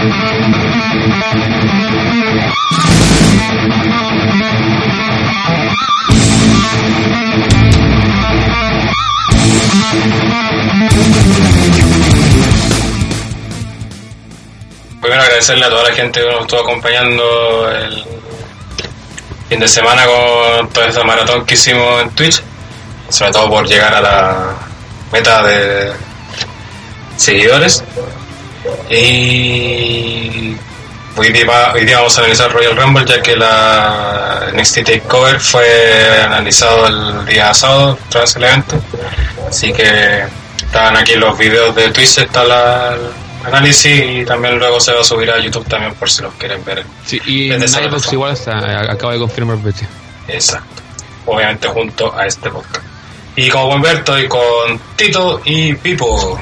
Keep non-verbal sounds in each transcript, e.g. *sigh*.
Primero agradecerle a toda la gente que nos estuvo acompañando el fin de semana con toda esta maratón que hicimos en Twitch, sobre todo por llegar a la meta de seguidores. Y hoy día, hoy día vamos a analizar Royal Rumble ya que la NXT Takeover fue analizado el día sábado tras el evento. Así que están aquí los videos de Twitch, está la, el análisis y también luego se va a subir a YouTube también por si los quieren ver. Sí, y en igual está, acabo de confirmar Betty. Exacto. Obviamente junto a este podcast. Y como pueden ver, estoy con Tito y Pipo.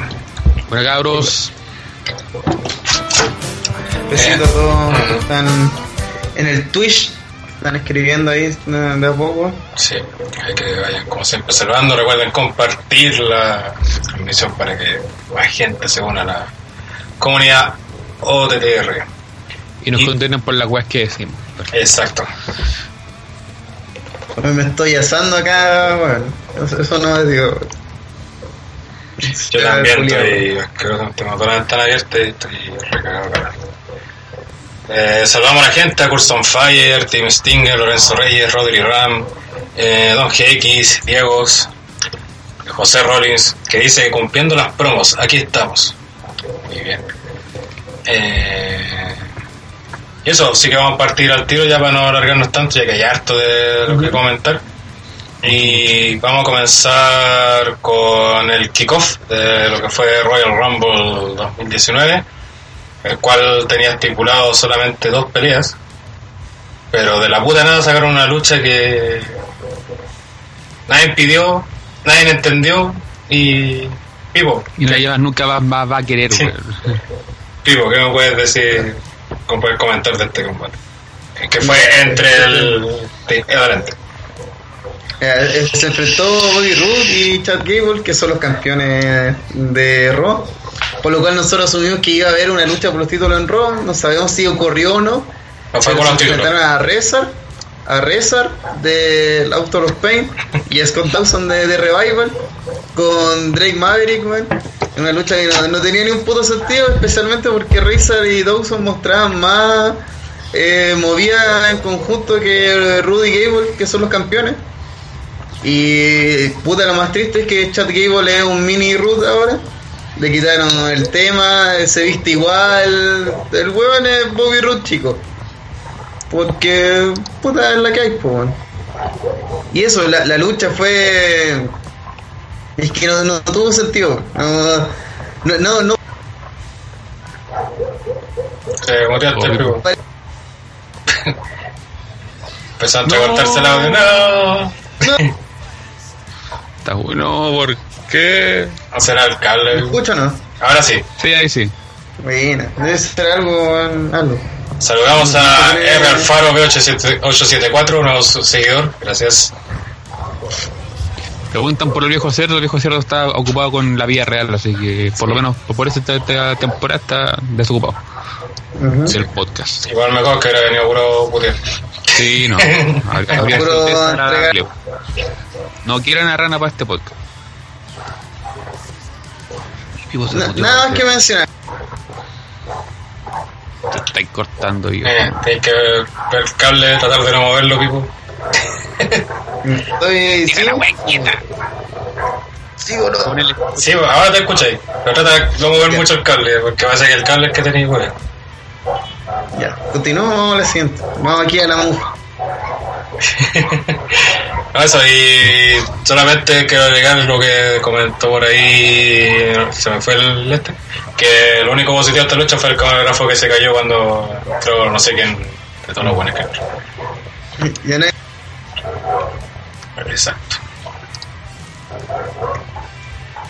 Bueno cabros, Besito a todos que están en el Twitch, están escribiendo ahí de a poco. Sí, hay que vayan como siempre saludando. Recuerden compartir la transmisión para que más gente se una a la comunidad OTTR. y nos Y- condenen por las weas que decimos. Exacto. Me estoy asando acá, bueno, eso, eso no es, digo. Yo también estoy, creo que tengo toda la ventana abierta y estoy recargado acá. Eh, saludamos a la gente, a Curson Fire, Tim Stinger, Lorenzo Reyes, Rodri Ram, eh, Don GX, Diegos, José Rollins, que dice que cumpliendo las promos, aquí estamos. Muy bien. Eh, y eso, sí que vamos a partir al tiro ya para no alargarnos tanto, ya que hay harto de lo que comentar. Y vamos a comenzar con el kickoff de lo que fue Royal Rumble 2019, el cual tenía estipulado solamente dos peleas, pero de la puta nada sacaron una lucha que nadie pidió, nadie entendió y vivo. Y la llevas nunca va, va, va a querer, Sí. Pivo, ¿qué me puedes decir? ¿Cómo puedes comentar de este combate? Que fue entre el. Sí, adelante. Eh, se enfrentó Bobby Roode y Chad Gable, que son los campeones de Raw. Por lo cual nosotros asumimos que iba a haber una lucha por los títulos en Raw. No sabemos si ocurrió o no. No se enfrentaron a Rezar, a Rezar del Auto of Pain y a Scott Dawson de, de Revival con Drake Maverick, man. En una lucha que no, no tenía ni un puto sentido, especialmente porque Rezar y Dawson mostraban más eh, movida en conjunto que Rudy Gable, que son los campeones. Y puta, lo más triste es que Chad Gable es un mini Ruth ahora. Le quitaron el tema, se viste igual. El huevón es Bobby Roode, chico. Porque, puta, es la que hay, po. Y eso, la, la lucha fue. Es que no, no tuvo sentido. No, no, no, moteaste, Obvio. Pivo. Empezó a No. el audio. No. Está bueno, ¿por qué? No será el ¿Me cable. escucha o no? Ahora sí. Sí, ahí sí. Buena, debe ser algo, algo. Saludamos a R Alfaro B874, un nuevo seguidor. Gracias. Preguntan por el viejo cerdo, el viejo cerdo está ocupado con la vida real, así que por lo menos por esta, esta temporada está desocupado. Es el podcast. Igual mejor que hubiera venido puro putear. Sí, no. *laughs* Habría habría No quiero una rana para este podcast. Nada más que mencionar. Te estáis cortando y Eh, tenéis que ver el cable, tratar de no moverlo, Pipo. Estoy. Tira la ¿sí? wea quieta. ¿Sí o no? Ponele- Sí, ahora te escucháis. Pero trata de no mover mucho el cable, porque parece que el cable es que tenéis, weón. Ya, continuamos vamos a la siguiente. Vamos aquí a la muja. *laughs* Eso, y solamente quiero agregar lo que comentó por ahí, se me fue el este, que lo único positivo de esta lucha fue el camarógrafo que se cayó cuando entró no sé quién de todos los buenos que entró. Exacto.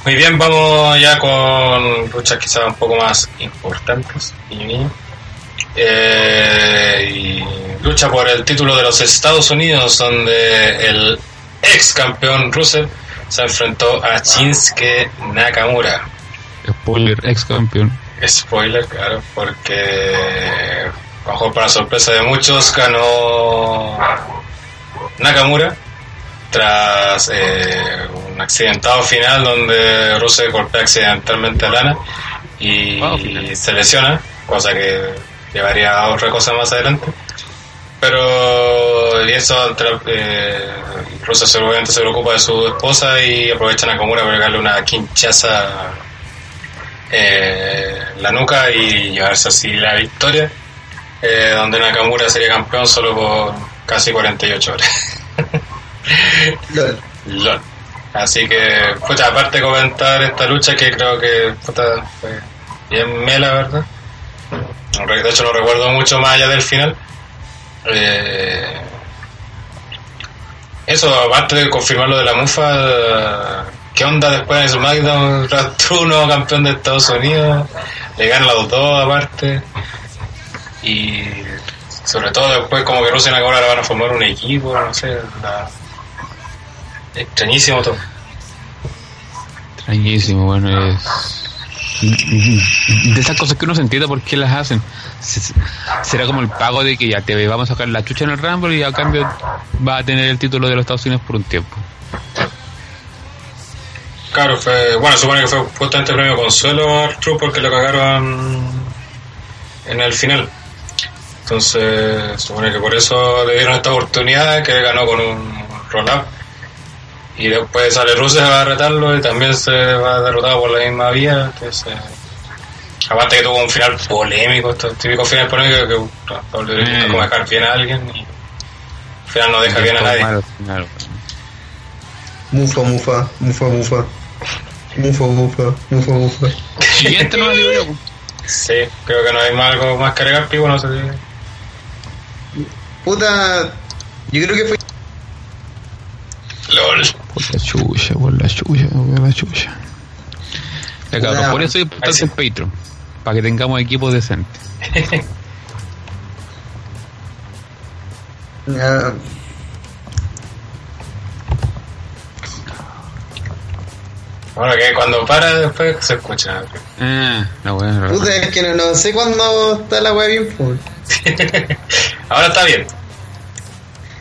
Muy bien, vamos ya con luchas quizás un poco más importantes. Y, eh, y lucha por el título de los Estados Unidos, donde el ex campeón Russell se enfrentó a Shinsuke Nakamura. Spoiler, ex campeón. Spoiler, claro, porque bajo para sorpresa de muchos ganó Nakamura tras eh, un accidentado final donde Rusev golpea accidentalmente a Lana y, y se lesiona, cosa que llevaría a otra cosa más adelante. Pero y eso eh, seguramente se preocupa de su esposa y aprovecha a Nakamura para pegarle una quinchaza eh, en la nuca y llevarse así la victoria, eh, donde Nakamura sería campeón solo por casi 48 horas. *laughs* Lol. LOL. Así que, puta, aparte de comentar esta lucha que creo que puta, fue bien mela, ¿verdad? De hecho, no recuerdo mucho más allá del final. Eh, eso, aparte de confirmar lo de la mufa, ¿qué onda después de SmackDown? *laughs* Rastruno, campeón de Estados Unidos, le ganan los dos aparte. Y sobre todo después, como que Rusia y ahora van a formar un equipo, no sé. Extrañísimo todo. Extrañísimo, bueno, es. De esas cosas que uno se entiende por qué las hacen. Se- Será como el pago de que ya te vamos a sacar la chucha en el Rumble y a cambio va a tener el título de los Estados Unidos por un tiempo. Claro, fue, bueno, supone que fue justamente el premio consuelo a True porque lo cagaron en el final. Entonces, supone que por eso le dieron esta oportunidad, que ganó con un roll-up. Y después sale Rusev a retarlo y también se va derrotado por la misma vía. Entonces, aparte que tuvo un final polémico, estos típicos finales polémicos que uh, Mm. como dejar bien a alguien y al final no deja bien a nadie. Mufa, mufa, mufa, mufa. Mufa, mufa, mufa, mufa. Siguiente no digo yo. Sí, creo que no hay más, algo más que agregar, Pico, no sé si... Puta, yo creo que fue. LOL. Por la chucha, por la chucha, por la chucha. Ya, cabrón, Una- por eso es importante el Patreon. Para que tengamos equipos decentes. *laughs* ah, Bueno, que cuando para después se escucha. Ah, la weá. es que no, no sé cuándo está la wea bien, pues. *laughs* Ahora está bien.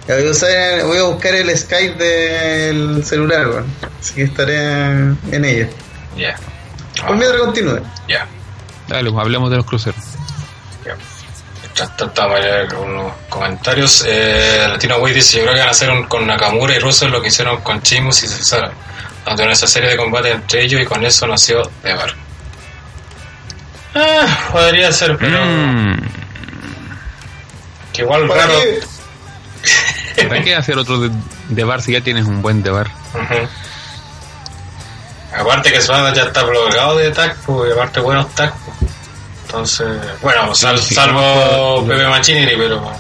Ya Voy a, usar- voy a buscar el Skype del celular, weón. Así que estaré en ello. Ya. Por mientras continúe. Ya. Dale, pues, hablemos de los cruceros. ya. Mientras tanto, vamos a leer unos comentarios. Eh, Latino Way dice: Yo creo que van a hacer un- con Nakamura y Russell lo que hicieron con Chimus y Cesaro. Donde esa serie de combate entre ellos y con eso nació Devar. Ah, podría ser, pero. Mm. Que igual ¿Para raro. qué? *laughs* ¿Para qué hacer otro de, de bar si ya tienes un buen de bar? Aparte que Suárez ya está bloqueado de pues, y aparte buenos pues. Entonces, bueno, sal- Sí, salvo sí. Pepe Machini, pero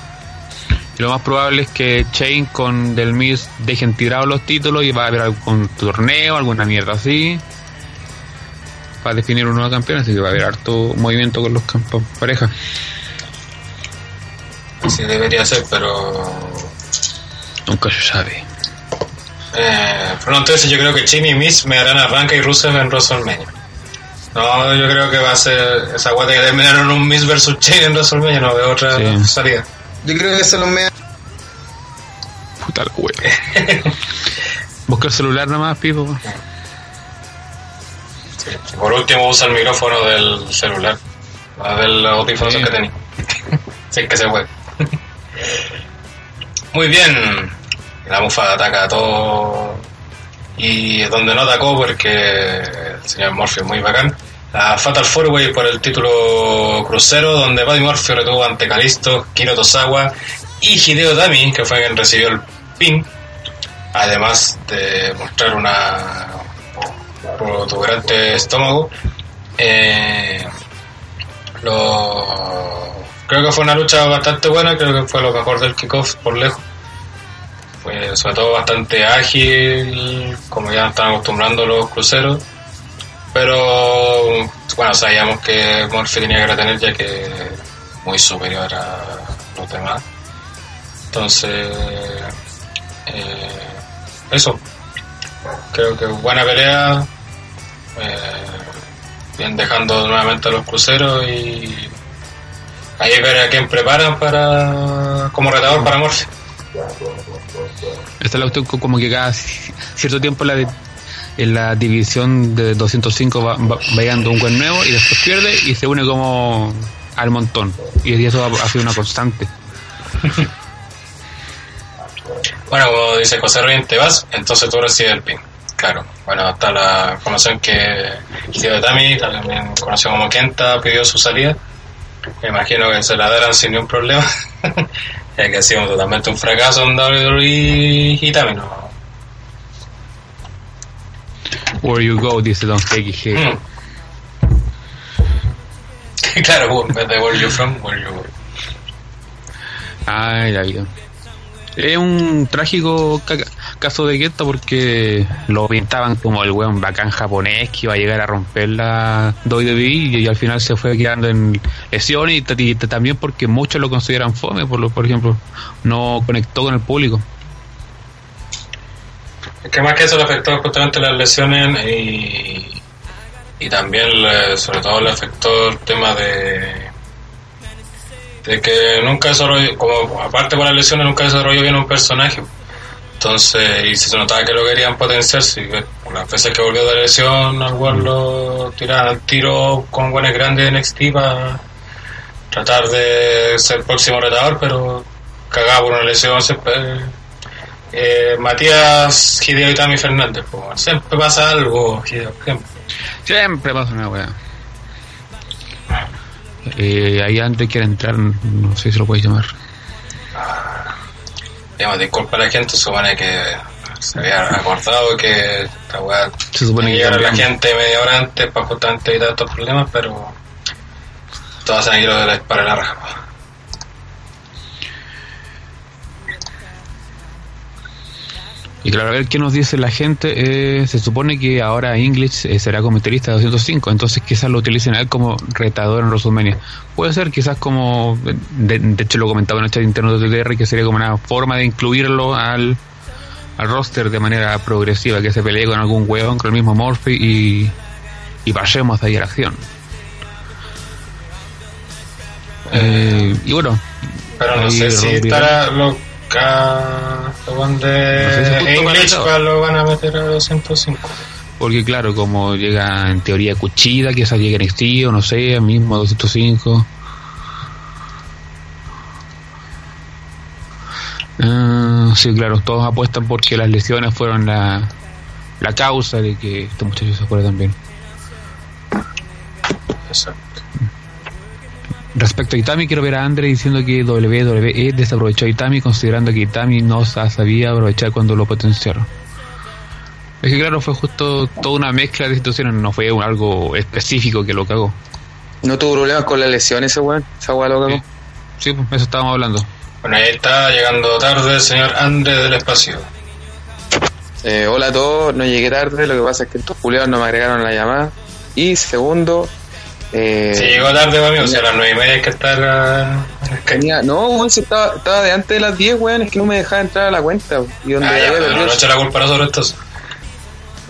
Y lo más probable es que Chain con Del Miz dejen tirados los títulos y va a haber algún torneo, alguna mierda así. Para definir un nuevo campeón, así que va a haber harto movimiento con los campos pareja. sí debería ser, pero. Nunca se sabe. Eh, pero no, entonces yo creo que Chini y Miss me harán arranca y Rusev en WrestleMania. No, yo creo que va a ser esa guata que terminaron un Miss versus Chain en WrestleMania, no veo otra Sí. salida. Yo creo que eso lo me. Puta la wea. *laughs* Busca el celular nomás, Pipo. Sí. Por último usa el micrófono del celular. A ver los audífonos Sí. que tenía. *laughs* si es que se puede. Muy bien. La mufa ataca a todo. Y donde no atacó porque el señor Morphy es muy bacán. La Fatal Four Way por el título crucero, donde Buddy Morphy retuvo ante Kalisto, Kiro Tosawa y Hideo Dami, que fue quien recibió el pin. Además de mostrar una protuberante estómago. Eh, lo, creo que fue una lucha bastante buena, creo que fue lo mejor del kickoff por lejos. Sobre todo bastante ágil, como ya están acostumbrando los cruceros. Pero bueno, sabíamos que Murphy tenía que retener ya que muy superior a los demás. Entonces, eh, eso. Creo que buena pelea. Eh, bien dejando nuevamente a los cruceros y ahí ver a quién preparan para como retador para Morphy. Esta es la cuestión co- como que cada ci- cierto tiempo la, en la división de 205 va, va, va llegando un buen nuevo y después pierde y se une como al montón. Y eso ha, sido una constante. *laughs* Bueno, como dice José Rubén, te vas, entonces tú recibes el pin. Claro, bueno, hasta la información que Hideo Tami, también conocido como Kenta, pidió su salida. Me imagino que se la darán sin ningún problema. *laughs* ya que ha sido totalmente un fracaso en WWE y Tami, ¿no? Where you go, dice Don G. Mm. *laughs* claro, en vez de where you from, where you go. Ay, la vida. Es un trágico ca- caso de Kenta porque lo pintaban como el weón bacán japonés que iba a llegar a romper la WWE y, y al final se fue quedando en lesiones y, también porque muchos lo consideran fome, por, lo, por ejemplo, no conectó con el público. Es que más que eso le afectó justamente las lesiones y, y también le- sobre todo le afectó el tema de de que nunca desarrolló, como aparte por las lesiones nunca desarrolló bien un personaje. Entonces, y se notaba que lo querían potenciar, ves, por las veces que volvió de la lesión, al lo tiraban al tiro con buenos grandes de NXT para tratar de ser el próximo retador, pero cagaba por una lesión siempre. Eh, Matías Hideo Itami Fernández, pues, siempre pasa algo, Hideo, siempre. Pasa una weá. Eh, ahí antes quiere entrar, no sé si lo puedes llamar. Digamos, disculpa a la gente, supone que se había acordado que esta weá Se supone que llegara la gente media hora antes para justamente evitar estos problemas, pero todos han ido de la para la raja. Y claro, a ver qué nos dice la gente. Eh, se supone que ahora English eh, será comentarista de 205, entonces quizás lo utilicen a él como retador en WrestleMania. Puede ser, quizás como. De, de hecho, lo comentaba en el chat interno de TTR, que sería como una forma de incluirlo al, al roster de manera progresiva, que se pelee con algún hueón, con el mismo Murphy y. y pasemos de ahí a la acción. Eh, y bueno, Pero no sé si estará loca lo van de English cuál lo van a meter a 205. Porque claro, como llega en teoría Cuchida, quizás llegue NXT o no sé, mismo 205. Ah, sí, claro, todos apuestan porque las lesiones fueron la, la causa de que este muchacho se fuera también. Exacto. Respecto a Itami, quiero ver a Andre diciendo que WWE desaprovechó a Itami considerando que Itami no sa- sabía aprovechar cuando lo potenciaron. Es que claro, fue justo toda una mezcla de situaciones, no fue un- algo específico que lo cagó. No tuvo problemas con la lesión ese weón. Esa weá lo cagó. Sí, sí, pues eso estábamos hablando. Bueno, ahí está llegando tarde el señor Andre del espacio. Eh, hola a todos, no llegué tarde, lo que pasa es que estos culiados no me agregaron la llamada. Y segundo, eh, Si llegó tarde, amigo, si a las 9 y media hay que estar ah, en el Skype. tenía, no, weón, si estaba, estaba de antes de las 10, weón, es que no me dejaba entrar a la cuenta. Y donde Ah, ya, pero perdido, no echa la culpa a nosotros entonces.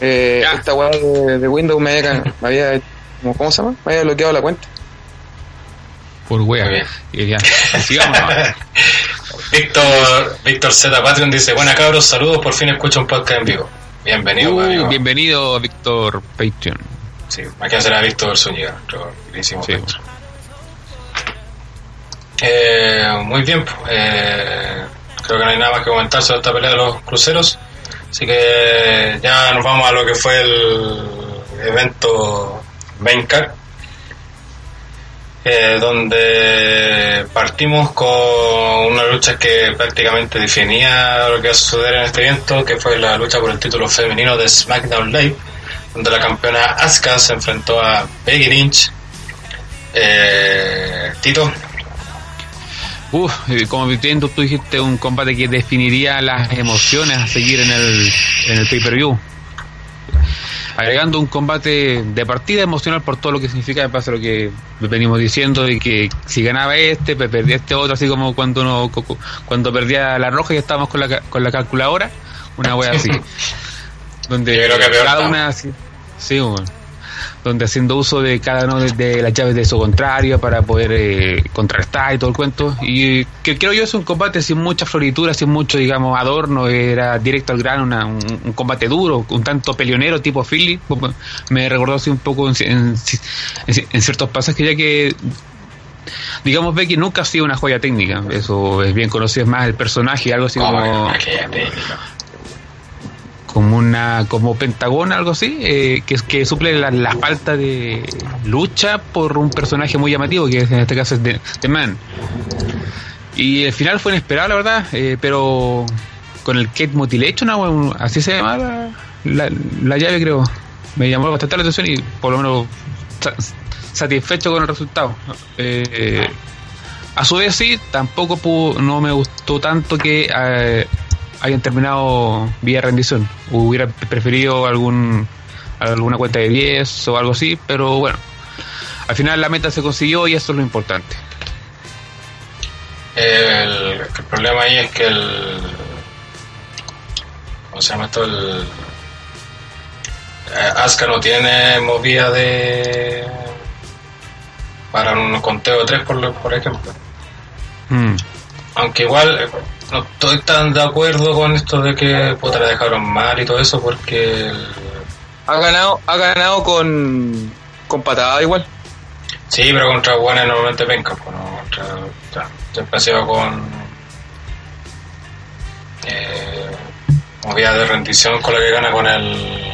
eh, Ya. esta weá de, de Windows me había, me había ¿cómo, ¿cómo se llama? Me había bloqueado la cuenta. Por wea. Y ya, sigamos. *laughs* Víctor, Víctor Z. Patreon dice, buena cabros, saludos, por fin escucho un podcast en vivo. Bienvenido, Uh, amigo. bienvenido, Víctor Patreon. Sí, aquí será Víctor Zúñiga, nuestro queridísimo Sí. Eh, muy bien, pues, eh, creo que no hay nada más que comentar sobre esta pelea de los cruceros. Así que ya nos vamos a lo que fue el evento Main Card, eh, donde partimos con una lucha que prácticamente definía lo que iba a suceder en este evento, que fue la lucha por el título femenino de SmackDown Live, donde la campeona Asuka se enfrentó a Becky Lynch. Eh, Tito, Uf, como tú dijiste un combate que definiría las emociones a seguir en el, en el pay-per-view. Agregando un combate de partida emocional por todo lo que significa, me pasa lo que venimos diciendo, de que si ganaba este, pues perdía este otro, así como cuando uno, cu- cu- cuando perdía la roja y estábamos con la, con la calculadora, una wea así. *laughs* donde Yo creo que peor cada estamos. una, sí, bueno. donde haciendo uso de cada uno de, de las llaves de su contrario para poder eh, contrarrestar y todo el cuento. Y que creo yo es un combate sin mucha floritura, sin mucho, digamos, adorno, era directo al grano, una- un, un combate duro, un tanto peleonero tipo Philly. Me recordó así un poco en, en- en- ciertos pasajes, ya que digamos Becky nunca ha sido una joya técnica, eso es bien conocido, es más el personaje, algo así Como como, técnica. Como una como pentagón algo así eh, que que suple la, la falta de lucha por un personaje muy llamativo que en este caso es The, The Man y el final fue inesperado la verdad eh, pero con el Kate Mutilation ¿no? Así se llama la, la, la llave creo me llamó bastante la atención y por lo menos sa- satisfecho con el resultado Eh, a su vez sí tampoco pudo- no me gustó tanto que eh, hayan terminado vía rendición. Hubiera preferido algún alguna cuenta de 10 o algo así, pero bueno, al final la meta se consiguió y eso es lo importante. El, el problema ahí es que el. ¿Cómo se llama esto? El. eh, Asuka no tiene movida de. Para un conteo de 3, por, por ejemplo. Mm. Aunque igual no estoy tan de acuerdo con esto de que puta la dejaron mal y todo eso, porque. el- Ha ganado, ha ganado con, con patada igual. Sí, pero contra Guanes normalmente venga, pues no contra. ya, siempre ha sido con. Eh, movida de rendición con la que gana con el.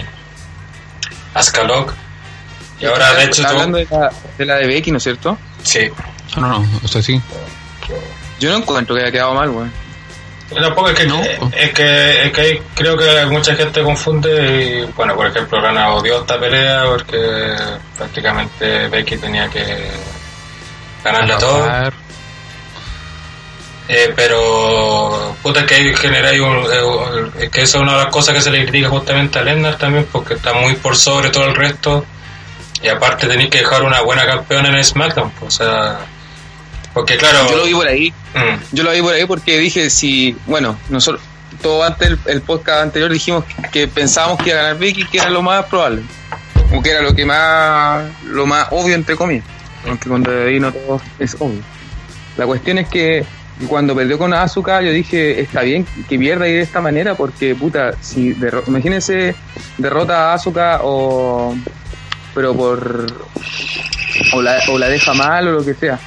Ascalog. Y ahora, de hecho, Está tú- hablando de la, de la de Becky, ¿no es cierto? Sí. No, no, o sea, sí. Yo no encuentro que haya quedado mal, weón. Yo Tampoco es que, No. es que, es que creo que mucha gente confunde y, bueno, por ejemplo, Rana odió esta pelea porque prácticamente Becky tenía que ganarle a todo. Eh, pero, puta, es que ahí generáis un. eh, es que esa es una de las cosas que se le critica justamente a Lennar también, porque está muy por sobre todo el resto. Y aparte tenéis que dejar una buena campeona en SmackDown, pues, o sea. Porque, claro. Yo lo vi por ahí. Mm, Yo lo vi por ahí porque dije si, bueno, nosotros, todo antes el, el podcast anterior dijimos que pensábamos que iba a ganar Becky, que era lo más probable. O que era lo que más, lo más obvio entre comillas. Aunque cuando ahí no todo es obvio. La cuestión es que cuando perdió con Asuka yo dije, está bien que pierda y de esta manera porque puta, si derro- imagínense derrota a Asuka o pero por o la, o la deja mal o lo que sea.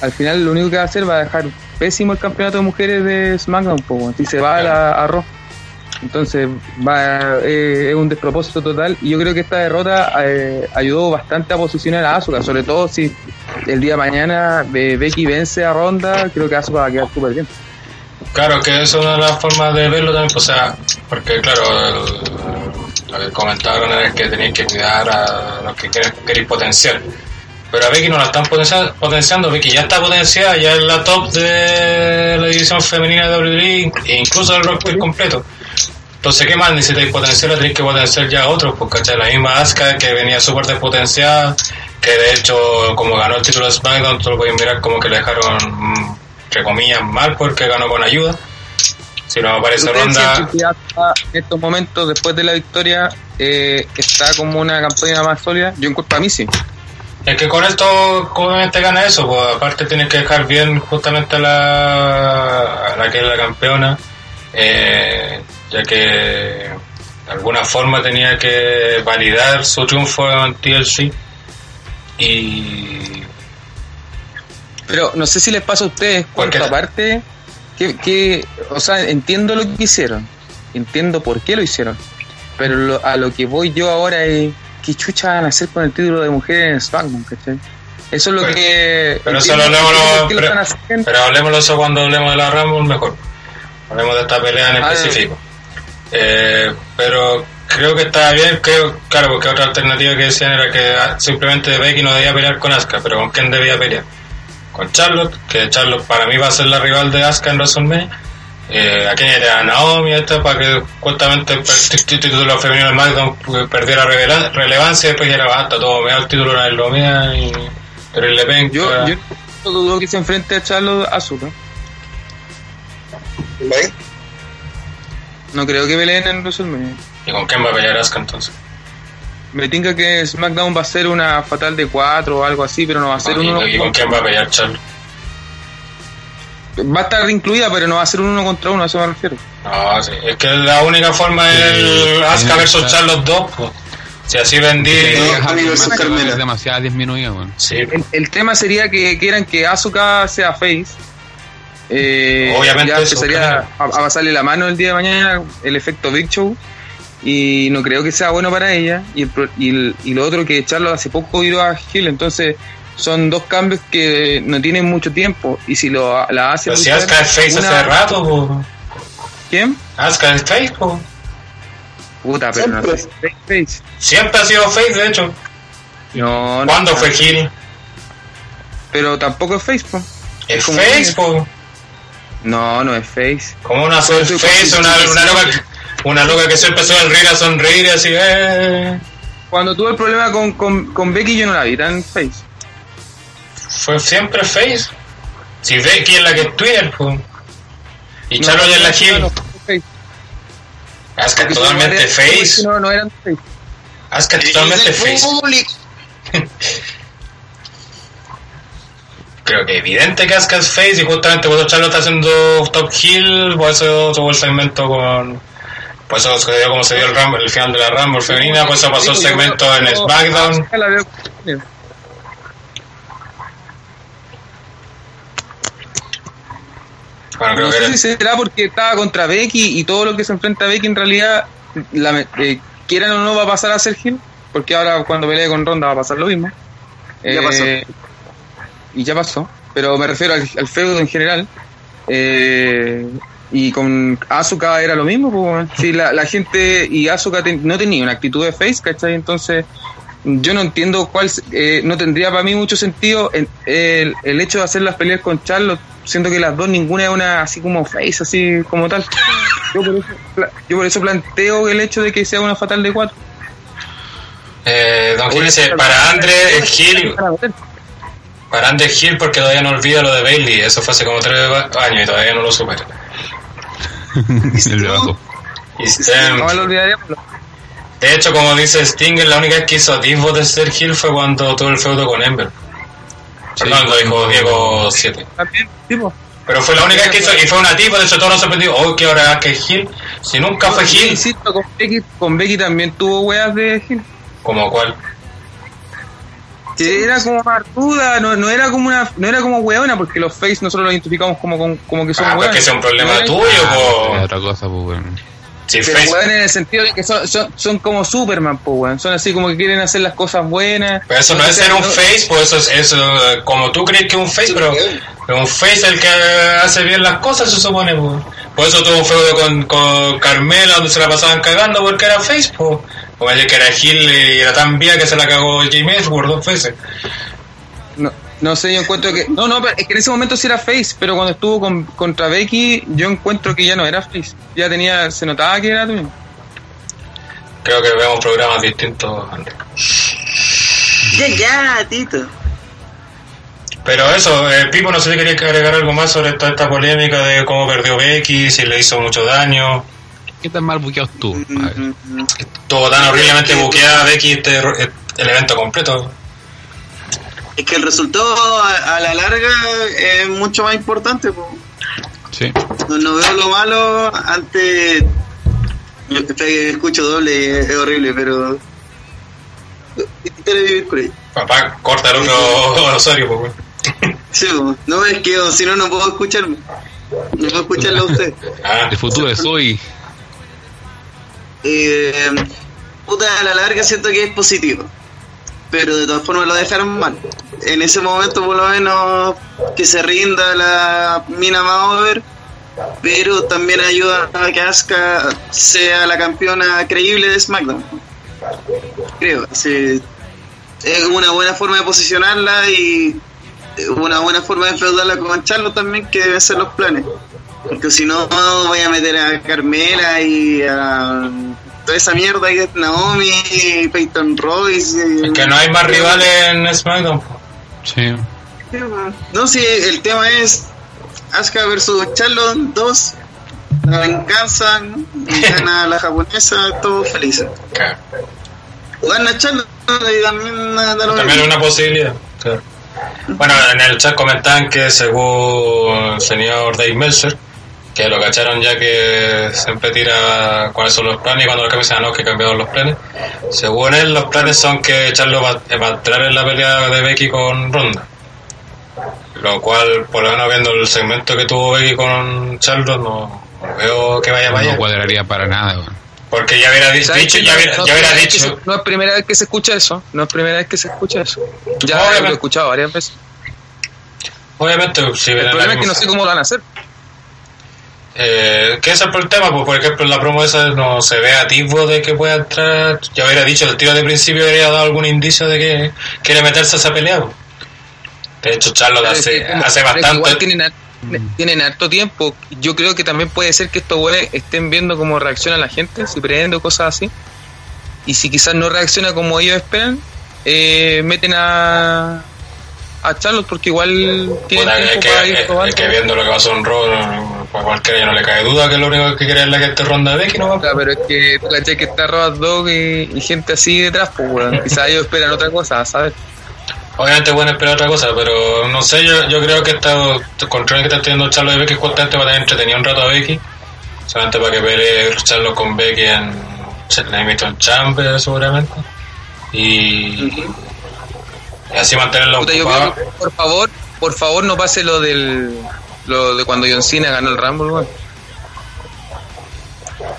Al final lo único que va a hacer va a dejar pésimo el campeonato de mujeres de SmackDown, po, si se va a, la, a Raw. Entonces va eh, es un despropósito total y yo creo que esta derrota eh, ayudó bastante a posicionar a Asuka, sobre todo si el día de mañana eh, Becky vence a Ronda, creo que Asuka va a quedar súper bien. Claro, que es una de las formas de verlo también, pues, o sea, porque claro, el- lo que comentaron es que tenéis que cuidar a los que queréis potenciar. Pero a Becky no la están potencia- potenciando, Becky ya está potenciada, ya es la top de la división femenina de WWE e incluso del roster completo. Entonces, ¿qué más necesitáis potenciar? Tenéis que potenciar ya a otros, porque ¿cachai? la misma Asuka que venía súper despotenciada, que de hecho, como ganó el título de SmackDown, tú lo podéis mirar como que le dejaron, entre comillas, mal porque ganó con ayuda. Si no aparece ¿Ustedes Ronda, que en estos momentos, después de la victoria, eh, está como una campaña más sólida? Yo encuentro a mí sí. Es que con esto obviamente gana eso, pues aparte tienes que dejar bien justamente a la, a la que es la campeona, eh, ya que de alguna forma tenía que validar su triunfo en TLC y Pero no sé si les pasa a ustedes, por otra parte, que, que, o sea, entiendo lo que hicieron, entiendo por qué lo hicieron, pero lo- a lo que voy yo ahora es, ¿qué chucha van a hacer con el título de mujer en SmackDown, cachai? Eso es lo que... pero eso lo hablemos lo- pero- eso cuando hablemos de la Rumble mejor. Hablemos de esta pelea en Ah, específico. Eh, pero creo que estaba bien, creo, claro, porque otra alternativa que decían era que ah, simplemente Becky no debía pelear con Asuka, pero ¿con quién debía pelear? Con Charlotte, que Charlotte para mí va a ser la rival de Asuka en WrestleMania. Eh, a quién era a Naomi, esta, para que justamente el título femenino de SmackDown perdiera relevancia y después ya era basta, todo me da el título en lo mía y pero le ven Yo, yo no dudo que se enfrente a Charlotte Asuka. No creo que peleen en WrestleMania. ¿Y con quién va a pelear Asuka entonces? Me tinca que SmackDown va a ser una fatal de 4 o algo así, pero no va a ser ¿Y, uno y con quién va a pelear Charlo? Va a estar incluida, pero no va a ser un uno contra uno, a eso me refiero. No, sí, es que la única forma es el Asuka versus Charlos 2. pues. Si así vendí. Es demasiado disminuido, weón. Sí, El, el tema sería que quieran que Asuka sea face. Eh, Obviamente ya eso, empezaría a, a pasarle la mano el día de mañana el efecto Big Show y no creo que sea bueno para ella y, el, pro- y, el- y lo otro que Charlotte hace poco ido a Hill entonces son dos cambios que no tienen mucho tiempo y si lo la hace pero si luchar, Asuka es face una- hace rato, pues. ¿quién? Asuka es face, pues. puta pero no Siempre. es face, face. Siempre ha sido face, de hecho. no, no, ¿Cuándo no, fue Gil? pero tampoco es face po. Es como face, pues. no no es face Como una Pues face, una, una loca que- una loca que se empezó a sonreír, a sonreír y así, eh. cuando tuve el problema con, con, con Becky yo no la vi tan face Fue siempre face. Si Becky es la que es Twitter, pues. Y No, Charlo ya es la Gil. Porque totalmente face. No, no eran face. Asuka totalmente face. *laughs* Creo que evidente que Asuka es face y justamente cuando Charlo está haciendo top hill, por eso tuvo el segmento con... Por eso se dio como se dio el, Rumble- el final de la Rumble femenina, por eso pasó el segmento en yo- SmackDown. Asuka la veo- Bueno, creo No que sé era- si será porque estaba contra Becky y todo lo que se enfrenta a Becky en realidad, la, eh, quieran o no, va a pasar a ser Hill, porque ahora cuando pelee con Ronda va a pasar lo mismo. Ya pasó. Y ya pasó, pero me refiero al, al feudo en general. Eh, y con Asuka era lo mismo, pues, si la, la gente y Asuka ten- no tenía una actitud de face, ¿cachai? Entonces, yo no entiendo cuál, eh, no tendría para mí mucho sentido en- el, el hecho de hacer las peleas con Charlotte, siento que las dos ninguna es una así como face, así como tal. Yo por eso, yo por eso planteo el hecho de que sea una fatal de cuatro. Eh, Don Gil dice, para Andre es Gil, para Andre es Gil porque todavía no olvida lo de Bailey, eso fue hace como tres años y todavía no lo supera. *laughs* El de No lo olvidaríamos. hecho, como dice Stinger, la única vez que hizo Divo de ser Gil fue cuando tuvo el feudo con Ember. Perdón, lo dijo Diego 7. También, tipo. Pero fue la única vez que hizo, y fue una tipo, de hecho todos nos sorprendió, oh, que ahora que es Gil, si nunca fue Gil, insisto, con Becky, con Becky también tuvo weas de Gil. como cual. Que era como martuda, no, no era como una, no era como weona, porque los face nosotros los identificamos como, como, como que son Ah, pues weones. que sea un problema No tuyo, po. es otra cosa, pues, weón. Si Pero en el sentido de que son, son, son como Superman, pues weón. Son así como que quieren hacer las cosas buenas. Pero eso no es ser un No- face, pues eso es, eso, como tú crees que es un face, pero, un face es el que hace bien las cosas, se supone. pues. Por eso tuvo un feudo con, con Carmela, donde se la pasaban cagando porque era face. Pues. Como que era Gil y era tan vía que se la cagó Jimmy Edgeworth dos veces. No, sé, yo encuentro que. No, no, pero es que en ese momento sí era face, pero cuando estuvo con, contra Becky, yo encuentro que ya no era face. Ya tenía, se notaba que era también. Creo que vemos programas distintos. Ya, ya, Tito. Pero eso, eh, Pipo, no sé si querías agregar algo más sobre toda esta polémica de cómo perdió Becky, si le hizo mucho daño. ¿Qué tan mal buqueado estuvo? Estuvo tan horriblemente buqueada Becky este, el evento completo. Es que el resultado a, a la larga es mucho más importante. po. Sí. No, no veo lo malo ante. Yo escucho doble y es, horrible, pero. Papá, corta el otro Osorio, pues, weón. Sí, po. no es que si no, no puedo escucharme. No puedo escucharlo a usted. *laughs* Ah, El futuro es hoy. Eh, puta, a la larga siento que es positivo. Pero de todas formas lo dejaron mal. En ese momento, por lo menos, que se rinda la mina más over. Pero también ayuda a que Asuka sea la campeona creíble de SmackDown. Creo. sí. Es una buena forma de posicionarla y una buena forma de enfreudarla con Charlo también, que deben ser los planes. Porque si no, voy a meter a Carmela y a toda esa mierda que es Naomi y Peyton Royce. y- es que no hay más rivales en SmackDown. Sí. No, sí, el tema es Asuka versus Charlotte 2. La venganza, y *laughs* gana la japonesa, todos felices. Claro. gana Charlo y también eh, da lo También es una posibilidad. claro. Bueno, en el chat comentaban que según el señor Dave Meltzer, que lo cacharon ya que siempre tira cuáles son los planes y cuando los "Ah, no, que cambiaron los planes. Según él, los planes son que Charlo va, va a entrar en la pelea de Becky con Ronda. Lo cual, por lo menos viendo el segmento que tuvo Becky con Charlo, no, no veo que vaya para No cuadraría para nada. Porque ya hubiera di- ¿Sabes dicho, ya no- hubiera, no ya es hubiera primera vez que dicho. se- no es primera vez que se escucha eso. No es primera vez que se escucha eso. Ya Obviamente. lo he escuchado varias veces. Obviamente, si El problema es que no sé cómo lo van a hacer. Eh, ¿Qué es el problema? Pues, por ejemplo, en la promo esa no se ve atisbo de que pueda entrar. Ya hubiera dicho, el tiro de principio habría dado algún indicio de que quiere meterse a esa pelea. pues. De hecho, Charlotte hace, que como- hace que Igual bastante. tienen, tienen harto tiempo. Yo creo que también puede ser que estos güeyes estén viendo cómo reacciona la gente, si prende o cosas así. Y si quizás no reacciona como ellos esperan, eh, meten a, a Charlotte porque igual tienen es tiempo que, para ir es que viendo lo que pasó en Raw, pues cualquiera ya no le cae duda que lo único que quiere es la que te ronda de Becky, ¿no? Ya, pero es que tú cachai que está Road Dog y, y gente así detrás, pues weón. *laughs* Quizás ellos esperan otra cosa, ¿sabes? Obviamente pueden esperar otra cosa, pero no sé, yo, yo creo que esta control que está teniendo Charlo de Becky justamente va a tener entretenido un rato a Becky, solamente para que pelee Charlo con Becky en la Hamilton Chamber seguramente, y, y así mantenerlo Puta, yo ocupado. creo que, por favor, por favor no pase lo del lo de cuando John Cena ganó el Rumble, weón.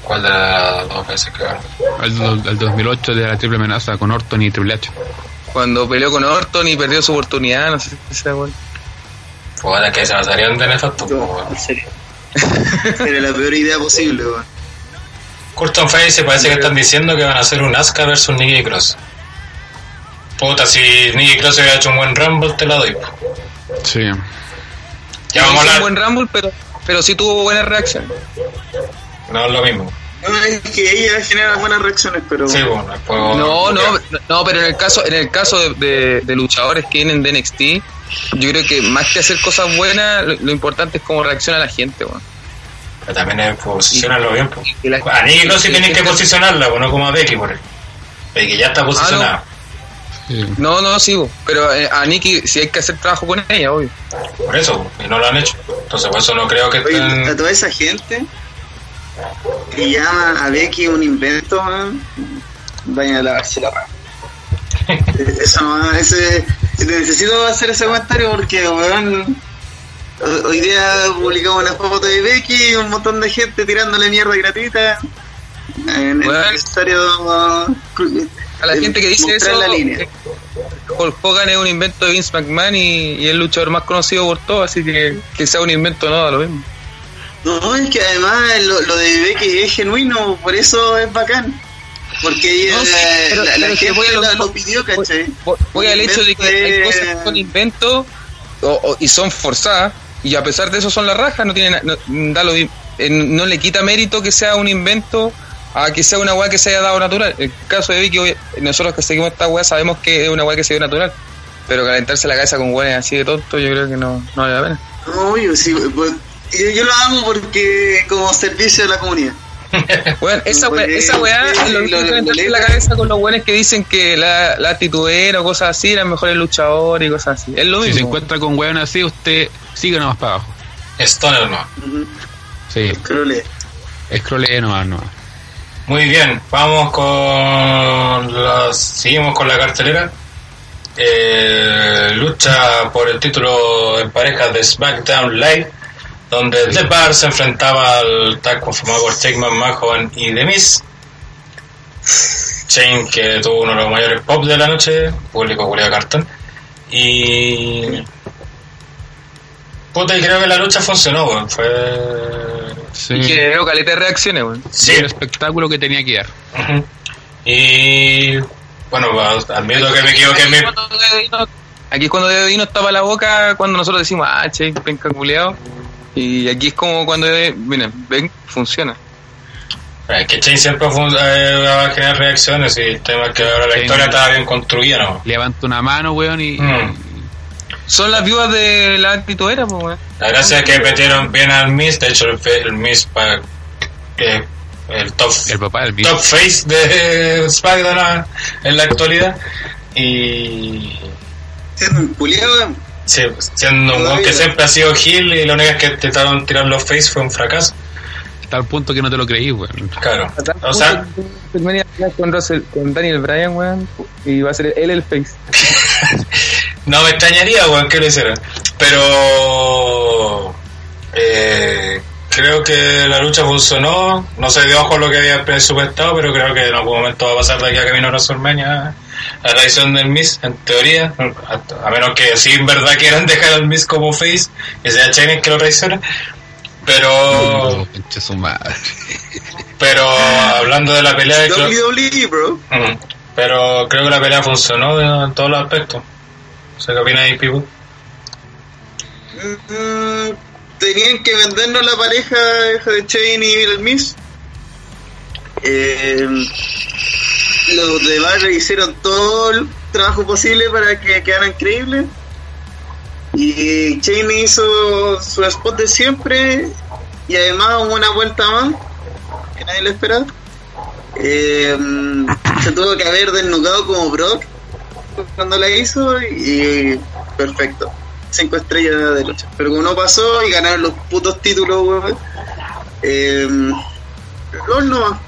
¿Cuál de las dos veces que ganó? El, el 2008 de la triple amenaza con Orton y Triple H. Cuando peleó con Orton y perdió su oportunidad, no sé si se weón. Pues que se pasarían de nefasto. Pues, en serio. Era la peor idea posible, weón. Curtin Face se parece que están diciendo que van a hacer un Asuka versus Nikki Cross. Puta, si Nikki Cross hubiera hecho un buen Rumble, te la doy. Sí. Ya No vamos a un hablar. buen Rumble, pero, pero sí tuvo buenas reacciones. No es lo mismo. No, es que ella genera buenas reacciones, pero. Sí, bueno. No, no, no, pero en el caso, en el caso de, de- de luchadores que vienen de NXT, yo creo que más que hacer cosas buenas, lo, lo importante es cómo reacciona la gente, weón. Pero también es posicionarlo bien. Pues. Y A Cross sí y- tienen y- que posicionarla, pues no como a Becky, por ejemplo. Becky ya está posicionada. Sí. No, no, sí, bo. pero eh, a Nikki sí hay que hacer trabajo con ella, obvio. Por eso, y no lo han hecho. Entonces, por eso no creo que Oye, a toda esa gente que llama a Becky un invento, weón, vayan a lavarse la. *laughs* Eso no, ese, necesito hacer ese comentario porque, weón, ho- hoy día publicamos una foto de Becky y un montón de gente tirándole mierda gratuita. En el Bueno. A la gente que dice eso, la línea. eh, Hulk Hogan es un invento de Vince McMahon y, y es el luchador más conocido por todo, así que que sea un invento no da lo mismo. No, es que además lo, lo de Becky es genuino, por eso es bacán. Porque No, la, pero- la- pero la es que gente voy a lo- lo pidió, ¿cachai? Voy- Voy al hecho de que hay cosas que son inventos y son forzadas y a pesar de eso son las rajas, no tienen no, da lo, eh, no le quita mérito que sea un invento a que sea una weá que se haya dado natural. El caso de Vicky, nosotros que seguimos esta weá sabemos que es una weá que se dio natural, pero calentarse la cabeza con weones así de tonto yo creo que no, no vale la pena. No, obvio, sí, pues, yo, yo lo hago porque como servicio a la comunidad. *laughs* Bueno, esa weá, esa weá lo lo mismo de que calentarse la cabeza con los weones que dicen que la, la titubera o cosas así eran mejores luchadores y cosas así. Es lo Si mismo. se encuentra con weón así, usted sigue nomás para abajo. Stoner no. Ujú, Sí, Creo que scrollee nomás, nomás. Muy bien, vamos con las. Seguimos con la cartelera. Eh, lucha por el título en parejas de SmackDown Live, donde The Bar se enfrentaba al tag conformado por Jake McMahon y The Miz. Shane, que tuvo uno de los mayores pop de la noche, público Julio Cartón. Y. Puta, y creo que la lucha funcionó, weón. Fue. Sí. Y que veo caleta de reacciones, weón. Sí, el espectáculo que tenía que dar. Ujú. Y bueno, pues, admito que me equivoqué en mi... Aquí es cuando de vino tapa la boca cuando nosotros decimos, ah, che, penca culeado. Y aquí es como cuando, miren, ven, funciona. Es que Chain siempre eh, va a generar reacciones y el tema es que ahora la historia estaba bien construida, ¿no? Levanta una mano, weón, y. Mm. Son las viudas de la titubera, pues, weón. La gracia es que metieron bien al Miss, de hecho el, el Miss para que el top, El papá del Miz. top face de SmackDown en la actualidad. Y Siendo un culiado, sí, siendo un weón que siempre ha sido heel y la única que intentaron tirar los face fue un fracaso. Hasta el punto que no te lo creí, weón. Claro. A tal O sea, con, Russell- con Daniel Bryan, weón, y va a ser él el face. *laughs* No me extrañaría, weón, que lo hicieran. Pero eh, creo que la lucha funcionó. No se dio ojo lo que había presupuestado, pero creo que en algún momento va a pasar de aquí a camino a WrestleMania a la edición del Miss, en teoría. A, a menos que sí, en verdad quieran *laughs* dejar al Miss como face y sea Channing que lo traiciona. Pero, pinche su madre. pero hablando de la pelea, creo, WWE, bro. Pero creo que la pelea funcionó en todos los aspectos. Qué opina ahí, Pipo. Mm, tenían que vendernos la pareja de Chain y el Miss. Eh, los de Barry hicieron todo el trabajo posible para que quedaran creíbles. Y Chain hizo su spot de siempre y además una vuelta más que nadie lo esperaba. Eh, se tuvo que haber desnudado como Brock cuando la hizo y perfecto. Cinco estrellas de lucha. Pero como no pasó y ganaron los putos títulos, weón. Eh, LOL nomás.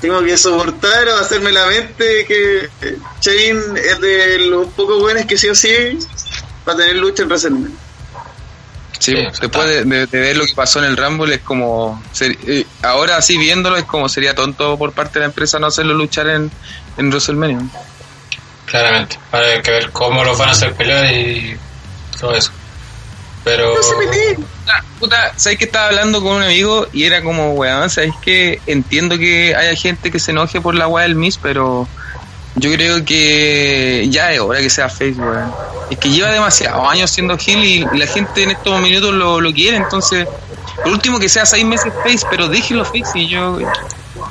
Tengo que soportar o hacerme la mente que Chain es de los pocos buenos que sí o sí va a tener lucha en WrestleMania. Sí, Sí, después de, de- de ver lo que pasó en el Rumble es como... ser- eh, ahora sí viéndolo es como sería tonto por parte de la empresa no hacerlo luchar en, en WrestleMania. Claramente. Hay que ver cómo los van a hacer pelear y todo eso. Pero. No se peleen. Puta, puta, ¿sabes que estaba hablando con un amigo y era como, weón, ¿sabes que Entiendo que haya gente que se enoje por la weá del Miss, pero yo creo que ya es hora que sea face, weón. Es que lleva demasiados años siendo heel y la gente en estos minutos lo, lo quiere, entonces, por último que sea seis meses face, pero déjenlo face y yo...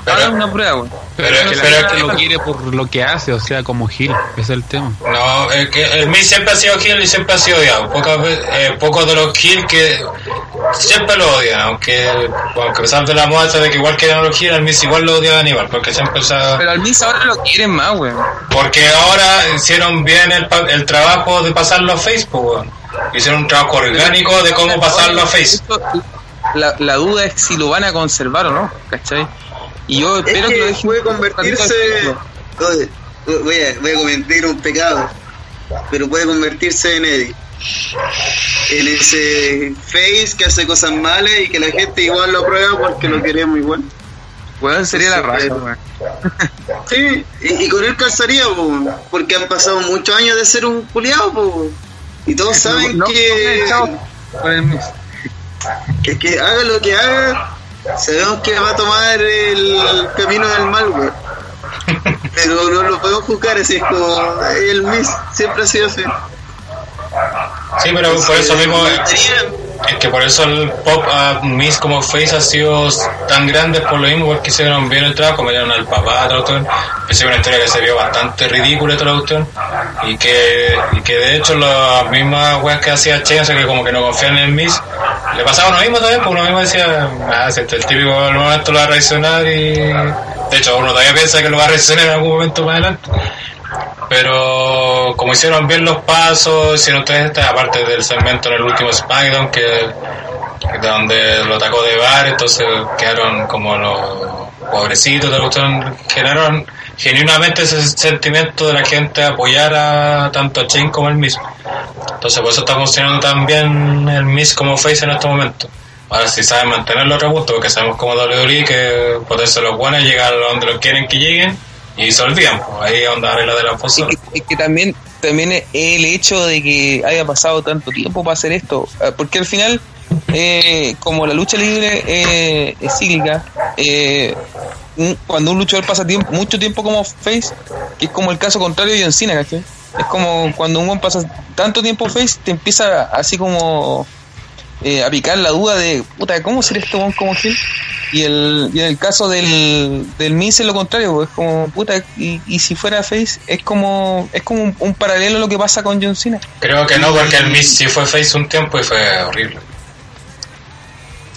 Pero- una prueba, weón. Pero, Pero- es que la pero- gente lo quiere por lo que hace, o sea, como Gil. Ese es el tema. No, es que el Miz siempre ha sido heel y siempre ha sido odiado. Pocas veces, eh, pocos de los heel que siempre lo odian, aunque, aunque pesar de la moda esa de que igual querían los heel, al Miz igual lo odiaban igual, porque siempre se ha- Pero al Miss ahora lo quieren más, weón. Porque ahora hicieron bien el, el trabajo de pasarlo a Facebook, weón. Hicieron un trabajo orgánico de cómo pasarlo a Face. Esto, La, la duda es si lo van a conservar o no, ¿cachai? Y yo Es espero que, lo que dejen puede convertirse. Oye, voy a, voy a cometer un pecado, pero puede convertirse en Eddie. En ese face que hace cosas malas y que la gente igual lo aprueba porque lo queremos igual. Weón, sería la weón. *laughs* Sí, y, y con él calzaría, po, porque han pasado muchos años de ser un culiado, po. y todos *laughs* saben No, no, que, el Miss. que, que haga lo que haga, sabemos que va a tomar el camino del mal, weón. Pero no lo podemos juzgar así, es como el Miss siempre ha sido así. Sí, pero por eso mismo Me es que por eso el pop a Miss como Face ha sido tan grande por lo mismo, porque hicieron bien el trabajo, metieron al papá, toda la cuestión. Es una historia que se vio bastante ridícula toda la. Y que, y que de hecho las mismas weas que hacía sea que como que no confían en Miss, le pasaba lo mismo también, porque uno mismo decía, ah, si este, el típico algún momento lo va a reaccionar y de hecho uno todavía piensa que lo va a reaccionar en algún momento más adelante. Pero como hicieron bien los pasos, hicieron esta, aparte del segmento en el último SmackDown, que de donde lo atacó de bar, entonces quedaron como los pobrecitos de la generaron genuinamente ese sentimiento de la gente apoyar a tanto a Chain como el mismo. Entonces por eso está funcionando tan bien el Miss como Face en estos momentos. Ahora si saben mantener los punto, porque sabemos como WWE que poderse los buenos llegar a donde los quieren que lleguen y se olvidan, pues ahí donde arregla de la Es que, es que también, también el hecho de que haya pasado tanto tiempo para hacer esto, eh, porque al final, eh, como la lucha libre eh, es cíclica, eh, cuando un luchador pasa tiempo, mucho tiempo como face, que es como el caso contrario de John Cena, ¿cachai? Es como cuando un buen pasa tanto tiempo face, te empieza así como eh, a picar la duda de, puta, ¿cómo será este buen como Gil? Y, el, y en el caso del, del Miz es lo contrario, pues, es como, puta, y, y si fuera Face, es como es como un, un paralelo a lo que pasa con John Cena. Creo que no, porque el Miss sí fue Face un tiempo y fue horrible.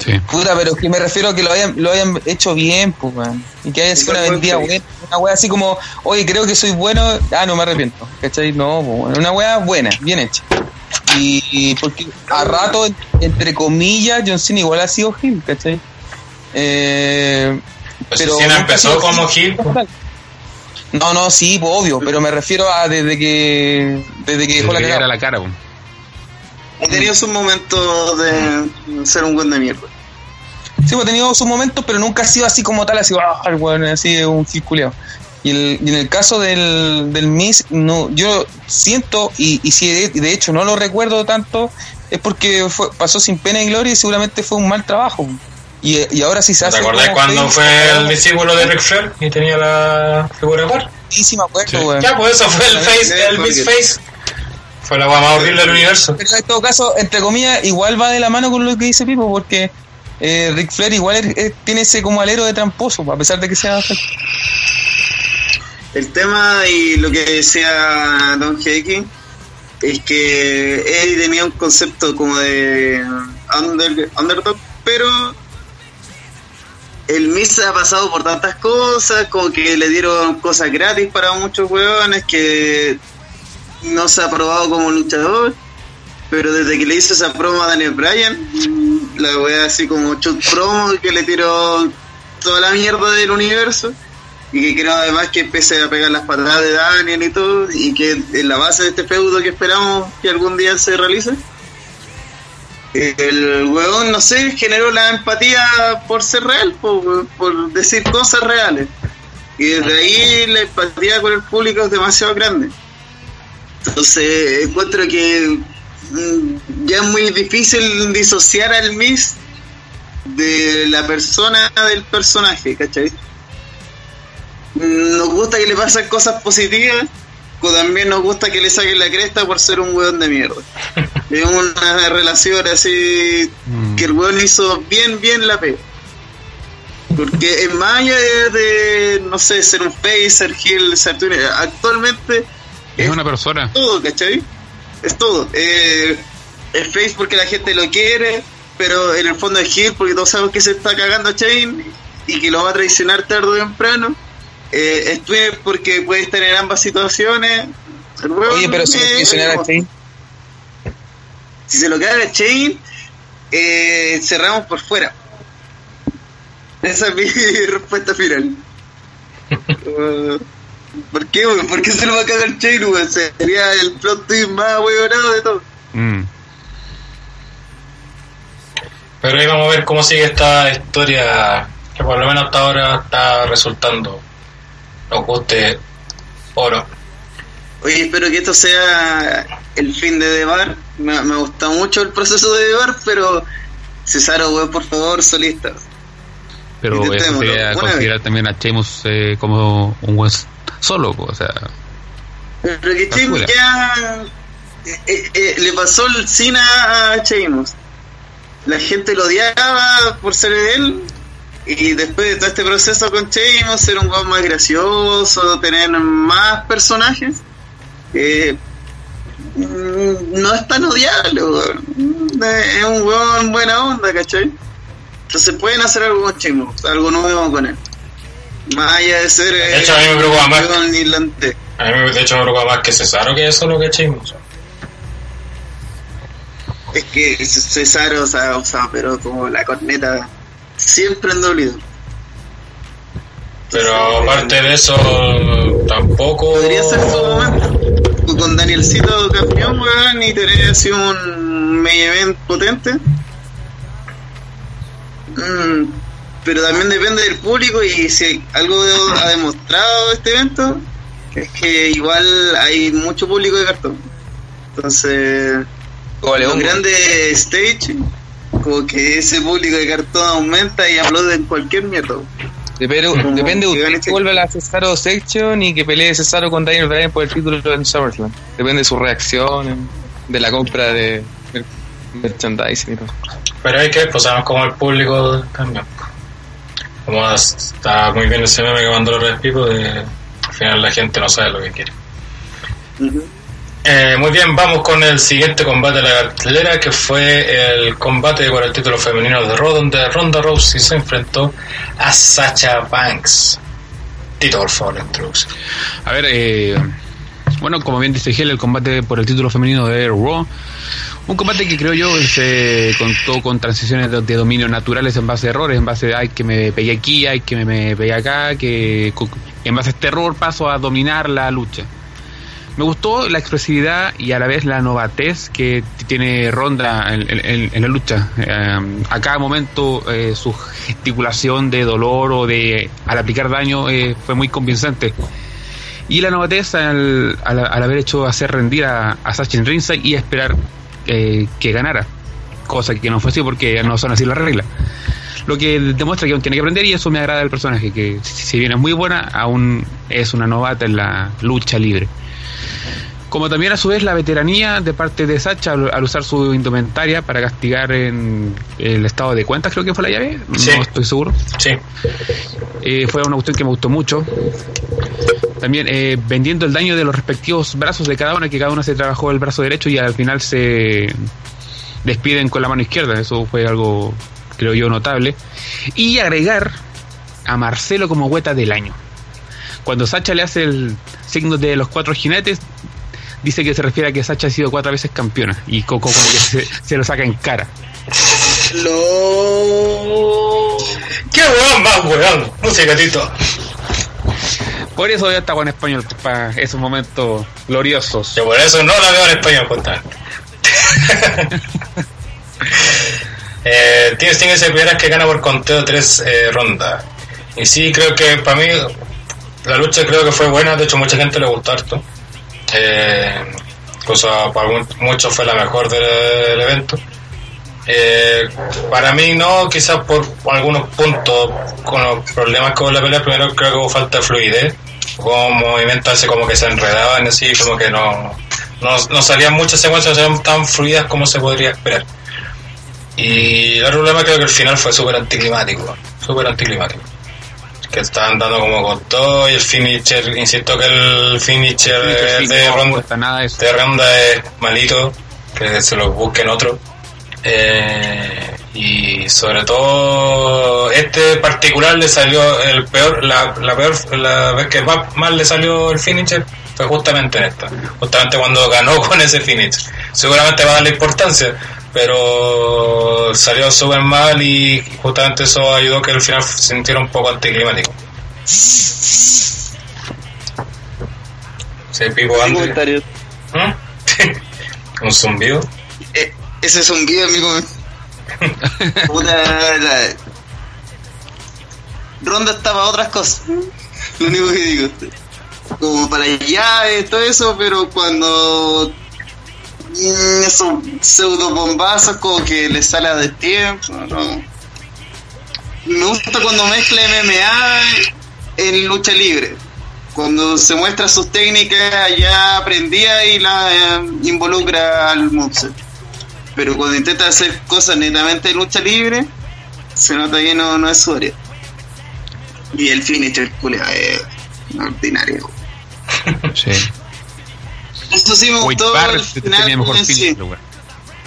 Sí. Puta, pero es que me refiero a que lo hayan, lo hayan hecho bien, pues, weón. Y que haya sido una vendida buena. Una wea así como, oye, creo que soy bueno. Ah, no me arrepiento. ¿Cachai? No, pues. Una wea buena, bien hecha. Y, y porque a rato, entre comillas, John Cena igual ha sido Gil, ¿cachai? Eh, Pues si Cena nunca ha empezó sido como Gil. No, no, sí, pues, obvio, pero me refiero a desde que desde que dejó la que era la cara. He tenido sus momentos de ser un buen de mierda. Sí, pues ha tenido sus momentos, pero nunca ha sido así como tal, así, ah, el weón, así un gil culiao. Y, el- y en el caso del, del Miss, no, yo siento, y, y si de, de hecho no lo recuerdo tanto, es porque fue, pasó sin pena y gloria y seguramente fue un mal trabajo. Y, y ahora sí se ¿Te hace. acordás como cuando fue el discípulo de Rick Flair y tenía la figura de par? Sí, sí, me acuerdo, Sí. weón. Ya, pues eso fue el face, el Miss Face. Fue la más horrible del universo. Pero en todo caso, entre comillas, igual va de la mano con lo que dice Pipo, porque eh, Ric Flair igual es- es- tiene ese como alero de tramposo, a pesar de que sea. El tema y lo que decía Don Heiki es que Eddie tenía un concepto como de under- underdog, pero el Miz ha pasado por tantas cosas, como que le dieron cosas gratis para muchos hueones, que no se ha probado como luchador, pero desde que le hizo esa promo a Daniel Bryan, la wea así como chut promo que le tiró toda la mierda del universo y que creo además que empiece a pegar las patadas de Daniel y todo y que en la base de este feudo que esperamos que algún día se realice el huevón no sé generó la empatía por ser real por, por decir cosas reales y desde ahí la empatía con el público es demasiado grande entonces encuentro que mm, ya es muy difícil disociar al Miss de la persona del personaje, ¿cachai? Nos gusta que le pasen cosas positivas, también nos gusta que le saquen la cresta por ser un weón de mierda. *laughs* Es una relación así Mm. que el weón hizo bien, bien la pega. Porque en allá de, no sé, ser un face, ser heel, ser actualmente Es una persona. todo, ¿cachai? Es todo. Eh, es face porque la gente lo quiere, pero en el fondo es heel porque todos sabemos que se está cagando a Chain y que lo va a traicionar tarde o temprano. Eh, porque puede estar en ambas situaciones. Oye, pero si eh, mencionar a Chain, si se lo caga a Chain, eh, cerramos por fuera. Esa es mi *laughs* respuesta final. *laughs* Uh, ¿Por qué? ¿Por qué se lo va a cagar Chain, weón? Sería el plot twist más weonado de todo. Mm. Pero ahí vamos a ver cómo sigue esta historia que por lo menos hasta ahora está resultando. Nos guste oro. Oye, espero que esto sea el fin de Debar. Me, me gusta mucho el proceso de Debar, pero Cesaro, weón, por favor, solista. Pero eso sería considerar también a Sheamus eh, como un buen solo, o sea, Pero que Sheamus ya eh, eh, eh, le pasó el Cena a Sheamus. La gente lo odiaba por ser él. Y después de todo este proceso con Sheamus, ser un weón más gracioso, tener más personajes, eh, no es tan odiable. Eh, Es un weón buena onda, ¿cachai? Entonces pueden hacer algo con Sheamus, algo nuevo con él. Más allá de ser De hecho, a mí me preocupa más. irlandés. A mí me- de hecho me preocupa más que Cesaro que solo que Sheamus. Es que Cesaro, o sea, o sea, pero como la corneta siempre en dolido. Pero aparte de eso, tampoco. Podría ser su momento. Con Danielcito campeón, weón, y tener así un main event potente. Mm, pero también depende del público y si algo ha demostrado este evento es que igual hay mucho público de cartón. Entonces, un grande stage, como que ese público de cartón aumenta y aplaude en cualquier mierda. Depende, Como depende de usted que vuelva a la Cesaro Section y que pelee Cesaro con Daniel Bryan por el título en SummerSlam. Depende de sus reacciones, de la compra de mer- merchandising y todo. Pero hay que ver, pues sabemos cómo el público también. Como está muy bien ese meme que mandó los Pipo de al final la gente no sabe lo que quiere. Ujú. Eh, muy bien, vamos con el siguiente combate de la cartelera, que fue el combate por el título femenino de Raw, donde Ronda Rousey se enfrentó a Sacha Banks. Tito, por favor, introducción. A ver, eh, bueno, como bien dice Gel, el combate por el título femenino de Raw. Un combate que creo yo se contó con transiciones de, de dominio naturales en base a errores, en base a ay, que me pegué aquí, ay, que me, me pegué acá, que en base a este error paso a dominar la lucha. Me gustó la expresividad y a la vez la novatez que tiene Ronda en, la lucha. Eh, a cada momento eh, su gesticulación de dolor o de al aplicar daño eh, fue muy convincente. Y la novatez al, al- haber hecho hacer rendir a, a Sachin Ringside y esperar eh, que ganara. Cosa que no fue así porque no son así las reglas. Lo que demuestra que aún tiene que aprender y eso me agrada del personaje, que si bien es muy buena, aún es una novata en la lucha libre. Como también a su vez la veteranía de parte de Sacha al, al usar su indumentaria para castigar en el estado de cuentas, creo que fue la llave, Sí. no estoy seguro. Sí, Eh, fue una cuestión que me gustó mucho. También eh, vendiendo el daño de los respectivos brazos de cada uno, que cada uno se trabajó el brazo derecho y al final se despiden con la mano izquierda. Eso fue algo, creo yo, notable. Y agregar a Marcelo como hueta del año. Cuando Sacha le hace el signo de los cuatro jinetes, dice que se refiere a que Sacha ha sido cuatro veces campeona. Y Coco como que se, se lo saca en cara. Lo... ¡Qué weón más weón! Música, Tito. Por eso ya estaba en español, para esos momentos gloriosos. Yo por eso no la veo en español, justamente. *laughs* eh, tiene Sting ese primera que gana por conteo tres eh, rondas. Y sí, creo que para mí la lucha creo que fue buena, de hecho mucha gente le gustó harto. Eh, incluso para muchos fue la mejor del, evento. Eh, para mí no, quizás por algunos puntos con los problemas con la pelea, primero creo que hubo falta de fluidez, hubo movimientos así como que se enredaban así, como que no, no, no salían muchas secuencias, no salían tan fluidas como se podría esperar. Y el problema creo que el final fue súper anticlimático, súper anticlimático. Que estaban dando como todo y el finisher, insisto que el finisher de, de no Ronda cuesta nada eso. este ronda es malito, que se lo busquen otro. Eh, y sobre todo, este particular le salió el peor, la, la peor, la vez que más mal le salió el finisher fue justamente en esta, justamente cuando ganó *laughs* con ese finisher. Seguramente va a darle importancia, pero salió súper mal y justamente eso ayudó que el final se sintiera un poco anticlimático. Se pico antes. ¿Mm? *laughs* Un zumbido. Eh, ese zumbido, amigo. *laughs* Puta, la... Ronda estaba otras cosas. Lo único que digo. Como para llaves, todo eso, pero cuando esos pseudo bombazos como que le sale a destiempo, no. Me gusta cuando mezcla MMA en lucha libre. Cuando se muestra sus técnicas ya aprendía y la eh, involucra al moveset. Pero cuando intenta hacer cosas netamente de lucha libre, se nota que no, no es su área. Y el finisher, culiao, es ordinario. Sí. *laughs* Eso sí me Wade gustó Barrett al final. tenía mejor en sí. finisher, weón.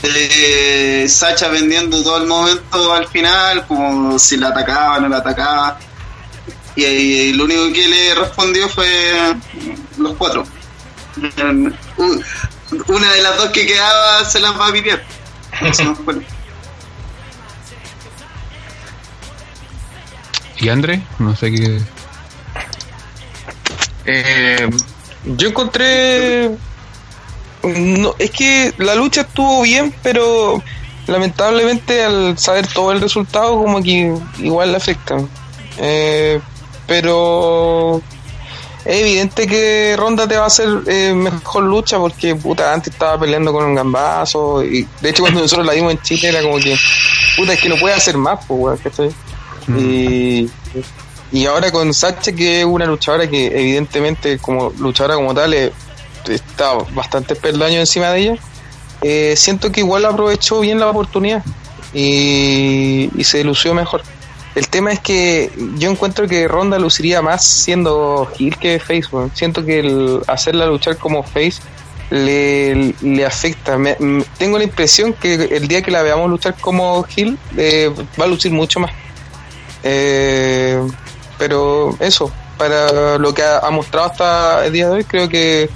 Eh, Sacha vendiendo todo el momento al final, como si la atacaba, no la atacaba. Y, y lo único que le respondió fue los cuatro. Una de las dos que quedaba se las va a pitear. Eso no fue. ¿Y André? No sé qué. Eh, yo encontré. No, es que la lucha estuvo bien, pero lamentablemente al saber todo el resultado, como que igual le afecta. Eh, pero es evidente que Ronda te va a hacer eh, mejor lucha porque puta antes estaba peleando con un gambazo y de hecho cuando nosotros la vimos en Chile era como que puta es que no puede hacer más pues weón, ¿cachai? Y, y ahora con Sacha, que es una luchadora que evidentemente como luchadora como tal eh, está bastante peldaño encima de ella, eh, siento que igual aprovechó bien la oportunidad y, se lució mejor. El tema es que yo encuentro que Ronda luciría más siendo heel que face. weón. Siento que el hacerla luchar como face le, le afecta. Tengo la impresión que el día que la veamos luchar como Hill eh, va a lucir mucho más. Eh, pero eso, para lo que ha mostrado hasta el día de hoy, creo que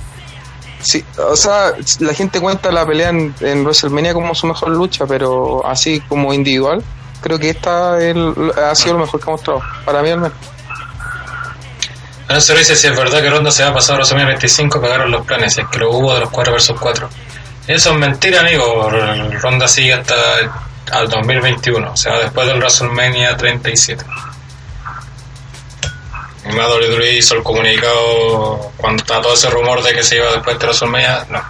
sí, o sea, la gente cuenta la pelea en, WrestleMania como su mejor lucha, pero así como individual, creo que esta es el- ha sido lo mejor que ha mostrado, para mí al menos. Se dice si es verdad que Ronda se va a pasar a WrestleMania 25, cagaron los planes, es que lo hubo de los 4 versus 4. Eso es mentira, amigo. Ronda sigue hasta al 2021, o sea, después del WrestleMania 37. Y más WWE hizo el comunicado cuando estaba todo ese rumor de que se iba después de WrestleMania. No.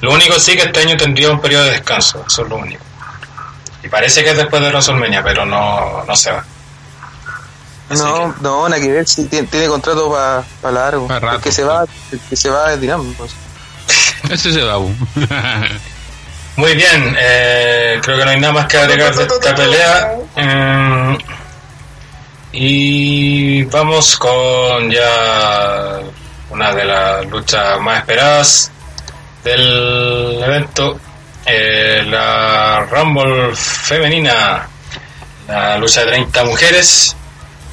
Lo único sí que este año tendría un periodo de descanso, eso es lo único. Y parece que es después de WrestleMania, pero no, no se va. Así No, no, nada que ver, si tiene, tiene contrato para largo. Pa' rato, el que se va, el que se va es Dinamo. pues. *laughs* Ese se va. Muy bien, eh, creo que no hay nada más que agregar de esta pelea. *laughs* y vamos con ya una de las luchas más esperadas del evento, eh, la Rumble femenina, la lucha de 30 mujeres,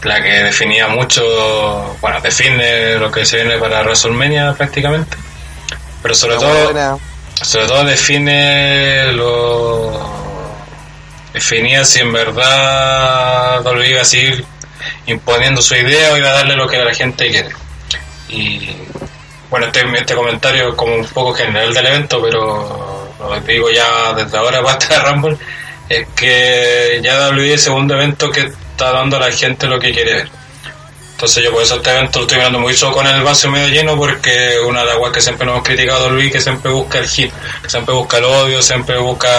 la que definía mucho, bueno, define lo que se viene para WrestleMania prácticamente, pero sobre todo sobre todo define lo definía si en verdad WWE iba a seguir imponiendo su idea o iba a darle lo que la gente quiere y bueno este, este comentario es como un poco general del evento pero lo digo ya desde ahora *laughs* basta de Rumble es que ya WWE es el segundo evento que está dando a la gente lo que quiere ver entonces yo por eso este evento lo estoy mirando mucho con el vaso medio lleno porque una de las cosas que siempre nos hemos criticado Luis que siempre busca el hit, que siempre busca el odio, siempre busca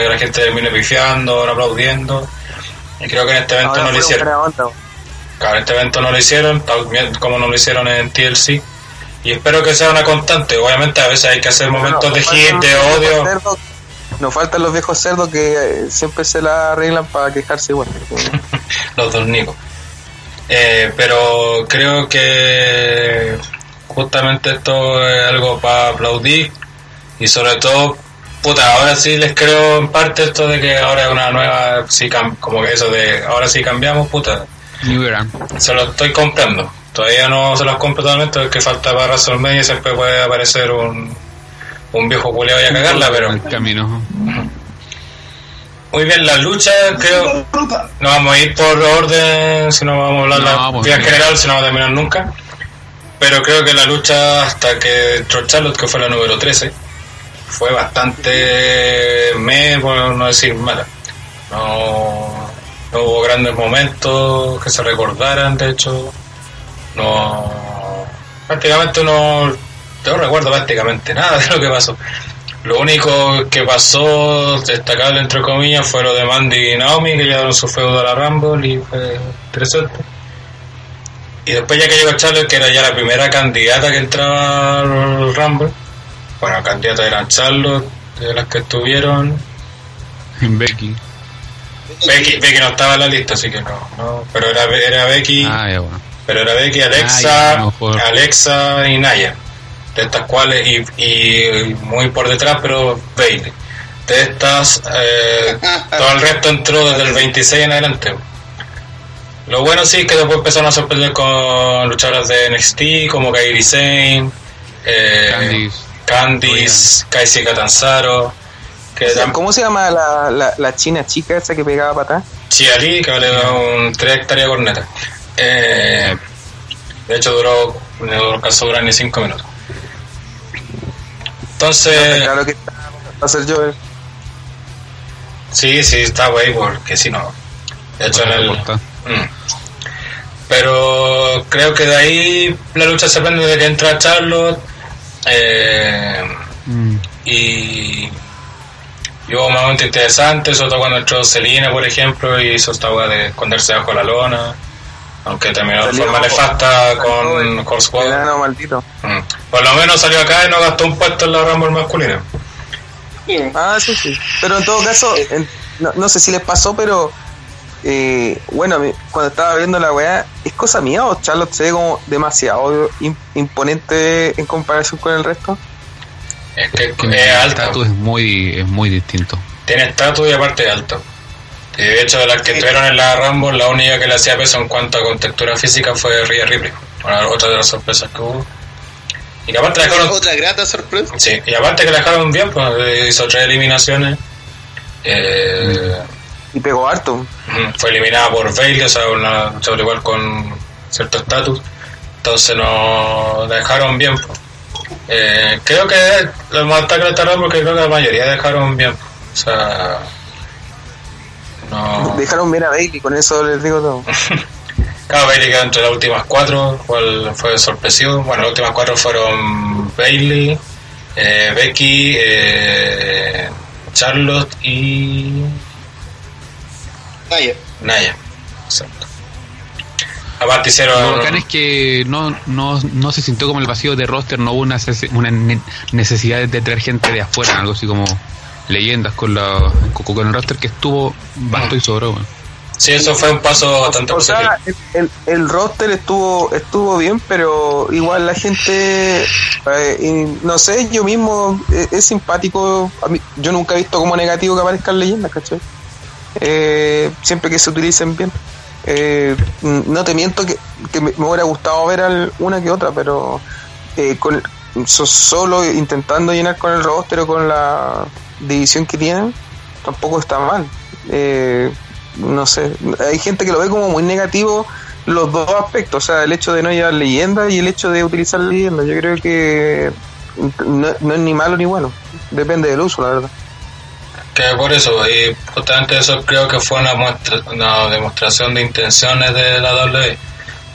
que la gente termine pifiando, no aplaudiendo. Y creo que en este evento ahora no lo hicieron. Este evento no lo hicieron, como no lo hicieron en TLC. Y espero que sea una constante. Obviamente a veces hay que hacer momentos de hit, de odio. cerdos- Nos faltan los viejos cerdos que eh, siempre se la arreglan para quejarse igual. *laughs* los dos Nicos. Eh, pero creo que justamente esto es algo para aplaudir y sobre todo, puta, ahora sí les creo en parte esto de que ahora es una nueva, sí, como que eso de ahora sí cambiamos, puta, New Era. se lo estoy comprando. Todavía no se los compro totalmente porque falta para WrestleMania y siempre puede aparecer un, un viejo culeado y a cagarla, pero El camino. muy bien, la lucha creo... No vamos a ir por orden, si no vamos a hablar No, la pues, en bien. general, si no vamos a terminar nunca. Pero creo que la lucha hasta que entró Charlotte, que fue la número 13, fue bastante me, por no decir mala. No, no hubo grandes momentos que se recordaran, de hecho. No. Prácticamente no. No recuerdo prácticamente nada de lo que pasó. Lo único que pasó, destacable entre comillas, fue lo de Mandy y Naomi, que llevaron su feudo a la Rumble y fue interesante. Y después ya que llegó Charlotte, que era ya la primera candidata que entraba al Rumble, bueno, candidatas eran Charlotte, de las que estuvieron. Becky. Becky, Becky no estaba en la lista, así que no, no pero era, era Becky, Ah, ya, bueno. pero era Becky, Ah, Alexa. Alexa y Naya. De estas cuales, y, y muy por detrás, pero Bailey. De estas, eh, *laughs* todo el resto entró desde el 26 en adelante. Lo bueno sí es que después empezaron a sorprender con luchadoras de NXT como Kairi Sane, eh, Candice. Candice, Kaisi Catanzaro, que ¿Cómo se llama la, la, la china chica esa que pegaba para atrás? Chiari, que vale un 3 hectáreas de corneta. Eh, de hecho duró, no alcanzó a durar ni 5 minutos. Entonces, claro que está, va a ser yo. sí, sí, está güey, porque si no. De hecho, en el. Mm. Pero creo que de ahí la lucha se prende de que entra Charlotte eh, Mm. y, y hubo momentos interesantes, sobre todo cuando entró Selina, por ejemplo, y hizo esta hueá de esconderse bajo la lona, aunque terminó de forma nefasta con el Horse enano maldito. Mm. Por lo menos salió acá y no gastó un puesto en la Rumble masculina. Ah, sí, sí. Pero en todo caso, en- no, no sé si les pasó, pero eh, bueno, cuando estaba viendo la weá, ¿es cosa mía o Charlotte se ve como demasiado im- imponente en comparación con el resto? Es que es el alto. estatus es muy, es muy distinto. Tiene estatus y aparte es alto. Y de hecho, de las que estuvieron en la Rambo, la única que le hacía peso en cuanto a contextura física fue Rhea Ripley. Una- otra de las sorpresas que hubo. Y que aparte la dejaron. Otra grata sorpresa. Sí, y aparte que la dejaron bien, pues hizo tres eliminaciones. Eh, Y pegó harto. Fue eliminada por Bailey, o sea, una luchadora igual con cierto estatus. Entonces nos dejaron bien. po. Eh, creo que los más ataques tardaron porque creo que la mayoría dejaron bien. O sea, no. Dejaron bien a Bailey, con eso les digo todo. *laughs* Claro, Bailey quedó entre las últimas cuatro, cual fue sorpresivo. Bueno, las últimas cuatro fueron Bailey, eh, Becky, eh, Charlotte y Naya. Naya. Aparte hicieron... Lo bacán es que no, no, no se sintió como el vacío de roster, no hubo una, una ne- necesidad de traer gente de afuera, algo así como leyendas con, la, con, con el roster que estuvo basto y sobró. Sí, eso fue un paso bastante O sea, el, el, el roster estuvo estuvo bien, pero igual la gente, eh, y no sé, yo mismo eh, es, simpático. A mí, yo nunca he visto como negativo que aparezcan leyendas, ¿cachai? Eh, siempre que se utilicen bien. Eh, no te miento que, me, hubiera gustado ver al- una que otra, pero eh, solo intentando llenar con el roster o con la división que tienen, tampoco está mal. Eh, no sé, hay gente que lo ve como muy negativo los dos aspectos, o sea, el hecho de no llevar leyenda y el hecho de utilizar leyenda. Yo creo que no, no es ni malo ni bueno, depende del uso, la verdad. Que por eso, y justamente eso creo que fue una, demostración de intenciones de la WWE. Eh,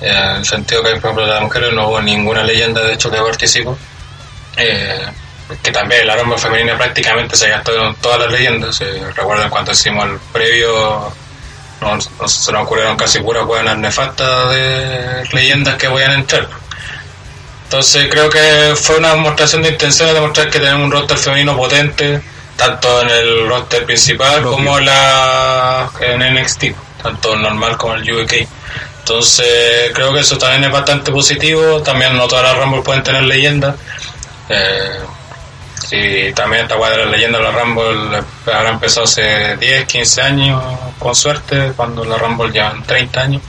en el sentido que, por ejemplo, las mujeres no hubo ninguna leyenda, de hecho, que participó. Eh, que también la Rumble femenina prácticamente se gastaron todas las leyendas. Eh, recuerden cuando hicimos el previo, no, se nos ocurrieron casi puras buenas nefastas de leyendas que vayan a entrar. Entonces creo que fue una demostración de intenciones, demostrar que tenemos un roster femenino potente, tanto en el roster principal Propio. como la, en NXT, tanto normal como el UK. Entonces creo que eso también es bastante positivo, también no todas las Rumble pueden tener leyendas. Eh, sí, también esta cuadra de la leyenda de la Rumble habrá empezado hace 10, 15 años, con suerte, cuando la Rumble llevan 30 años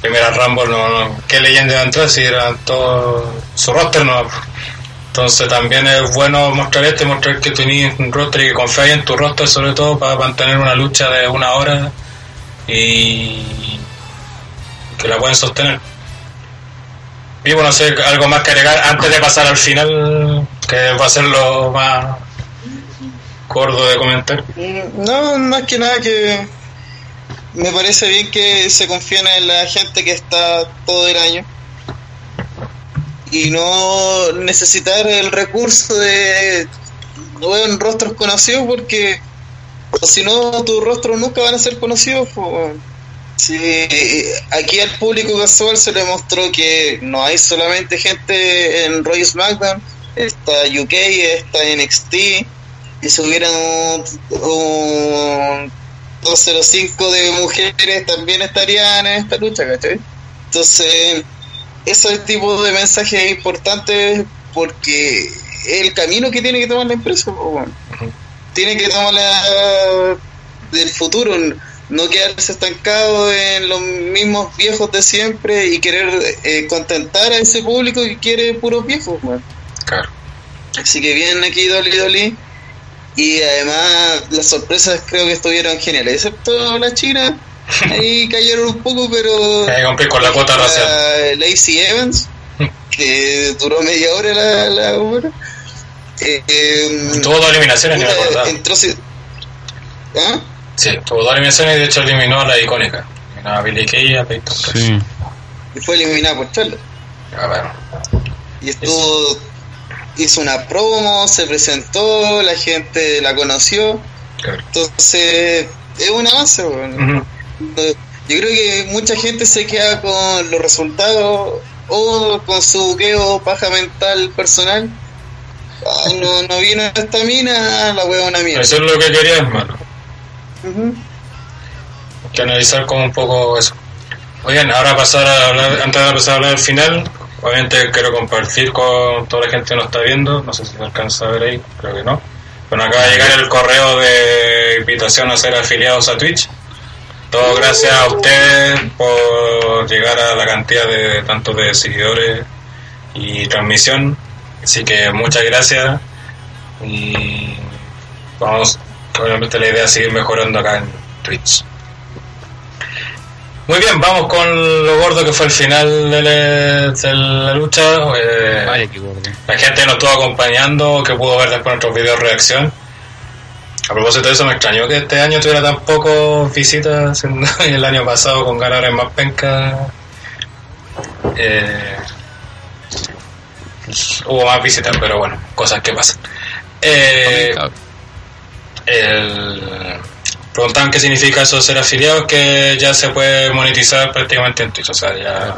primera Rumble, no, no, ¿qué leyenda iba a entrar si eran todos su roster? No. Entonces también es bueno mostrar esto y mostrar que tenías un roster y que confías en tu roster sobre todo para mantener una lucha de una hora y que la pueden sostener. Y bueno, no sé, algo más que agregar antes de pasar al final, que va a ser lo más gordo de comentar. Mm, No, más que nada que me parece bien que se confíen en la gente que está todo el año y no necesitar el recurso de bueno, rostros conocidos porque si no tus rostros nunca van a ser conocidos. po. Sí, aquí al público casual se le mostró que no hay solamente gente en Roy SmackDown, está UK, está NXT, y si hubiera un, un 205 de mujeres también estarían en esta lucha, ¿cachai? Entonces, ese tipo de mensajes es importante porque es el camino que tiene que tomar la empresa, tiene que tomar la del futuro, no quedarse estancado en los mismos viejos de siempre y querer eh, contentar a ese público que quiere puros viejos, weón. Claro. Así que bien aquí Dolly Dolly. Y además las sorpresas creo que estuvieron geniales, excepto la China. Ahí cayeron un poco, pero... Hay que cumplir con la cuota racial. la Lacey Evans, que duró media hora la, la obra. Eh, eh, Tuvo dos eliminaciones, ni me acordaba. entró si- ¿Ah? Sí, tuvo dos eliminaciones y de hecho eliminó a la icónica. Eliminó a Billy Kay y a Peyton. Sí. Y fue eliminada por Charlotte. Ah, bueno. Y estuvo, hizo una promo, se presentó, la gente la conoció. Claro. Entonces, es un avance. Ujú. Yo creo que mucha gente se queda con los resultados o con su buqueo paja mental personal. Ah, no, no vino esta mina, la hueá una mierda. Eso es lo que quería, hermano. Ujú. Hay que analizar como un poco eso. Oigan, ahora pasar a hablar, antes de pasar a hablar al final, obviamente quiero compartir con toda la gente que nos está viendo, no sé si se alcanza a ver ahí, creo que no. Bueno, acaba de llegar el correo de invitación a ser afiliados a Twitch. Todo gracias a ustedes por llegar a la cantidad de tanto de seguidores y transmisión. Así que muchas gracias y vamos, obviamente la idea es seguir mejorando acá en Twitch. Muy bien, vamos con lo gordo que fue el final de la, de la lucha. Eh, gordo. la gente nos estuvo acompañando, que pudo ver después nuestros videos de reacción. A propósito de eso, me extrañó que este año tuviera tan pocos visitas, siendo *laughs* el año pasado con ganadores más pencas. Eh, hubo más visitas, pero bueno, cosas que pasan. Eh, el- preguntaban qué significa eso de ser afiliados, que ya se puede monetizar prácticamente en Twitch, o sea, ya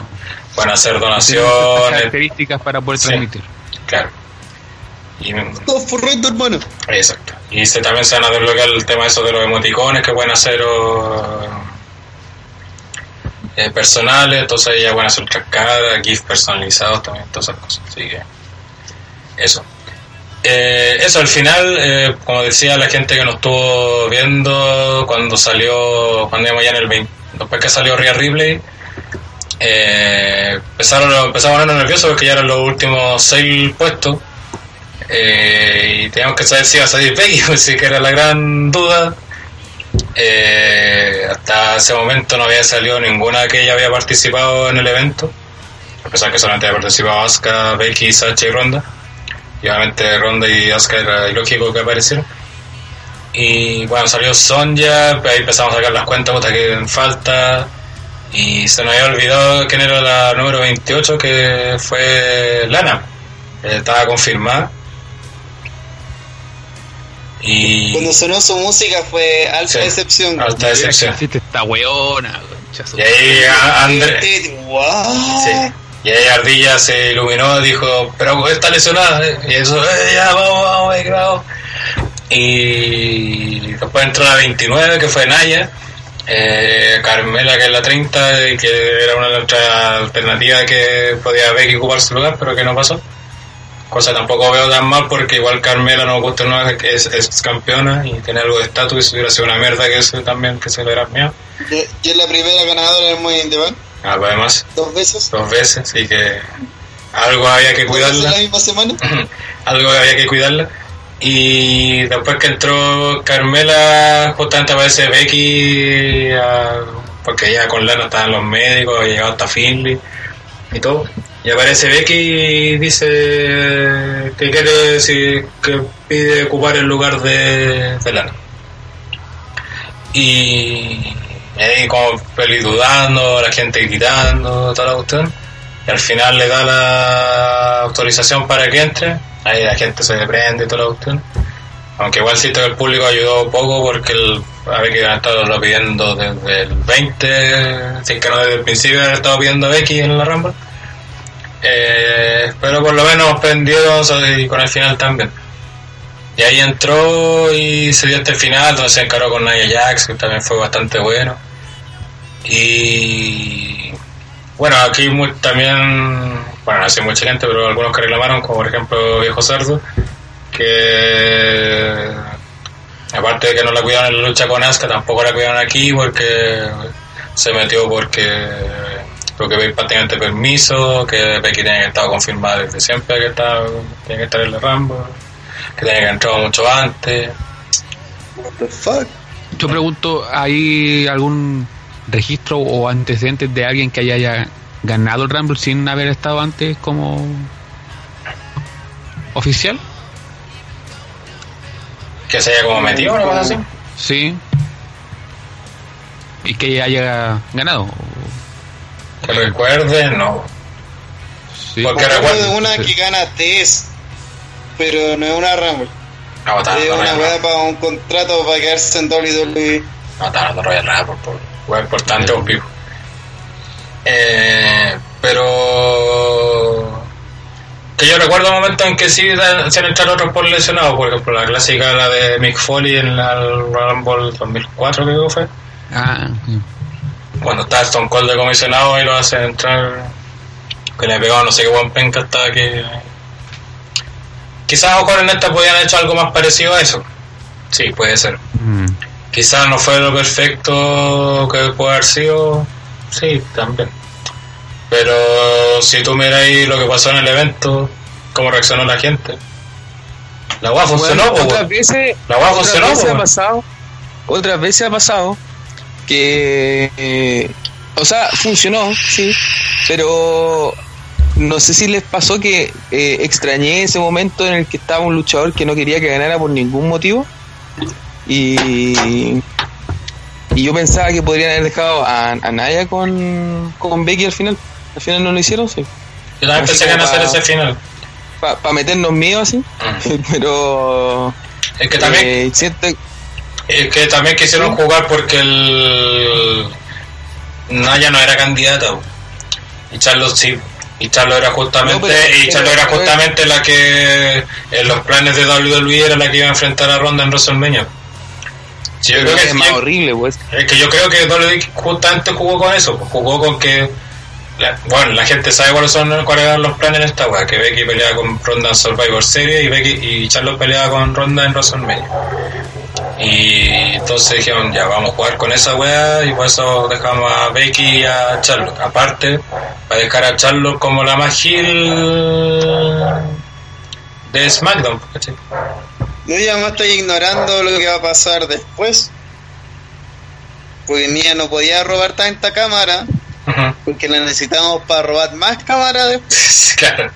pueden hacer donaciones, características para poder Sí. transmitir. claro. Y, Todo forrando, hermano. Exacto. Y se, también se van a desbloquear el tema eso de los emoticones que pueden hacer o, eh, personales, entonces ya pueden hacer cascadas, GIF personalizados también, todas esas cosas. Así que eso. Eh, eso al final, eh, como decía la gente que nos estuvo viendo cuando salió, cuando íbamos ya en el 20, después que salió Rhea Ripley, eh, empezaron, empezaron a ponernos nerviosos porque ya eran los últimos seis puestos eh, y teníamos que saber si iba a salir Becky, pues sí que era la gran duda. Eh, hasta ese momento no había salido ninguna que ella había participado en el evento, a pesar que solamente había participado Asuka, Becky, Sacha y Ronda. Y obviamente Ronda y Asuka era ilógico que aparecieran. Y bueno, salió Sonja, ahí empezamos a sacar las cuentas, puta que falta. Y se nos había olvidado quién era la número 28, que fue Lana. Eh, estaba confirmada. Y Cuando sonó su música fue alta Sí. decepción. alta decepción. Esta weona, Y ahí a- André, What? sí. y ahí Ardilla se iluminó, dijo, pero está lesionada. eh". Y eso, "Eh, ya, vamos, vamos. Y después entró la 29, que fue Naya. Eh, Carmela, que es la 30, y que era una de nuestras alternativas que podía Becky ocupar su lugar, pero que no pasó. Cosa tampoco veo tan mal porque igual Carmela no me gusta no es, es, campeona y tiene algo de estatus y si hubiera sido una mierda que eso también que se le hubiera mío. Y es la primera ganadora en el Money in the Bank, Algo además, dos veces. dos veces, así que algo había que cuidarla. la misma semana. *laughs* algo había que cuidarla. Y después que entró Carmela, justamente aparece Becky, ah, porque ya con Lana estaban los médicos, llegado hasta Finley y todo. Y aparece Becky y dice que quiere decir que pide ocupar el lugar de, de Lana. Y ahí como peli dudando, la gente gritando, toda la cuestión. Y al final le da la autorización para que entre. Ahí la gente se prende y toda la cuestión. Aunque igual siento que el público ayudó poco porque el, a que han estado lo pidiendo desde el 20, si es que no desde el principio han estado pidiendo a Becky en la Rumble. Eh, pero por lo menos prendieron y con el final también. Y ahí entró y se dio hasta el final, donde se encaró con Nia Jax, que también fue bastante bueno. Y bueno, aquí mu- también, bueno, no sé mucha gente, pero algunos que reclamaron, como por ejemplo Viejo Cerdo, que aparte de que no la cuidaron en la lucha con Asuka, tampoco la cuidaron aquí porque se metió porque tuvo que pedir prácticamente permiso, que Becky tenía que estar confirmada desde siempre que tenía que estar en la Rambo, que tenía que entrado mucho antes. What the fuck? Yo pregunto, ¿hay algún registro o antecedentes de alguien que haya, haya ganado el Rumble sin haber estado antes como oficial? Que se haya como metido una cosa así. Sí. Y que haya ganado. Que recuerde, no. Sí. Porque de recuerdo. una que gana TES, pero no es una Rumble. No, está Es no, una no, weá para un contrato para quedarse en WWE. No, está hablando Royal Rumble, por weá importante, un pico. Eh, pero. Que yo recuerdo un momento en que sí se han echado otros por lesionados, por ejemplo, la clásica, la de Mick Foley en la Rumble 2004, creo que fue. Ah, sí. Cuando está Stone Cold de comisionado y lo hace entrar que le pegaba no sé qué buen penca hasta que. Quizás mejor en esta podían haber hecho algo más parecido a eso. Sí, puede ser. Mm. Quizás no fue lo perfecto que puede haber sido. Sí, también. Pero si tú miras ahí lo que pasó en el evento, cómo reaccionó la gente. La weá funcionó, Bueno, otras veces, La otras funcionó, veces ha pasado, otras veces ha pasado que, eh, o sea, funcionó, sí, pero no sé si les pasó que eh, extrañé ese momento en el que estaba un luchador que no quería que ganara por ningún motivo y y yo pensaba que podrían haber dejado a, a Naya con, con Becky al final, al final no lo hicieron, sí, Yo también pensé que como hacer pa- ese final. para meternos miedo así, Mm. *laughs* pero Es que también eh, siento Es que también quisieron jugar porque el Naya no era candidata y Charlo sí. Y Charlo era justamente No, pero- y Charlo pero- era justamente la que en los planes de WWE era la que iba a enfrentar a Ronda en WrestleMania. Sí, yo creo que es más yo- horrible, pues. es que yo creo que WWE justamente jugó con eso pues, jugó con que la- bueno la gente sabe cuáles son cuáles eran los planes en esta weá que Becky peleaba con Ronda en Survivor Series y Becky y Charlo peleaba con Ronda en WrestleMania y entonces dijeron, ya vamos a jugar con esa weá y por eso dejamos a Becky y a Charlotte. Aparte, para dejar a Charlotte como la más de SmackDown. ¿cachai? No, y además estoy ignorando lo que va a pasar después. Porque Nia no podía robar tanta cámara, porque la necesitamos para robar más cámara después. *laughs* claro.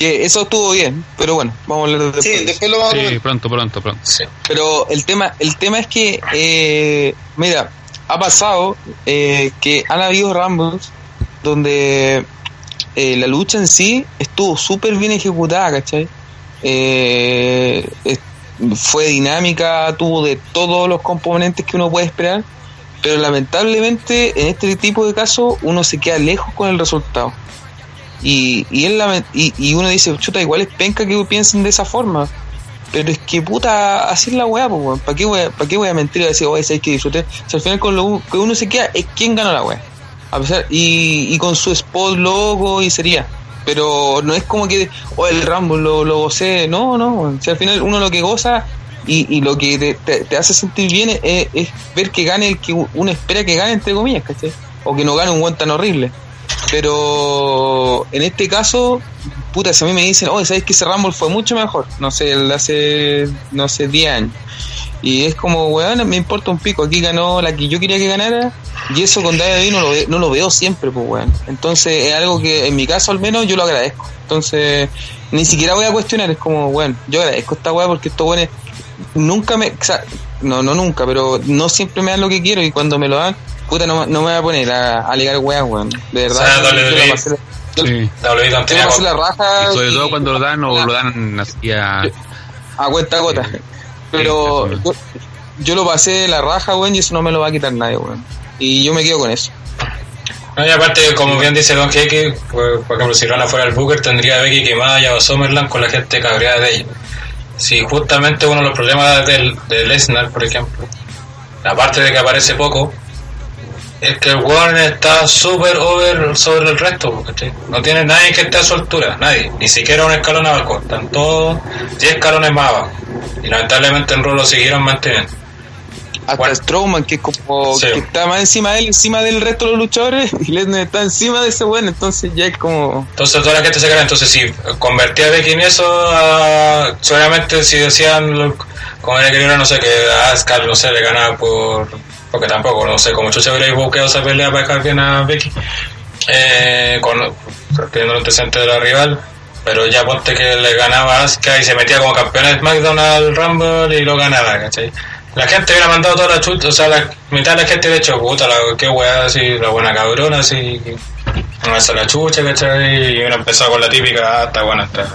Que eso estuvo bien, pero bueno, vamos a hablar después. Sí, después lo vamos a Sí, ver. pronto, pronto, pronto. Sí. Pero el tema, el tema es que, eh, mira, ha pasado eh, que han habido Rumbles donde eh, la lucha en sí estuvo súper bien ejecutada, ¿cachai? Eh, fue dinámica, tuvo de todos los componentes que uno puede esperar, pero lamentablemente en este tipo de casos uno se queda lejos con el resultado. Y, y, lament- y, y uno dice, chuta, igual es penca que piensen de esa forma. Pero es que puta, así es la weá, pues. ¿Para qué para qué voy a mentir y decir, oye, sabes que disfruté? Si al final con lo que uno se queda es quién ganó la weá. A pesar, y, y con su spot logo y sería. Pero no es como que, oh, el Rambo lo, lo gocé. No, no, weón. Si al final uno lo que goza y, y lo que te, te- te hace sentir bien es, es ver que gane el que uno espera que gane, entre comillas, ¿cachai? O que no gane un guan tan horrible. Pero en este caso, puta, si a mí me dicen, oye, ¿sabes que ese Rumble fue mucho mejor? No sé, el hace, no sé, 10 años. Y es como, weón, me importa un pico. Aquí ganó la que yo quería que ganara. Y eso con David no lo, ve- no lo veo siempre, pues, weón. Entonces es algo que, en mi caso al menos, yo lo agradezco. Entonces, ni siquiera voy a cuestionar. Es como, weón, yo agradezco esta weá porque estos weones nunca me. o sea, no, no nunca, pero no siempre me dan lo que quiero. Y cuando me lo dan, puta, no, no me voy a poner a, a alegar weá, weón. De verdad, O sea, yo la pasé- yo- Sí. WWE yo tenía le pasé con- la raja. Y sobre y- todo cuando lo dan o lo dan así a... a cuenta gota. Pero yo, yo lo pasé la raja, weón, y eso no me lo va a quitar nadie, weón. Y yo me quedo con eso. No, y aparte, como bien dice Don Jeque, por, por ejemplo, si Rana fuera el Booker, tendría a Becky quemada y a Summerland con la gente cabreada de ella. Si justamente uno de los problemas del, de Lesnar, por ejemplo, aparte de que aparece poco, es que el weón está súper over sobre el resto, ¿cachai? No tiene nadie que esté a su altura, nadie, ni siquiera un escalón abajo, están todos 10 escalones más abajo. Y lamentablemente en Raw lo siguieron manteniendo. Hasta Bueno. Strowman, que es como Sí. que está más encima de él, encima del resto de los luchadores, *laughs* y Lesnar está encima de ese weón, entonces ya es como. Entonces toda la gente se queda. Entonces si convertía a Becky en eso, a- solamente si decían, como era que no sé, que a Asuka, no sé, le ganaba por... Porque tampoco, no sé, como Chucha hubiera buscado esa pelea para dejar bien a Becky, eh, con, teniendo el antecedente de la rival, pero ya ponte que le ganaba a Asuka y se metía como campeona de SmackDown al Rumble y lo ganaba, ¿cachai? La gente hubiera mandado toda la chucha, o sea, la mitad de la gente de hecho, puta, la, qué weá, así, la buena cabrona, así, no hace la chucha, ¿cachai? Y hubiera empezado con la típica, ah, está buena, está.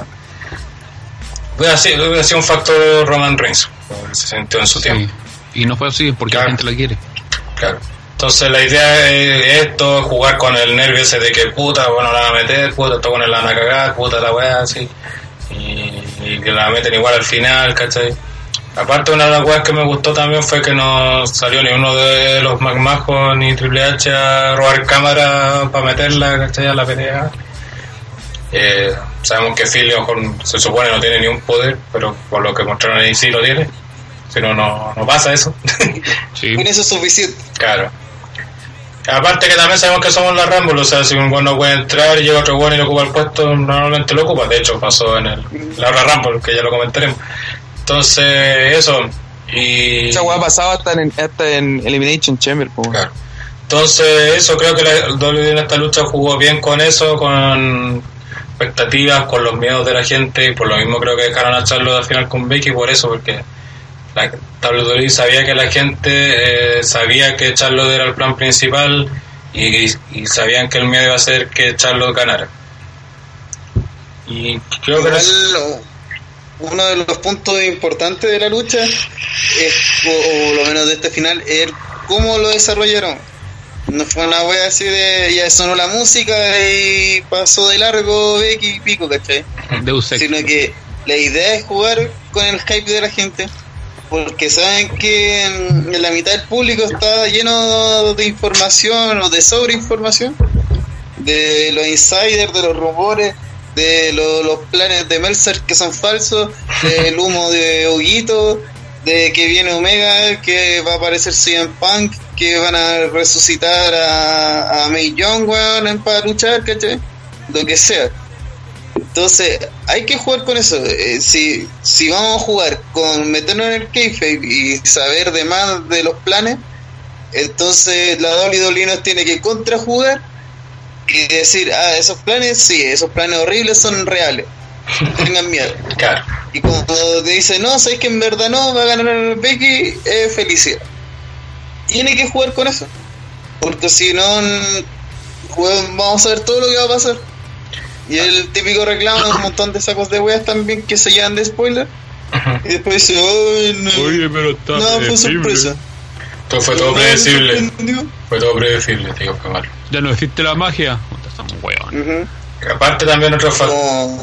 Hubiera sido, hubiera sido un factor Roman Reigns, en ese sentido en su Sí. tiempo. Y no fue así porque Claro. la gente lo quiere. Claro. Entonces la idea es esto, jugar con el nervio ese de que puta, bueno, la van a meter, puta, esto bueno, la van a cagar, puta la weá, así. Y, y que la meten igual al final, ¿cachai? Aparte, una de las weas que me gustó también fue que no salió ni uno de los McMahon ni Triple H a robar cámara para meterla, ¿cachai? A la pelea. Eh, sabemos que Phil a lo mejor se supone no tiene ni un poder, pero por lo que mostraron ahí sí lo tiene. Si no, no, pasa eso. *laughs* Sí. Con eso es suficiente. claro. Aparte que también sabemos que somos la Rumble, o sea, si un bueno puede entrar y llega otro bueno y lo ocupa el puesto, normalmente lo ocupa. De hecho, pasó en el, la Rumble, que ya lo comentaremos. Entonces, eso. Y... Esa weá pasaba hasta en, hasta en Elimination Chamber, po. Claro. Entonces, eso creo que la WWE en esta lucha jugó bien con eso, con expectativas, con los miedos de la gente, y por lo mismo creo que dejaron a Charlotte al final con Becky, por eso, porque la WWE sabía que la gente eh, sabía que Charlotte era el plan principal y, y sabían que el miedo iba a ser que Charlotte ganara. Y creo que Igual, es- uno de los puntos importantes de la lucha, es, o, o lo menos de este final, es cómo lo desarrollaron. No fue una wea así de ya sonó la música y pasó de largo Becky y pico, ¿cachai? Sino que la idea es jugar con el hype de la gente. Porque saben que la mitad del público está lleno de información o de sobreinformación. De los insiders, de los rumores, de lo- los planes de Meltzer que son falsos, del humo de Huguito, de que viene Omega, que va a aparecer CM Punk, que van a resucitar a, a May Young, weón, para luchar, ¿cachai? Lo que sea. Entonces, hay que jugar con eso. Eh, si, si vamos a jugar con meternos en el kayfabe y saber de más de los planes, entonces la WWE nos tiene que contrajugar y decir, ah, esos planes, sí, esos planes horribles son reales. No *laughs* tengan miedo. claro. Y cuando te dice, no, sabes que en verdad no, va a ganar Becky, es felicidad. Tiene que jugar con eso. Porque si no, vamos a ver todo lo que va a pasar. Y el típico reclamo de un montón de sacos de weas también que se llevan de spoiler. Y después dice, "Ay, no, pero está no, fue sorpresa. Todo fue todo predecible. sorprendió". Fue todo predecible, digo, fue malo. Ya no existe la magia. Son hueón. Ujú. Aparte también otro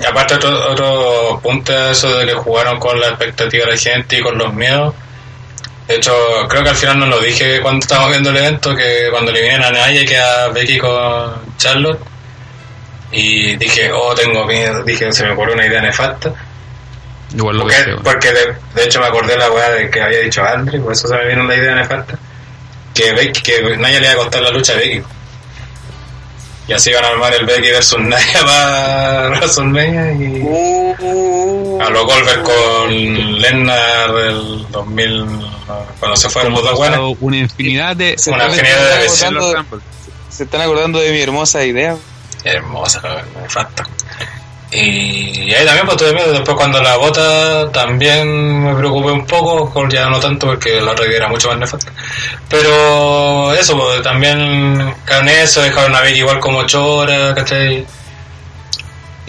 y aparte otro, otro punto es eso de que jugaron con la expectativa de la gente y con los miedos. De hecho, creo que al final no lo dije cuando estábamos viendo el evento, que cuando eliminen a Naya que a Becky con Charlotte. Y dije, oh, tengo miedo. Dije, se me ocurrió una idea nefasta. Igual lo Porque, porque de, de hecho me acordé de la weá de que había dicho Andre, por eso se me vino la idea nefasta. Que Becky, que Naya le iba a costar la lucha a Becky. Y así iban a armar el Becky versus Naya *laughs* para WrestleMania y a los Goldberg con Lennar del 2000 cuando se fueron los dos buenos. una infinidad de. Una infinidad de acordando- Se están acordando de mi hermosa idea. Hermosa, nefasta. Y, y ahí también pues tuve miedo. Después cuando la bota también me preocupé un poco, ya no tanto porque la otra era mucho más nefasta. Pero eso, pues también con eso dejaron a Becky igual como chora, ¿cachai?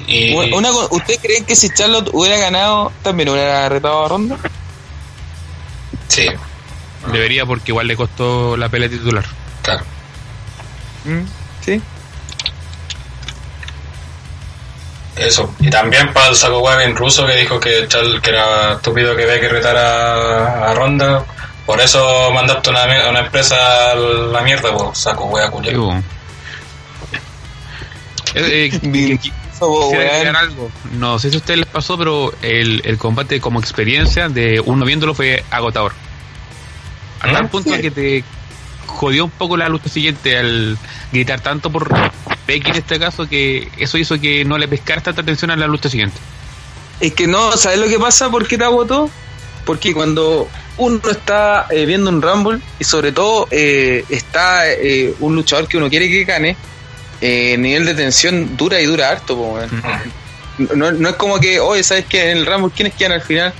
Y Una ¿Usted cree que si Charlotte hubiera ganado, también hubiera retado a Ronda? sí, Debería porque igual le costó la pelea titular. claro. ¿Mm? ¿Sí? Eso. Y también para el saco web en ruso que dijo que, Chal- que era estúpido que Becky retara a Ronda. Por eso mandaste una, una empresa a la mierda, pues saco wea weón. Eh, eh, *laughs* algo. No sé si a ustedes les pasó, pero el, el combate como experiencia de uno viéndolo fue agotador. A tal ¿Mm? punto Sí. que te jodió un poco la lucha siguiente al gritar tanto por Becky en este caso que eso hizo que no le pescara tanta atención a la lucha siguiente. Es que no, ¿sabes lo que pasa? ¿Por qué te agotó? Porque cuando uno está eh, viendo un Rumble y sobre todo eh, está eh, un luchador que uno quiere que gane, eh, el nivel de tensión dura y dura harto, po, no, no es como que, oye, ¿sabes qué? En el Rumble, ¿quiénes quedan al final?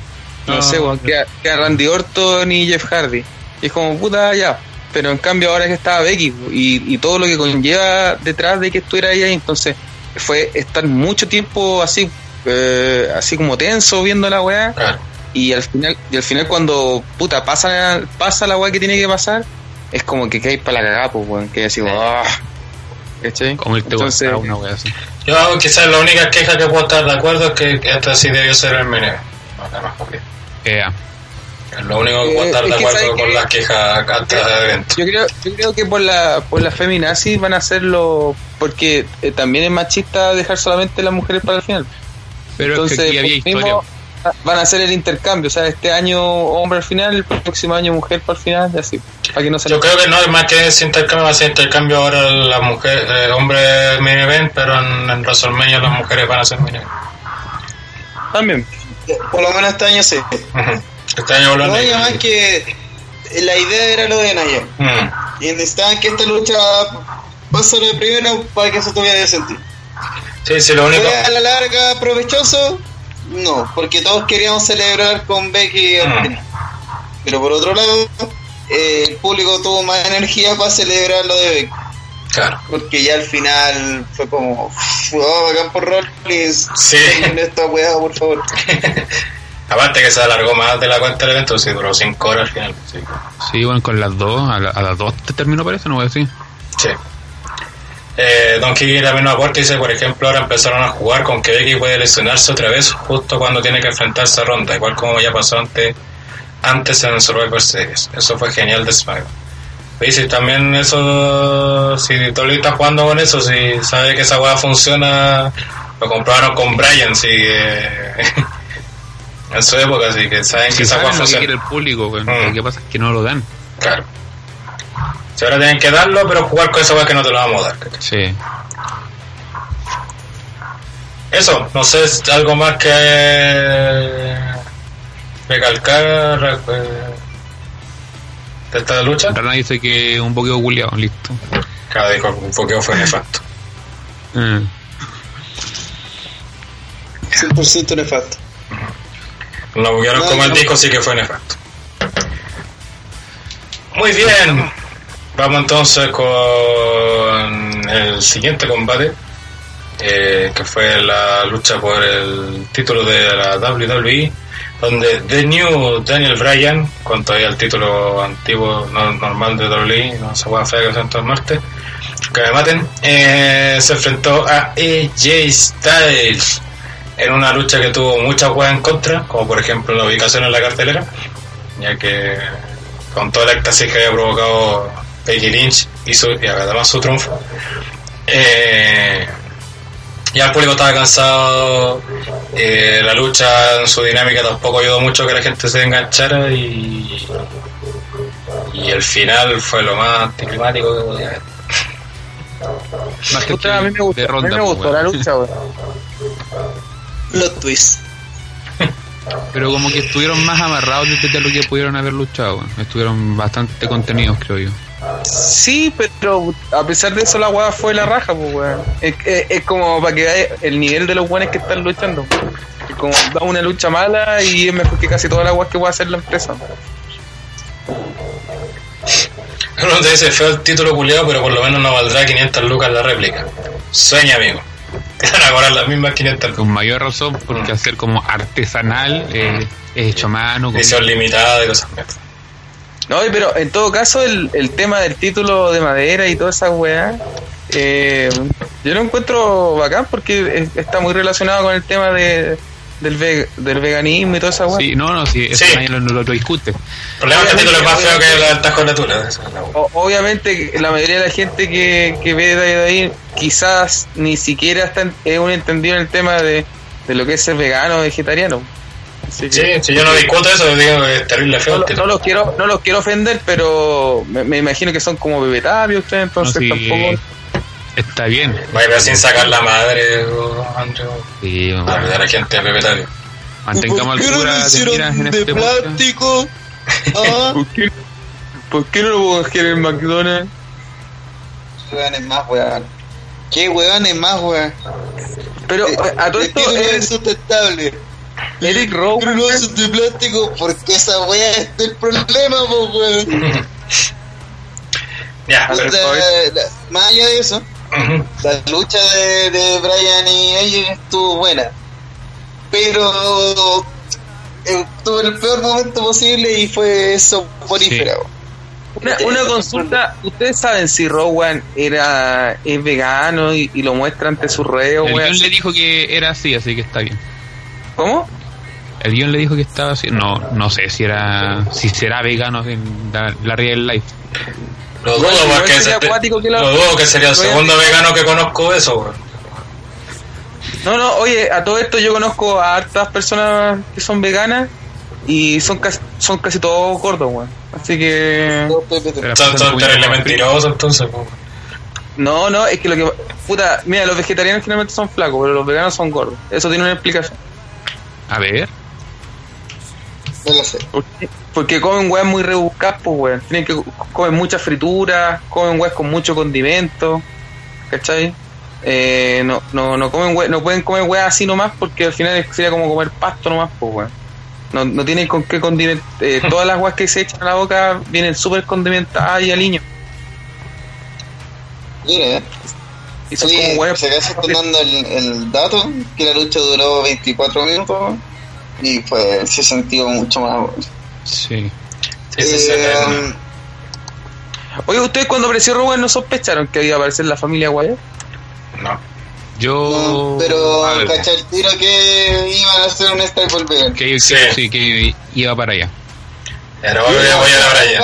No, No, sé, queda, queda Randy Orton y Jeff Hardy. Y es como, puta, ya. Pero en cambio ahora que estaba Becky y, y todo lo que conlleva detrás de que estuviera ella ahí, entonces fue estar mucho tiempo así, eh, así como tenso viendo la weá. Y al final, y al final cuando puta pasa, pasa la weá que tiene que pasar, es como que caes para la cagada, pues weón, que así, ah, ¿cachai? Como irte Entonces, una wea así. Yo quizás la única queja que puedo estar de acuerdo es que esta sí debió ser el meneo. No, nada más porque. Eh, Es lo único que Eh, puedo estar de es que acuerdo ¿sabes con las quejas antes del evento. Yo creo, yo creo que por la, por la feminazis van a hacerlo porque eh, también es machista dejar solamente las mujeres para el final. Pero Entonces, es que aquí había historia. van a hacer el intercambio, o sea, este año hombre al final, el próximo año mujer para el final, y así, para que no se Yo creo que no es más que ese intercambio, va a ser intercambio ahora las mujeres, eh, hombres mini event, pero en, en WrestleMania las mujeres van a ser mini event. también. Por lo menos este año sí. Este año No, volvemos y además que la idea era lo de Naya. Mm. Y necesitaban que esta lucha pasara de primero para que eso tuviera sentido. Sí, sí, lo único. ¿Fue a la larga provechoso? No, porque todos queríamos celebrar con Becky Mm. Pero por otro lado, eh, el público tuvo más energía para celebrar lo de Becky. Claro. Porque ya al final fue como, oh, bacán por Rollins. Sí. esta weá, por favor. *laughs* Aparte que se alargó más de la cuenta del evento, sí, duró 5 horas al final. Sí. Sí, bueno, con las dos, a, la- a las dos te terminó parece, no voy a decir. Sí. Eh, Don Kiki también nos aporta y dice, por ejemplo, ahora empezaron a jugar con que Becky puede lesionarse otra vez justo cuando tiene que enfrentarse a Ronda, igual como ya pasó antes, antes en Survivor Series. Eso fue genial de SmackDown. Y si también eso, si Dolly está jugando con eso, si sabe que esa hueá funciona, lo comprobaron con Brian, si eh, *laughs* en su época, así que saben que Si esa hueá saben lo que quiere el público, pues, Mm. lo que pasa es que no lo dan. Claro. Si ahora tienen que darlo, pero jugar con esa hueá que no te lo vamos a dar. ¿cachai? Sí. Eso, no sé, es algo más que recalcar eh, de esta lucha. Rana dice que un poquito culiado, listo. Cada dijo un poquito fue nefasto. Mm. 100% nefasto. Lo buguearon No, como el disco, sí que fue nefasto. Muy bien, vamos entonces con el siguiente combate, eh, que fue la lucha por el título de la WWE, donde The New Daniel Bryan, con todavía el título antiguo no- normal de WWE, no se puede fea que sea el martes, que me maten, eh, se enfrentó a AJ Styles en una lucha que tuvo muchas huevas en contra, como por ejemplo la ubicación en la cartelera, ya que con todo el éxtasis que había provocado Peggy Lynch y, su, y además su triunfo, eh, ya el público estaba cansado, eh, la lucha en su dinámica tampoco ayudó mucho que la gente se enganchara y, y el final fue lo más anticlimático que podía haber. Más que Puta, a mí me gustó, de a mí ronda, me pues, gustó la lucha, *laughs* weón. Los twists. Pero como que estuvieron más amarrados desde lo que pudieron haber luchado. Estuvieron bastante contenidos, creo yo. Sí, pero a pesar de eso la weá fue la raja, pues weón. Es, es- es como para que el nivel de los weones que están luchando. Es como da una lucha mala y es mejor que casi todas las weas que puede hacer la empresa. Uno te dice feo el título culiado, pero por lo menos no valdrá 500 lucas la réplica. Sueña, amigo. Te van a cobrar las mismas 500 lucas. Con mayor razón, porque Mm. hacer como artesanal, eh, es hecho a mano. con- Edición limitada y cosas. No, y pero en todo caso el, el tema del título de madera y toda esa weá, eh, yo lo encuentro bacán porque es- está muy relacionado con el tema de, del, ve- del veganismo y toda esa weá. Sí, no, no, sí, eso Sí. nadie lo, lo- lo discute. El problema es que el título es más feo que la ventaja con la tula. esa es la wea. O- obviamente que la mayoría de la gente que, que ve de ahí quizás ni siquiera está en- es un entendido en el tema de, de lo que es ser vegano o vegetariano. Así que- Sí, si yo no discuto eso, digo que es terrible feo no, lo- los quiero no los quiero ofender pero me, me imagino que son como vegetarios ustedes No, entonces sí, tampoco Está bien. Vaya sin sacar la madre, o Andrew. Sí, a la gente vegetariana. mantengamos altura de miras en este podcast. plástico? *laughs* Ah, ¿Por qué, por qué no lo puedo coger en McDonald's? weones más, weón. ¿Qué weones más, weón? pero Eh, a todo esto título es eh, insustentable. Eric Pero Rowan no es de plástico porque esa weá es el problema, po, weón. *laughs* Ya, O pero- sea, más allá de eso. La lucha de, de Brian y ella estuvo buena. Pero eh, estuvo en el peor momento posible y fue soporífera. po. Una, una consulta, ¿ustedes saben si Rowan era es vegano y, y lo muestra ante su reo, El guion le dijo que era así, así que está bien. ¿Cómo? el guion le dijo que estaba así. No, no sé si era, si será vegano en la, la real life. Lo dudo, igual porque sería acuático que lo- lo dudo que sería el segundo vegano que conozco eso, weón. No, no, oye, a todo esto yo conozco a hartas personas que son veganas y son casi, son casi todos gordos, weón. Así que... Son, son mal. mentirosos, entonces, weón. No, no, es que lo que... Puta, mira, los vegetarianos generalmente son flacos, pero los veganos son gordos. Eso tiene una explicación. A ver, No lo sé. ¿Por qué? Porque comen weas muy rebuscadas, pues, weón. Tienen que comen mucha fritura, comen weas con mucho condimento, ¿cachai? Eh, no, no, no comen we- no pueden comer weas así nomás porque al final sería como comer pasto nomás, pues, weón. No, no tienen con qué condimentar. *laughs* todas las weas que se echan a la boca vienen súper condimentadas y aliño. Mira, eh. Y son Oye, como weas. se dando el, el dato que la lucha duró 24 minutos y pues se sintió mucho más. bueno. sí. Sí, sí, sí, Eh, sí. Oye, ¿ustedes cuando apareció Rowan no sospecharon que iba a aparecer la familia Guaya? No. Yo. no, pero el tiro que iban a hacer un Vegan. que, que- Sí. sí, que iba para allá. Pero voy a voy a la Brian.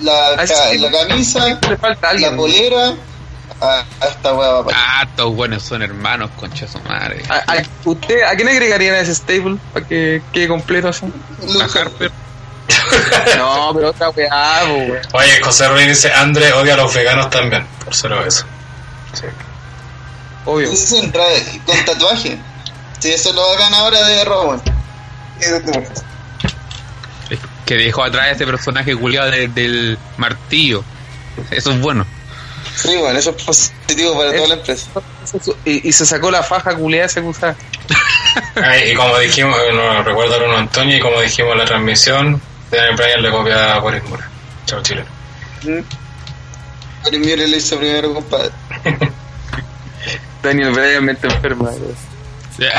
La, Ah, la camisa, Le falta alguien. la polera, a, a esta hueá va para allá. Ah, estos buenos son hermanos, concha su madre. ¿A, a- usted, ¿A quién agregarían a ese stable para que quede completo así? A. Harper. *laughs* No, pero otra weá. Oye, José Ruiz dice, André odia a los veganos también, por solo eso. Sí. Obvio. Ese es un traje con tatuaje. Sí, eso lo hagan ahora de Rowan. Que dejó atrás este personaje culiado de- del martillo. Eso es bueno. Sí, bueno, eso es positivo para toda la empresa. Y, y se sacó la faja culiada ese acusada. *laughs* Ah, y como dijimos, no recuerdo Bruno Antonio, y como dijimos en la transmisión, Daniel Bryan le copia a Boris Mura. Chao, Chile. Primero le hizo primero, compadre. *laughs* Daniel Bryan mente enferma.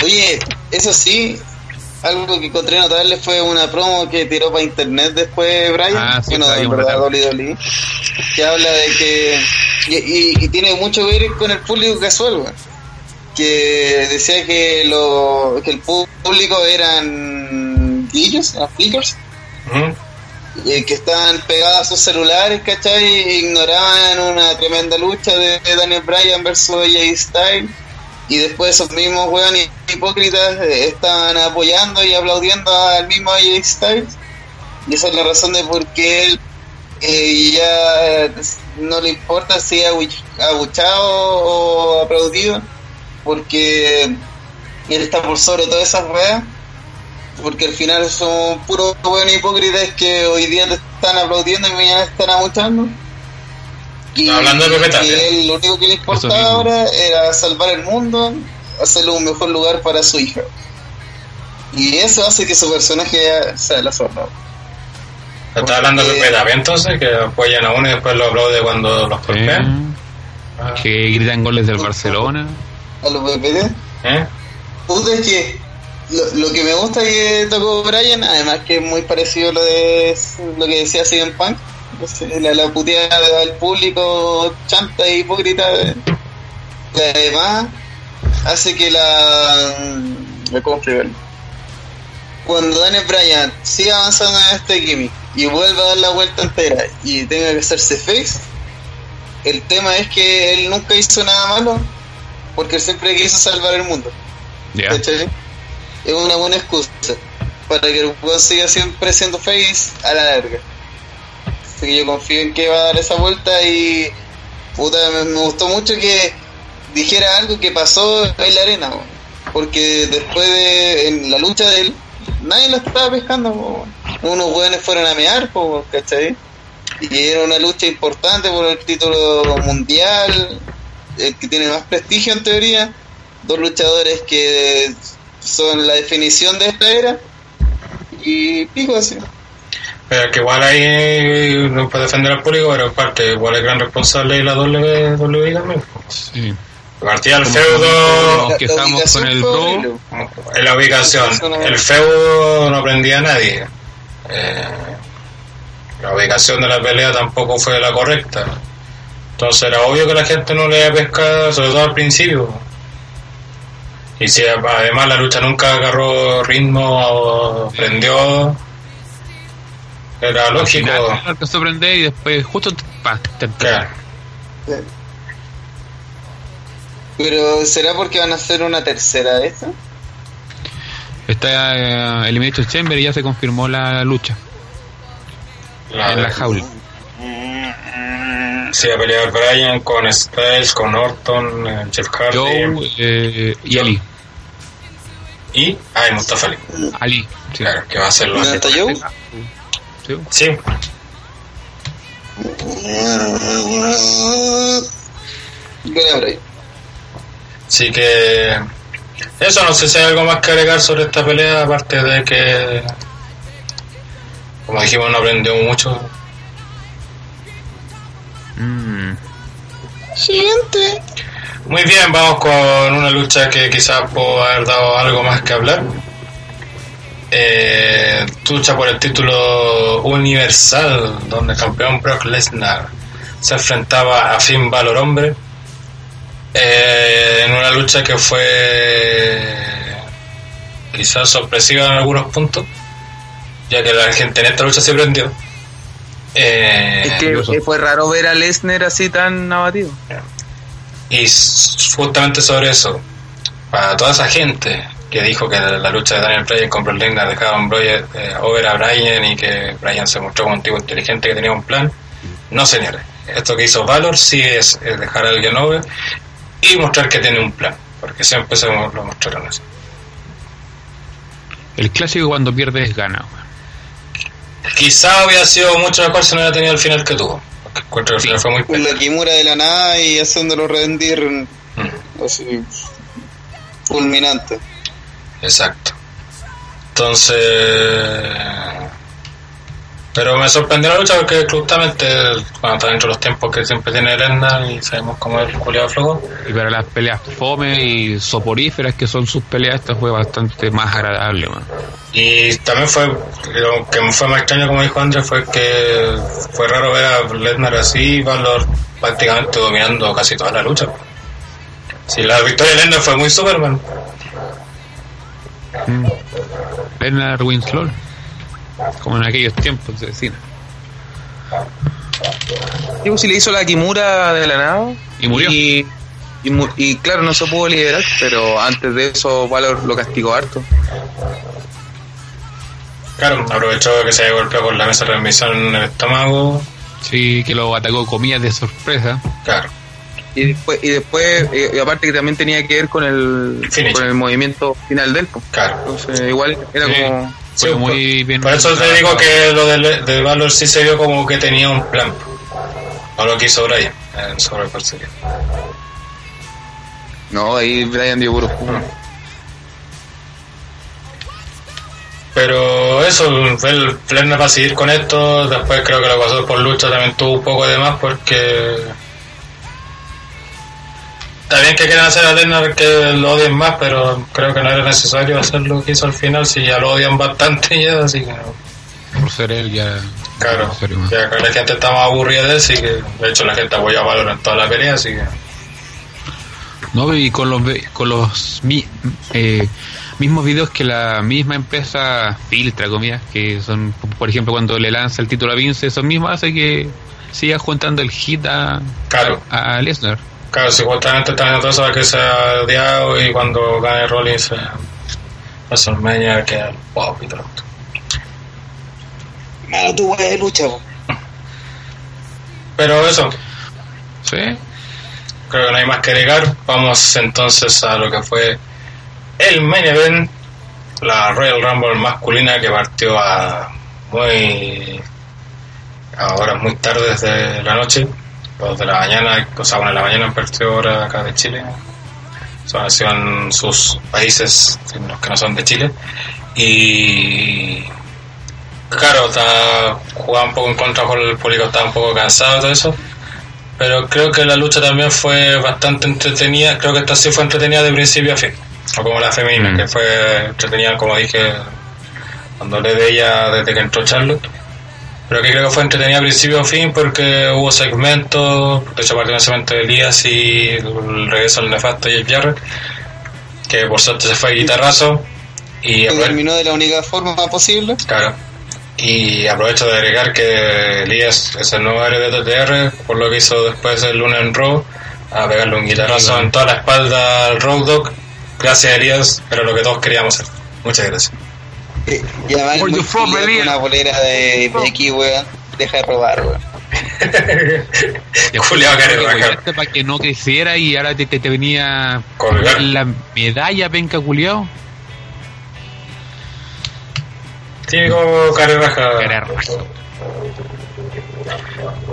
Oye, eso sí, algo que encontré notable fue una promo que tiró para internet después Brian, Ah, sí, bueno, bien, verdad verdad. WWE, que habla de que, y, y- y tiene mucho que ver con el público casual, que decía que, lo, que el público eran guillos, eran flickers, eh, que estaban pegados a sus celulares, ¿cachai? E ignoraban una tremenda lucha de Daniel Bryan versus AJ Styles. Y después esos mismos weón hipócritas eh, estaban apoyando y aplaudiendo al mismo AJ Styles. Y esa es la razón de por qué él eh, ya no le importa si es abuch- abuchado o aplaudido, porque él está por sobre todas esas weas porque al final son puros buenos hipócritas que hoy día te están aplaudiendo y mañana te están abuchando. Y Hablando de Pepe Tapia. que él lo único que le importaba ahora era salvar el mundo, hacerlo un mejor lugar para su hija. Y eso hace que su personaje sea la zorra. ¿Está hablando de Pepe Tapia entonces? Que apoyan a uno y después lo aplaude cuando los golpean. Ah, Que gritan goles del Barcelona. A los PPT. ¿Eh? Puta, es que lo, lo que me gusta que tocó Brian, además que es muy parecido a lo de lo que decía CM Punk, pues, la, la puteada al público chanta y hipócrita, además hace que la... ¿Cómo explicarlo? Cuando Daniel Bryan siga avanzando en este gimmick y vuelva a dar la vuelta entera y tenga que hacerse face, el tema es que él nunca hizo nada malo porque él siempre quiso salvar el mundo. ¿cachai? Es una buena excusa para que el weón siga siempre siendo face a la larga. Así que yo confío en que va a dar esa vuelta y puta, me, gustó mucho que dijera algo que pasó en la arena, porque después de la lucha de él, nadie lo estaba pescando, unos weones fueron a mear, weón, ¿cachai? Y era una lucha importante por el título mundial, el que tiene más prestigio en teoría, dos luchadores que son la definición de esta era y pico así. Pero que igual ahí no puede defender al público, pero en parte igual es gran responsable de la WWE también. Sí. Partía el feudo quejamos ubicación con el Pro. en la ubicación. El feudo no prendía a nadie. Eh, la ubicación de la pelea tampoco fue la correcta. Entonces era obvio que la gente no le iba a pescar, sobre todo al principio. Y si además la lucha nunca agarró ritmo o prendió, era lógico. Al que sorprender y después justo pa, te Claro. Pero ¿será porque van a hacer una tercera de esta? Está eh, Elimination Chamber y ya se confirmó la lucha La- en la jaula. Sí, a pelear Brian con Styles, con Orton, eh, Jeff Hardy Joe eh, y Ali. y. Ah, y Mustafa Ali. Ali. Sí. Claro, que va a ser lo ¿Dónde está Joe? Sí. Sí. Así que eso, no sé si hay algo más que agregar sobre esta pelea, aparte de que, como dijimos, no aprendió mucho. Mm. Siguiente. Muy bien, vamos con una lucha que quizás puedo haber dado algo más que hablar. Eh, lucha por el título universal, donde el campeón Brock Lesnar se enfrentaba a Finn Balor hombre eh, en una lucha que fue quizás sorpresiva en algunos puntos, ya que la gente en esta lucha se prendió. Eh, Es que eh, fue raro ver a Lesnar así tan abatido. Y justamente sobre eso, para toda esa gente que dijo que la, la lucha de Daniel Bryan con Brock Lesnar dejaron Bryan, eh, over a Bryan y que Bryan se mostró como un tipo inteligente que tenía un plan, no señores. Esto que hizo Valor sí es, es dejar a alguien over y mostrar que tiene un plan, porque siempre se lo mostraron así. El clásico cuando pierdes gana. Quizá hubiera sido mucho mejor si no hubiera tenido el final que tuvo, porque encuentro que el final fue muy pena. la Kimura de la nada y haciéndolo rendir Mm. así fulminante. Exacto. Entonces. Pero me sorprendió la lucha porque justamente cuando está dentro de los tiempos que siempre tiene Lesnar y sabemos cómo es el culiado flojo. Y para las peleas fome y soporíferas que son sus peleas, esta fue bastante más agradable. Y también fue, lo que me fue más extraño como dijo Andrés fue que fue raro ver a Lesnar así, Valor prácticamente dominando casi toda la lucha. Si la victoria de Lesnar fue muy Superman. Mm. Lesnar Winslow. Como en aquellos tiempos de cine. Digo, si le hizo la Kimura de la nada. Y murió. Y, y mu- y claro, no se pudo liberar, pero antes de eso Valor lo castigó harto. Claro, aprovechó que se había golpeado con la mesa de transmisión en el estómago. Sí, que lo atacó comillas de sorpresa. Claro. Y después, y después eh, y aparte que también tenía que ver con el, Finish. con el movimiento final del po. Claro. Entonces, igual era Sí. como. Fue Sí, muy bien. Por eso te digo que lo de, de Valor sí se vio como que tenía un plan. O lo que hizo Brian en Survivor Series. No, ahí Brian dio puro. Pero eso, el Lesnar va a seguir con esto. Después creo que lo pasó por lucha también tuvo un poco de más porque. Está bien que quieran hacer a Lesnar que lo odien más, pero creo que no era necesario hacer lo que hizo al final, si ya lo odian bastante ya, así que no. Por ser él ya. Claro, ya que la gente está más aburrida de él, sí que de hecho la gente apoya a Valor en toda la pelea, así que. No, y con los, con los eh, mismos videos que la misma empresa filtra, comillas, que son, por ejemplo, cuando le lanza el título a Vince, eso mismo hace que siga juntando el hit a, Claro. a Lesnar. Claro, si justamente está en todo eso de que se ha odiado y cuando gane Rollins eh, WrestleMania que el pop y todo. Malo tu de lucha. Pero eso, ¿Sí? creo que no hay más que agregar. Vamos entonces a lo que fue el main event, la Royal Rumble masculina que partió a muy a horas muy tardes de la noche, dos de la mañana, o sea, bueno, en la mañana partió hora acá de Chile. Son así en sus países, en los que no son de Chile. Y claro, está, jugaba un poco en contra con el público, estaba un poco cansado y todo eso. Pero creo que la lucha también fue bastante entretenida. Creo que esta sí fue entretenida de principio a fin. O como la femenina, Mm. que fue entretenida, como dije, cuando hablé de ella desde que entró Charlotte. Pero que creo que fue entretenida principio a fin porque hubo segmentos. De hecho, segmento de Elías y el regreso al nefasto Jeff Jarrett. que por suerte se fue a guitarrazo. Y terminó de la única forma posible. claro. Y aprovecho de agregar que Elías es el nuevo área de TTR, por lo que hizo después el lunes en Raw, a pegarle un guitarrazo en toda la espalda al Road Dogg. Gracias Elías, pero lo que todos queríamos hacer. Muchas gracias. Y además Where muy you from, una bolera de Becky, weón. Deja de robar, weón. *laughs* Julián Carerraja. para que no creciera y ahora te, te, te venía Colgar. la medalla penca culiao. Típico carerraja.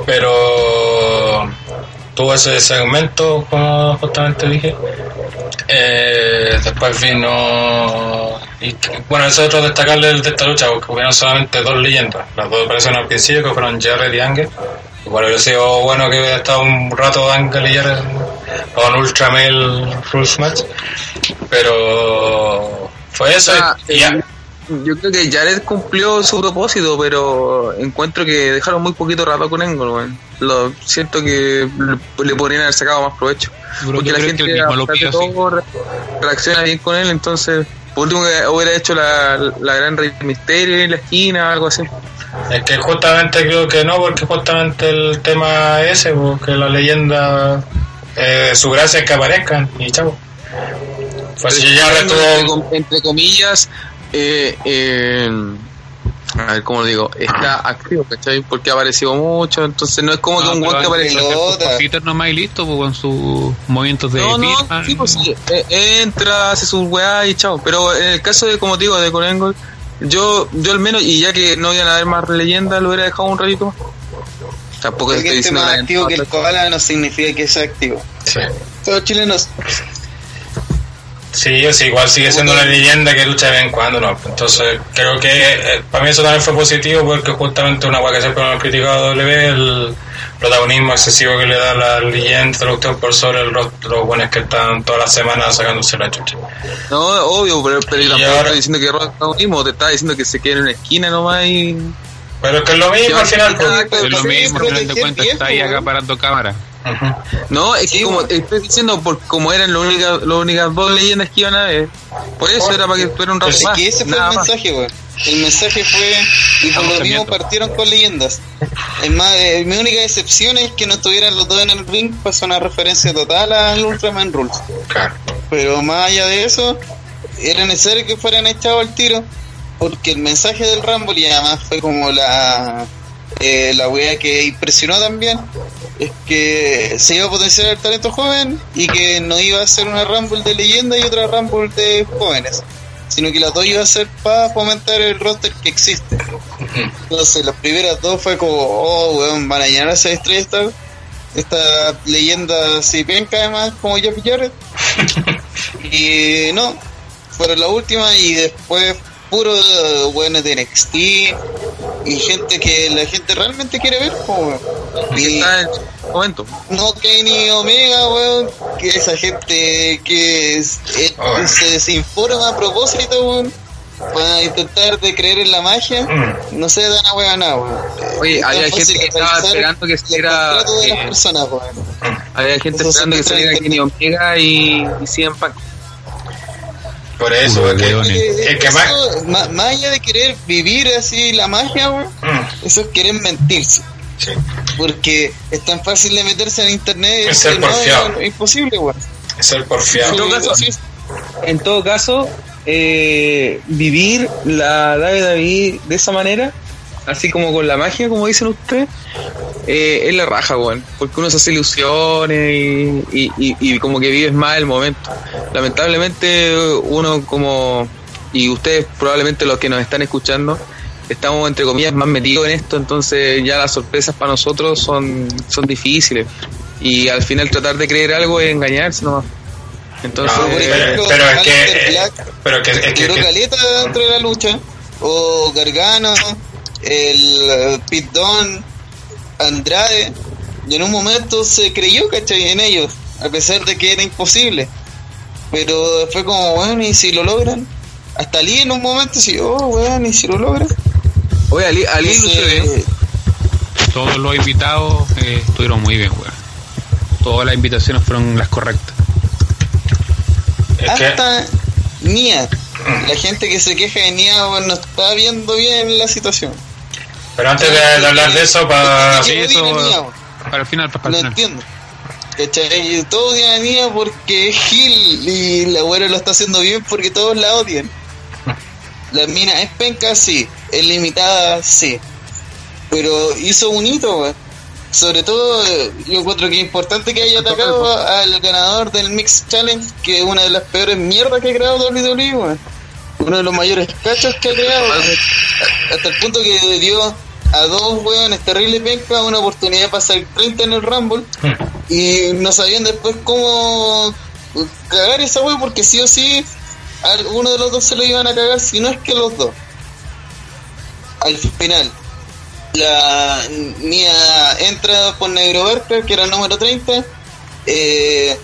Pero tuvo ese segmento como justamente dije. Eh, después vino y, bueno eso es otro destacarle de esta lucha porque hubieron solamente dos leyendas. Las dos aparecieron al principio que fueron Jared y Ángel igual hubiera sido bueno que hubiera estado un rato Ángel y Jared un Ultra Male Rules Match. Pero fue eso Ah, y Yo creo que Jared cumplió su propósito, pero encuentro que dejaron muy poquito rato con Engel, weón. Lo siento que le, podrían haber sacado más provecho. Porque la gente que mismo lo a pesar de pidió así. todo, re- reacciona bien con él, entonces por último que hubiera hecho la, la gran Rey Misterio en la esquina o algo así. Es que justamente creo que no, porque justamente el tema es ese, porque la leyenda, eh, su gracia es que aparezcan y chavo. Pues si ya retuvo, entre comillas, eh, eh, a ver cómo lo digo, está activo, ¿cachai? Porque ha aparecido mucho, entonces no es como que un guante aparece. Por Twitter nomás y listo, pues, con sus movimientos de No, no, firma. sí, pues sí, eh, entra, hace sus weá y chao. Pero en el caso de, como te digo, de Corengol, yo, yo al menos, y ya que no iban a haber más leyendas, lo hubiera dejado un ratito más. Tampoco Porque estoy este diciendo más la activo que el koala no significa que sea activo. sí. Todos chilenos. Sí, sí, igual sigue siendo una leyenda que lucha de vez en cuando, ¿no? Entonces, creo que eh, para mí eso también fue positivo porque justamente una hueá que siempre hemos criticado a W, el protagonismo excesivo que le da la leyenda la por sobre el rostro de los buenos que están todas las semanas sacándose la chucha. No, obvio, pero, pero Y tampoco ahora- estoy diciendo que roba protagonismo, te estaba diciendo que se quede en una esquina nomás y. Pero es que es lo mismo al final, pues. Es lo mismo, al final de cuentas está ahí pues, acá parando cámara. No, es que como bueno. estoy diciendo, por, como eran las únicas, las únicas dos leyendas que iban a ver, por eso era para que tuviera un rato Pero es que ese fue el mensaje, weón. El mensaje fue, y por lo mismo partieron con leyendas. Es más, eh, mi única excepción es que no estuvieran los dos en el ring, pues una referencia total al Ultraman Rules. Claro. Pero más allá de eso, era necesario que fueran echados al tiro, porque el mensaje del Rumble y además fue como la eh, la wea que impresionó también, es que se iba a potenciar el talento joven y que no iba a ser una Rumble de leyenda y otra Rumble de jóvenes, sino que las dos iba a ser para fomentar el roster que existe. Entonces las primeras dos fue como, oh weón, van a llenar esa estrella esta, esta leyenda si penca además como Jeff Jarrett. *laughs* y no, fueron la última y después puro eh, weones de NXT y gente que la gente realmente quiere ver como y está momento. no Kenny Omega weón que esa gente que es- eh, se desinforma a propósito weón para intentar de creer en la magia Mm. no se dan a weón nada weón Oye, Es había gente que estaba revisar esperando que saliera. contrato de las eh, personas weón había gente Eso esperando que saliera Kenny Omega y, y CM Punk. Por eso, porque-. Eh, que eso, más. más allá de querer vivir así la magia weón Mm, eso es querer mentirse sí. porque es tan fácil de meterse en internet Es ser decir, no, porfiado. es imposible weón Es ser porfiado. En todo caso. En todo caso, eh, vivir la WWE de esa manera, así como con la magia, como dicen ustedes, eh, es la raja, weón. Porque uno se hace ilusiones y, y, y- y como que vives más el momento. Lamentablemente, uno como. Y ustedes, probablemente los que nos están escuchando, estamos entre comillas más metidos en esto, entonces ya las sorpresas para nosotros son, son difíciles. Y al final tratar de creer algo es engañarse nomás. Entonces, No, por pero, ejemplo, pero es que. Black Pero que, es que, duró que- caleta dentro de la lucha o Gargano el eh, Pit Dunne, Andrade y en un momento se creyó ¿cachai? en ellos a pesar de que era imposible pero fue como bueno y si lo logran hasta Ali en un momento sí oh bueno y si lo logran Oye, Ali, Ali. Entonces, Todos los invitados eh, estuvieron muy bien, weón. Todas las invitaciones fueron las correctas. Que- hasta Nia. La gente que se queja de Nia bueno, no está viendo bien la situación. Pero antes de, de hablar de eso, para... Sí, ¿Qué eso- Nia? Para el final, para el No final. entiendo. ¿Cachai? Todos odian a Nia porque es Gil y la abuela lo está haciendo bien porque todos la odian. La mina es penca, sí. Es limitada, sí. Pero hizo un hito, weón. Sobre todo, eh, yo encuentro que es importante que haya atacado al ganador del Mix Challenge, que es una de las peores mierdas que ha creado WWE, weón. Uno de los mayores cachos que ha creado. Hasta el punto que dio a dos weones terrible penca una oportunidad para hacer 30 en el Rumble y no sabían después cómo cagar esa wea porque sí o sí uno de los dos se lo iban a cagar si no es que los dos. Al final. La Nia entra por Negro Berker que era el número 30 eh,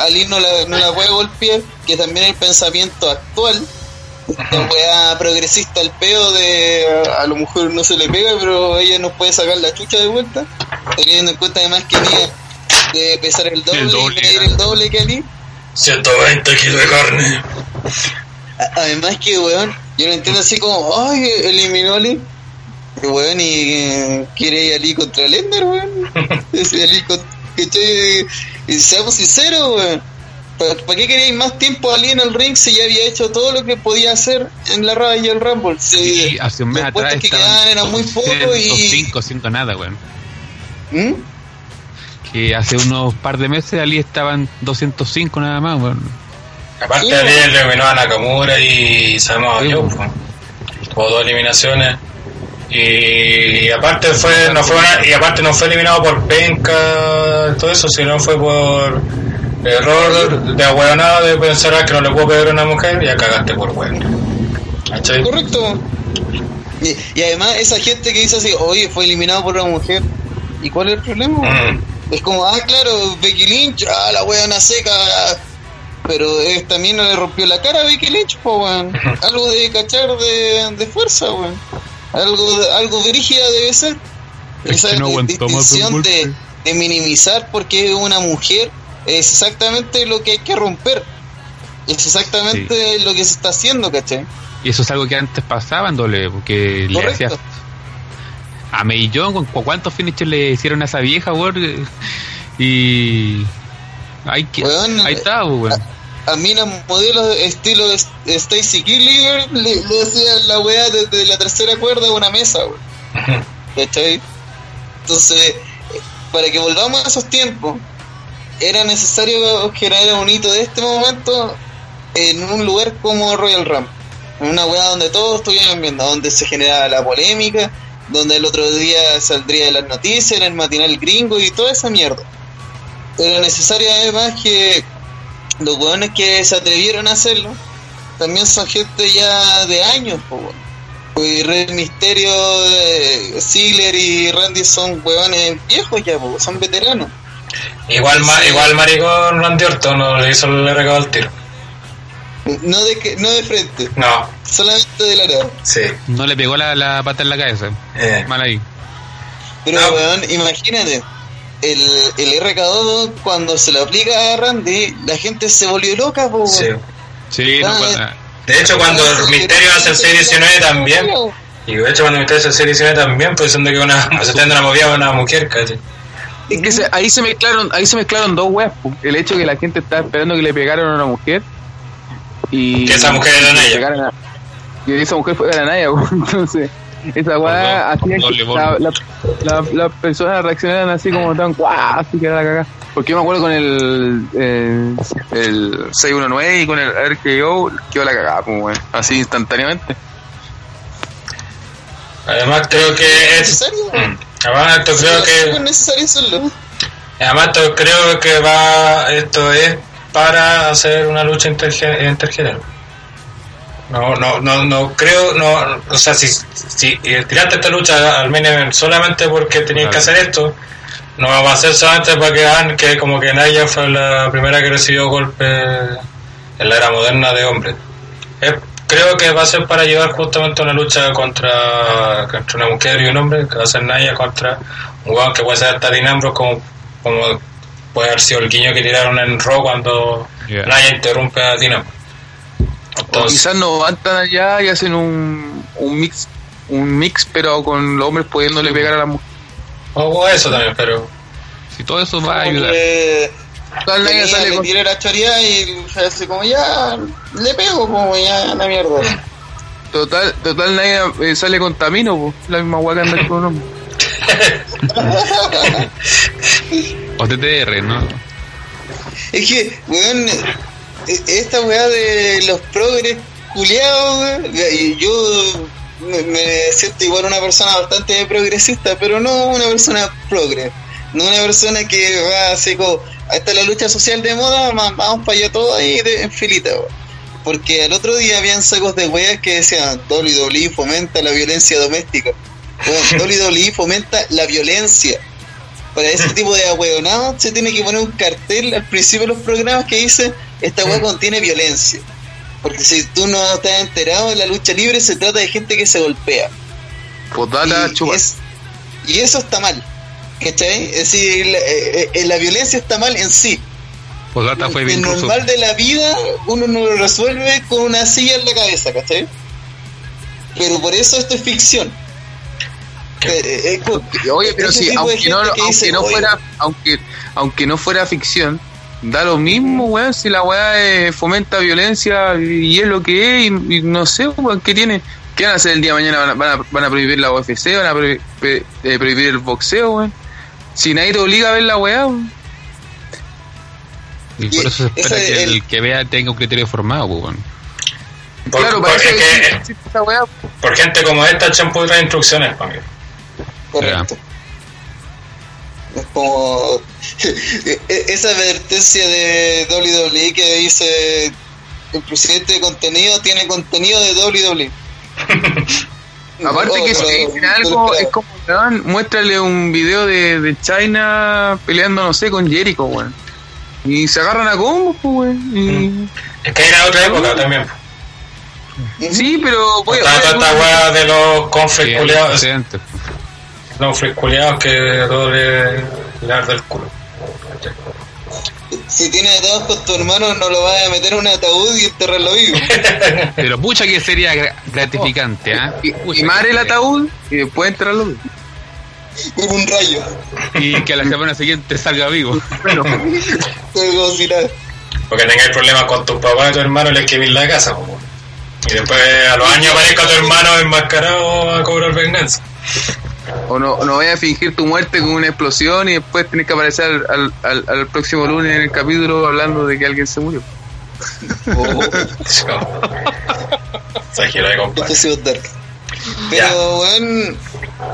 Ali no la, no la puede golpear que también el pensamiento actual esta weá progresista el pedo de a lo mejor no se le pega pero ella nos puede sacar la chucha de vuelta teniendo en cuenta además que Nia debe pesar el doble, El doble, y medir ¿no? el doble que Ali 120 kilos de carne. A- Además que, weón, yo no entiendo así como, ay, eliminó a. Y, weón, y eh, quiere ir Ali contra Lender, weón. *laughs* Y seamos sinceros, weón. ¿Para qué queréis más tiempo a Ali en el ring si ya había hecho todo lo que podía hacer en la Raw y el Rumble? Si Sí, hace un mes atrás que quedaban eran muy pocos y... 5, 5 nada, weón. ¿Mm? Que hace unos par de meses Ali estaba en 205 nada más, weón. Aparte, Sí, Ali bueno. eliminó a Nakamura y Samoa Sí, Joe. bueno. Tuvo dos eliminaciones. Y, aparte fue no fue una- y aparte no fue eliminado por penca todo eso sino fue por error de ahueonado de pensar "Ah, que no le puedo pegar a una mujer y ya cagaste por bueno. Correcto. Y, y además esa gente que dice así, oye, fue eliminado por una mujer. ¿Y cuál es el problema? Mm. Es como, ah, claro, Becky Lynch, ah, la weona seca. Pero eh, también no le rompió la cara a Becky Lynch, po, weón. *laughs* Algo de cachar de, de fuerza, weón. Algo, de- algo brígida debe ser. Es Esa no distinción de, de minimizar porque es una mujer es exactamente lo que hay que romper. Es exactamente lo que se está haciendo, ¿cachai? Y eso es algo que antes pasaba en doble, porque le Correcto. hacía a ¿cu- ¿cuántos finishes le hicieron a esa vieja, weón? Y ahí, que- ahí está, weón. a mí las modelos de estilo de Stacy Killiger le, le hacían la weá desde la tercera cuerda de una mesa, weón. *laughs* ¿Cachai? Entonces, para que volvamos a esos tiempos, era necesario generar un hito de este momento en un lugar como Royal Rumble. En una weá donde todos estuvieran viendo, donde se generaba la polémica, donde el otro día saldría de las noticias, en el matinal gringo y toda esa mierda. Era necesario además que los weones que se atrevieron a hacerlo también son gente ya de años, po. Pues Rey Misterio, eh, Ziggler y Randy son weones viejos ya, po, son veteranos. igual ma- igual maricón Randy Orton no le hizo el recado al tiro No de, que- no de frente, no solamente de la nada. sí No le pegó la, la pata en la cabeza. eh. Mal ahí. Pero, No. weón, imagínate, el, el RK2 cuando se lo aplica a Randy, la gente se volvió loca, po, sí Sí, no, Ah, pa- de hecho cuando el Misterio hace el 619 también y de hecho cuando Misterio hace el 619 también pues diciendo que una *laughs* haciendo una movida a una mujer ¿cachai? Es que se- ahí se mezclaron, ahí se mezclaron dos weas. El hecho que la gente estaba esperando que le pegaran a una mujer y Que esa mujer era que Naya. que esa mujer fuera Naya, *laughs* entonces esa dos- hacía que bono. la- la- la- las personas reaccionaran así como tan guau, así que era la cagada. Porque yo me acuerdo con el, el, el 619 y con el RKO quedó la cagada, pues, así instantáneamente. además creo que ¿Es es necesario? Mm. además creo Sí, Es que necesario hacerlo. además creo que va esto es para hacer una lucha interge- intergénero no no no no creo no o sea si si tiraste esta lucha al menos solamente porque tenías que hacer esto no va a ser solamente para que vean que como que Naya fue la primera que recibió golpes en la era moderna de hombres Eh, creo que va a ser para llevar justamente una lucha contra, contra una mujer y un hombre, que va a ser Naya contra un weón que puede ser hasta como, como puede haber sido el guiño que tiraron en Raw cuando Ya. Nadie interrumpe a Dinamo. O quizás no van tan allá y hacen un, un mix un mix pero con los hombres pudiéndole pegar a la mujer. o eso también, pero Si todo eso va a ayudar. Sale con- la choría y hace como ya le pego como ya la mierda. total, total nadie eh, sale con Tamino, po. la misma hueá que andar con un hombre. *laughs* *laughs* O TTR, ¿no? Es que, weón, eh, esta weá de los progres culiados, weón, yo me, siento igual una persona bastante progresista, pero no una persona progre. No una persona que va así como, ahí está la lucha social de moda, vamos para allá todo ahí en filita, weón. Porque al otro día habían sacos de weas que decían WWE fomenta la violencia doméstica. Bueno, WWE *laughs* fomenta la violencia para ese tipo de ahueonados se tiene que poner un cartel al principio de los programas que dice esta hueá contiene violencia. Porque si tú no estás enterado en la lucha libre se trata de gente que se golpea. Potata, y, es- y eso está mal. ¿Cachai? Es decir, la, eh, eh, la violencia está mal en sí. Posdata fue el bien ruso. normal de la vida uno no lo resuelve con una silla en la cabeza, ¿cachai? Pero por eso esto es ficción. Eh, eh, co- Oye, pero sí, aunque no, que aunque dice, no "Oye, fuera, aunque, aunque no fuera ficción, da lo mismo, weón, si la weá eh, fomenta violencia y es lo que es, y, y no sé, weón, ¿qué tiene? ¿Qué van a hacer el día de mañana? ¿Van a, van a, van a prohibir la UFC? ¿Van a prohibir, eh, prohibir el boxeo, weón? Si nadie te obliga a ver la weá, weón. Y por eso se espera que el- el que vea tenga un criterio formado, pues, por, claro, por- para eso es que- weá. por gente como esta echan puras instrucciones para mí. Correcto. Es como *laughs* esa advertencia de WWE que dice el presidente de contenido tiene contenido de WWE. *laughs* Aparte que si dicen algo, es como, muéstrale un video de, de China peleando, no sé, con Jericho, weón. Y se agarran a combos, pues, weón. Y... Es que era otra época también. Sí, pero voy, esta weá de los Sí, los fresculeados que todo le, le arde el culo. Si tienes atados con tu hermano, no lo vas a meter en un ataúd y enterrarlo vivo. *laughs* Pero pucha que sería gra- gratificante, ¿ah? y- Pucha quemar que el ataúd y después entrarlo. Con un rayo. Y que a la semana siguiente salga vivo. Pero como si nada. Porque tengáis problemas con tu papá y tu hermano, les queméis la casa. po. Y después a los años aparezca tu hermano enmascarado a cobrar venganza. O no, no vayas a fingir tu muerte con una explosión y después tenés que aparecer al, al, al próximo lunes en el capítulo hablando de que alguien se murió. *laughs* De compadre. Dark. Pero, weón,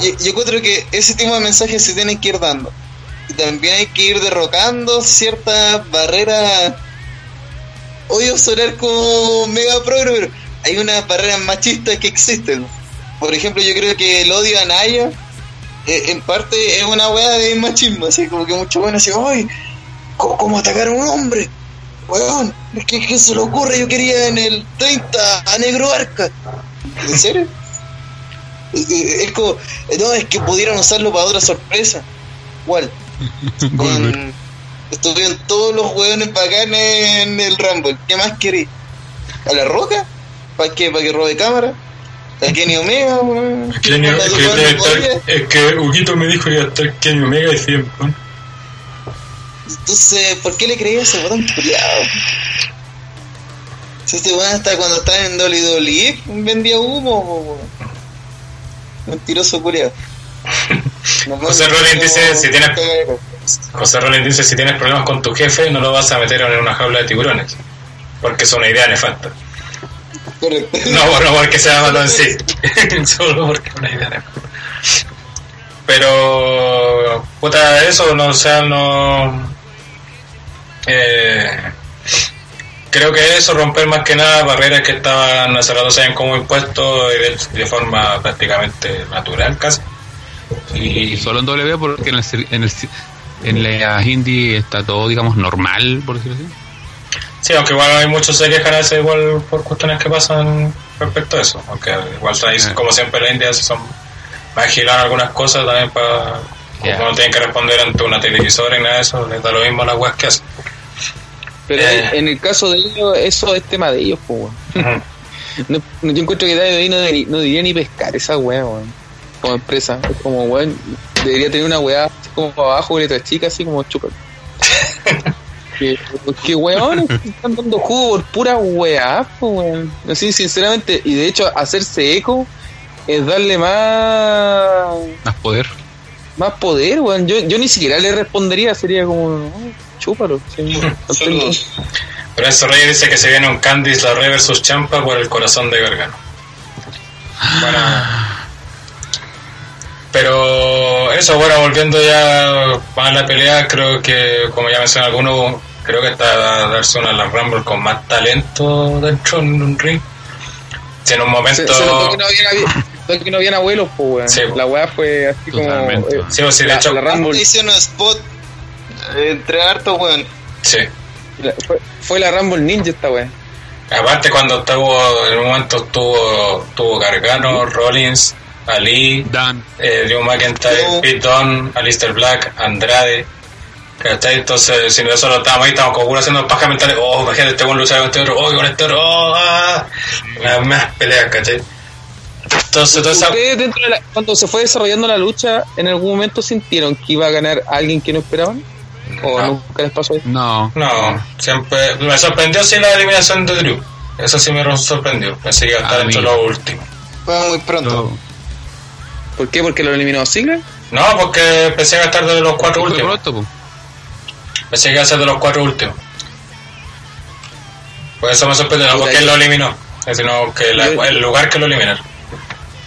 yo, yo encuentro que ese tipo de mensajes se tienen que ir dando. Y también hay que ir derrocando ciertas barreras. Odio sonar como mega progre, pero hay unas barreras machistas que existen. Por ejemplo, yo creo que el odio a Naya, eh, en parte, es una weá de machismo. Así como que muchos buenos así, ¡ay! ¿Cómo, cómo atacar a un hombre? Weón, es que, ¿qué se le ocurre? Yo quería en el 30 a Negro Arca. ¿En serio? Es como, no, es que pudieron usarlo para otra sorpresa. ¿Cuál? *laughs* Con, estuvieron todos los hueones bacanes en el Rumble. ¿Qué más querés? ¿A la roca? ¿Para qué? ¿Para que robe cámara? ¿A Kenny Omega? weón? Es que, ni- ¿Onda es que Huguito me dijo que iba a estar Kenny Omega y siempre. Entonces, ¿por qué le creí a ese botón culiado? Si este weón hasta cuando estaba en WWE vendía humo, weón. Mentiroso culiado. *laughs* José Rollins dice, si tienes- José Rollins dice, si tienes problemas con tu jefe, no lo vas a meter en una jaula de tiburones. Porque es una idea nefasta. Correcto. *laughs* No, no porque sea malo en sí. Solo porque es una idea. Pero, puta, eso, no, o sea, no... Eh, creo que eso, romper más que nada barreras que estaban hace rato se como impuestos y de, de forma prácticamente natural casi. Y Y solo en W porque en el, en el en la indie está todo, digamos, normal, por decirlo así. Sí, aunque igual hay muchos se quejan a igual por cuestiones que pasan respecto a eso. Aunque igual ahí, Ah. como siempre, la India son más girar algunas cosas también para. Ya. Como no tienen que responder ante una televisora y nada de eso, les da lo mismo a las webs que hacen. Pero Eh. en el caso de ellos, eso es tema de ellos, pues. *laughs* No, no, yo encuentro que David no, debería- no debería ni pescar esa weá, weón. Como empresa. Es como, weón, debería tener una weá así como abajo, letra chica, así como chúpalo. *laughs* que, que weón, están dando jugo por pura weá, weón. Así, sinceramente, y de hecho, hacerse eco es darle más Más poder. más poder, weón. Yo, yo ni siquiera le respondería, sería como, "Oh, chúpalo. Pero eso Reyes dice que se viene un Candice la Rey versus Champa por el corazón de Gargano. Bueno. Pero eso, bueno, volviendo ya a la pelea, creo que, como ya mencioné algunos, creo que está darse una la Rumble con más talento dentro en un ring. Si en un Se, momento. se notó que no habían, avi- notó que no habían abuelos, pues, weón. Sí. La weá fue así Totalmente. como. eh, Sí, o sí, de la, hecho. la Rumble hicieron un spot eh, entre hartos, weón. Sí. la- fue, fue la Rumble Ninja esta weá. Aparte, cuando estuvo, en un momento estuvo, estuvo Gargano, Rollins, Ali, Dan. eh, Drew McIntyre. Pete Dunne, Alistair Black, Andrade. ¿Cachai? Entonces, si nosotros estábamos ahí, estábamos como puro haciendo paja mentales. Oh, imagínate, este buen luchar con este otro. Oh, con este otro. Oh, ah. Las más peleas, ¿cachai? Entonces, toda esa. ¿Ustedes dentro de la- cuando se fue desarrollando la lucha, en algún momento sintieron que iba a ganar alguien que no esperaban? ¿O No. nunca les pasó eso? No. No, siempre. Me sorprendió sí la eliminación de Drew. Eso sí me sorprendió. Pensé que iba a estar A dentro de mí. lo último. Fue muy pronto. ¿Por qué? ¿Porque lo eliminó Ziggler? No, porque pensé que iba a estar de los cuatro últimos. pronto, po. Pensé que iba a ser de los cuatro últimos. Por eso me sorprendió, no porque él lo eliminó, sino que la- el lugar que lo eliminaron.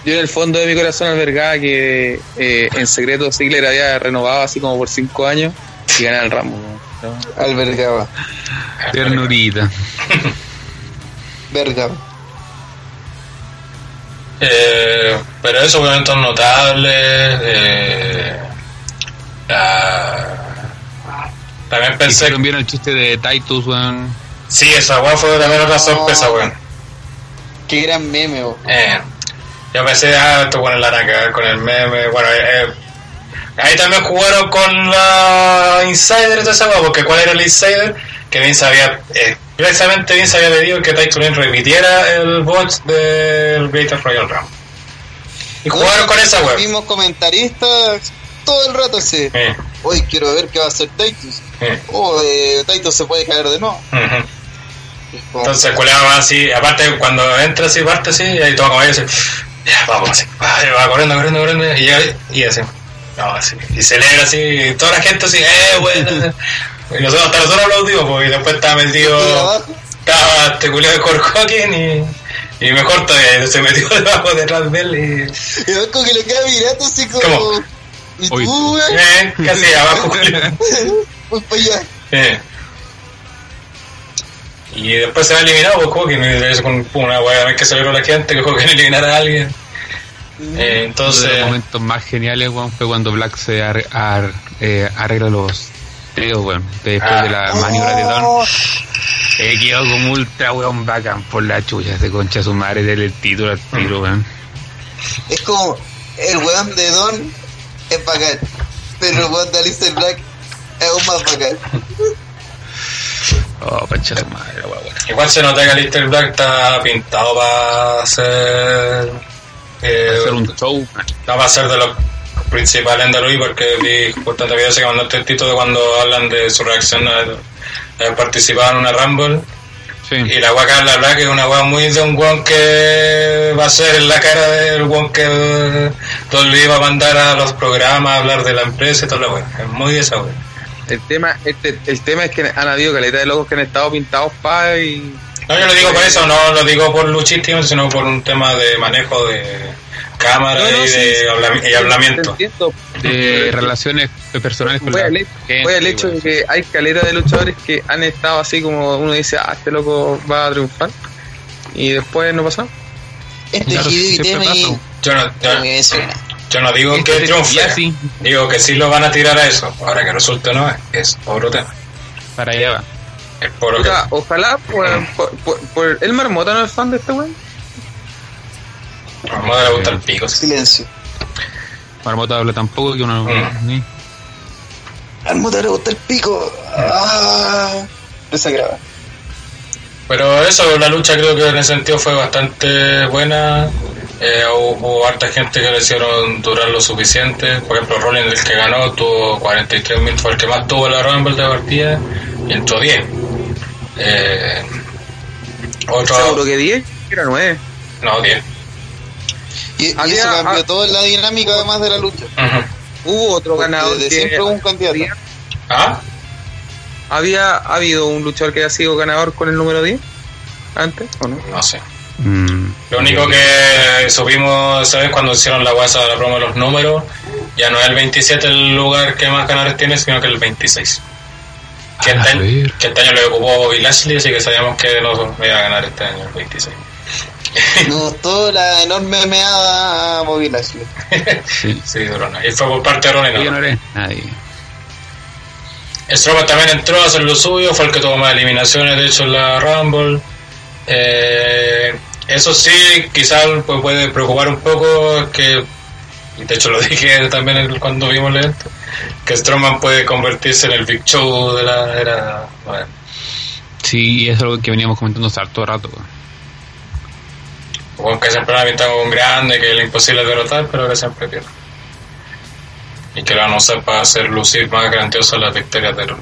Yo en el fondo de mi corazón albergaba que eh, en secreto Ziggler había renovado así como por 5 años y ganaba el. ¿no? Albergaba. Ternurita. Verga. Eh, pero esos momentos notables. Eh, ah, también pensé. Hicieron bien el chiste de Titus, weón. Sí, esa weá fue también otra sorpresa, weón. Qué gran meme, weón. Eh, yo pensé, ah, esto con el Araka, con el meme. Bueno, eh, ahí también jugaron con la Insider y toda esa weá, porque ¿cuál era el Insider? Que Vince había, eh, precisamente Vince había pedido que Titus Lane repitiera el bot del Greatest Royal Rumble. Y jugaron con esa Los weá. mismos comentaristas todo el rato así. Eh, Hoy quiero ver qué va a hacer Titus. eh, *laughs* Oh, eh, Titus se puede caer de nuevo. ujú. Es como- Entonces culeaba así, aparte cuando entra así, parte así, y ahí toma como ellos así, ya, vamos así, va, va corriendo, corriendo, corriendo, y llega y así, no, así, y celebra así, y toda la gente así, eh, bueno, y nosotros hasta nosotros aplaudimos, porque después estaba metido, estaba este culiado de Corcoquín y, y mejor todavía, se metió *laughs* debajo detrás de él y, Y que lo queda mirando así como. ¿Cómo? ¿Y Uy. tú, eh, casi abajo. Voy para allá. Eh. Y después se va eliminado, pues y eso con una weá que celebró la gente, que Hawking eliminara a alguien. Eh, Uno de los entonces, momentos más geniales, weón, fue cuando Black se ar- ar- eh, arregla los dedos, weón. Después Ah. de la maniobra de Don. Oh, Eh, quedó como ultra, weón, bacán por la chucha. Se concha su madre del título al tiro, weón. Es como. El weón de Don es bacán. Pero el weón de Alistair Black es aún más bacán. Oh, concha su madre, weón. igual se nota que Alistair Black está pintado para ser. Eh, Hacer un show. no va a ser de los principales WWE porque vi importante video que mandó el título de cuando hablan de su reacción a haber participado en una Rumble. Sí. Y la weá Carla Black es una weá muy de un weón que va a ser en la cara del weón que todo le iba a mandar a los programas a hablar de la empresa y toda la weá. Es muy de esa weá. El tema, este, el tema es que han habido caleta de locos que han estado pintados pa y No, yo lo digo por eso, no lo digo por luchístico, sino por un tema de manejo de cámara No, no, y sí, de sí. habla- y hablamiento. De relaciones personales con la el, hecho- gente, fue el hecho de que hay caleta de luchadores que han estado así como uno dice, ah, este loco va a triunfar y después no pasa. Este Claro, pasa. Yo no, yo, no digo Este que triunfe, digo que sí lo van a tirar a eso. Ahora que resulte o no, es otro tema. Para allá va. Ojalá por, por, por- por- el marmota no es fan de este weón. A Moda le gusta el pico. Silencio. Marmota habla tampoco que uno. Mm. ni- Al motor le gusta el pico. Ah. Pero eso, la lucha creo que en ese sentido fue bastante buena. Eh, hubo, hubo harta gente que le hicieron durar lo suficiente. Por ejemplo, Rollins, el que ganó, tuvo 43 minutos, fue el que más tuvo la Rumble de partida y entró 10. Eh, otro, Seguro que 10, era 9. no, 10. Y, y Había- eso cambió ah- toda la dinámica además de la lucha. Hubo otro Porque ganador de que siempre hubo un candidato. había, ¿Ah? había habido un luchador que haya sido ganador con el número 10 antes o no? No sé. Mm, Lo único que subimos, ¿sabes? Cuando hicieron la WhatsApp de la promo de los números, ya no es el 27 el lugar que más ganadores tiene, sino que el 26. Que A este, año, que este año le ocupó Bobby Lashley, así que sabíamos que no iba a ganar este año el 26. *laughs* Nos gustó la enorme meada a Bobby Lashley. Sí. sí. *laughs* Y fue por parte de Ronnie. Yo no nadie. Strowman también entró a hacer lo suyo, fue el que tuvo más eliminaciones, de hecho, en la Rumble. Eh, eso sí, quizás pues, puede preocupar un poco, que, y de hecho lo *laughs* dije también cuando vimos el evento, que Strowman puede convertirse en el Big Show de la era. Bueno, Sí, es algo que veníamos comentando hace harto rato. Juan que siempre la pinta como un grande, que es imposible derrotar, pero que siempre pierde. Y que lo van a usar para hacer lucir más grandiosas las victorias de los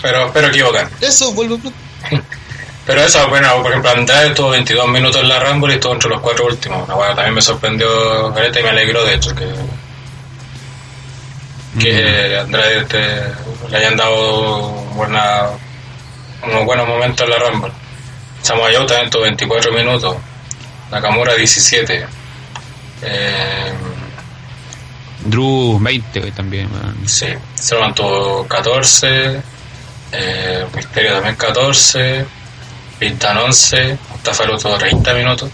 Pero espero equivocar. Eso, vuelvo. *laughs* Pero eso, bueno, por ejemplo, Andrade tuvo 22 minutos en la Rumble y estuvo entre los cuatro últimos. Una hueá también me sorprendió, Gareta, y me alegró de hecho que, que Andrade te- le hayan dado buena, unos buenos momentos en la Rumble. También tuvo 24 minutos. Nakamura 17. Eh, Drew 20 güey, también. weón. Sí, tuvo 14, eh, Misterio también 14, Pintan 11, Mustafa tuvo 30 minutos,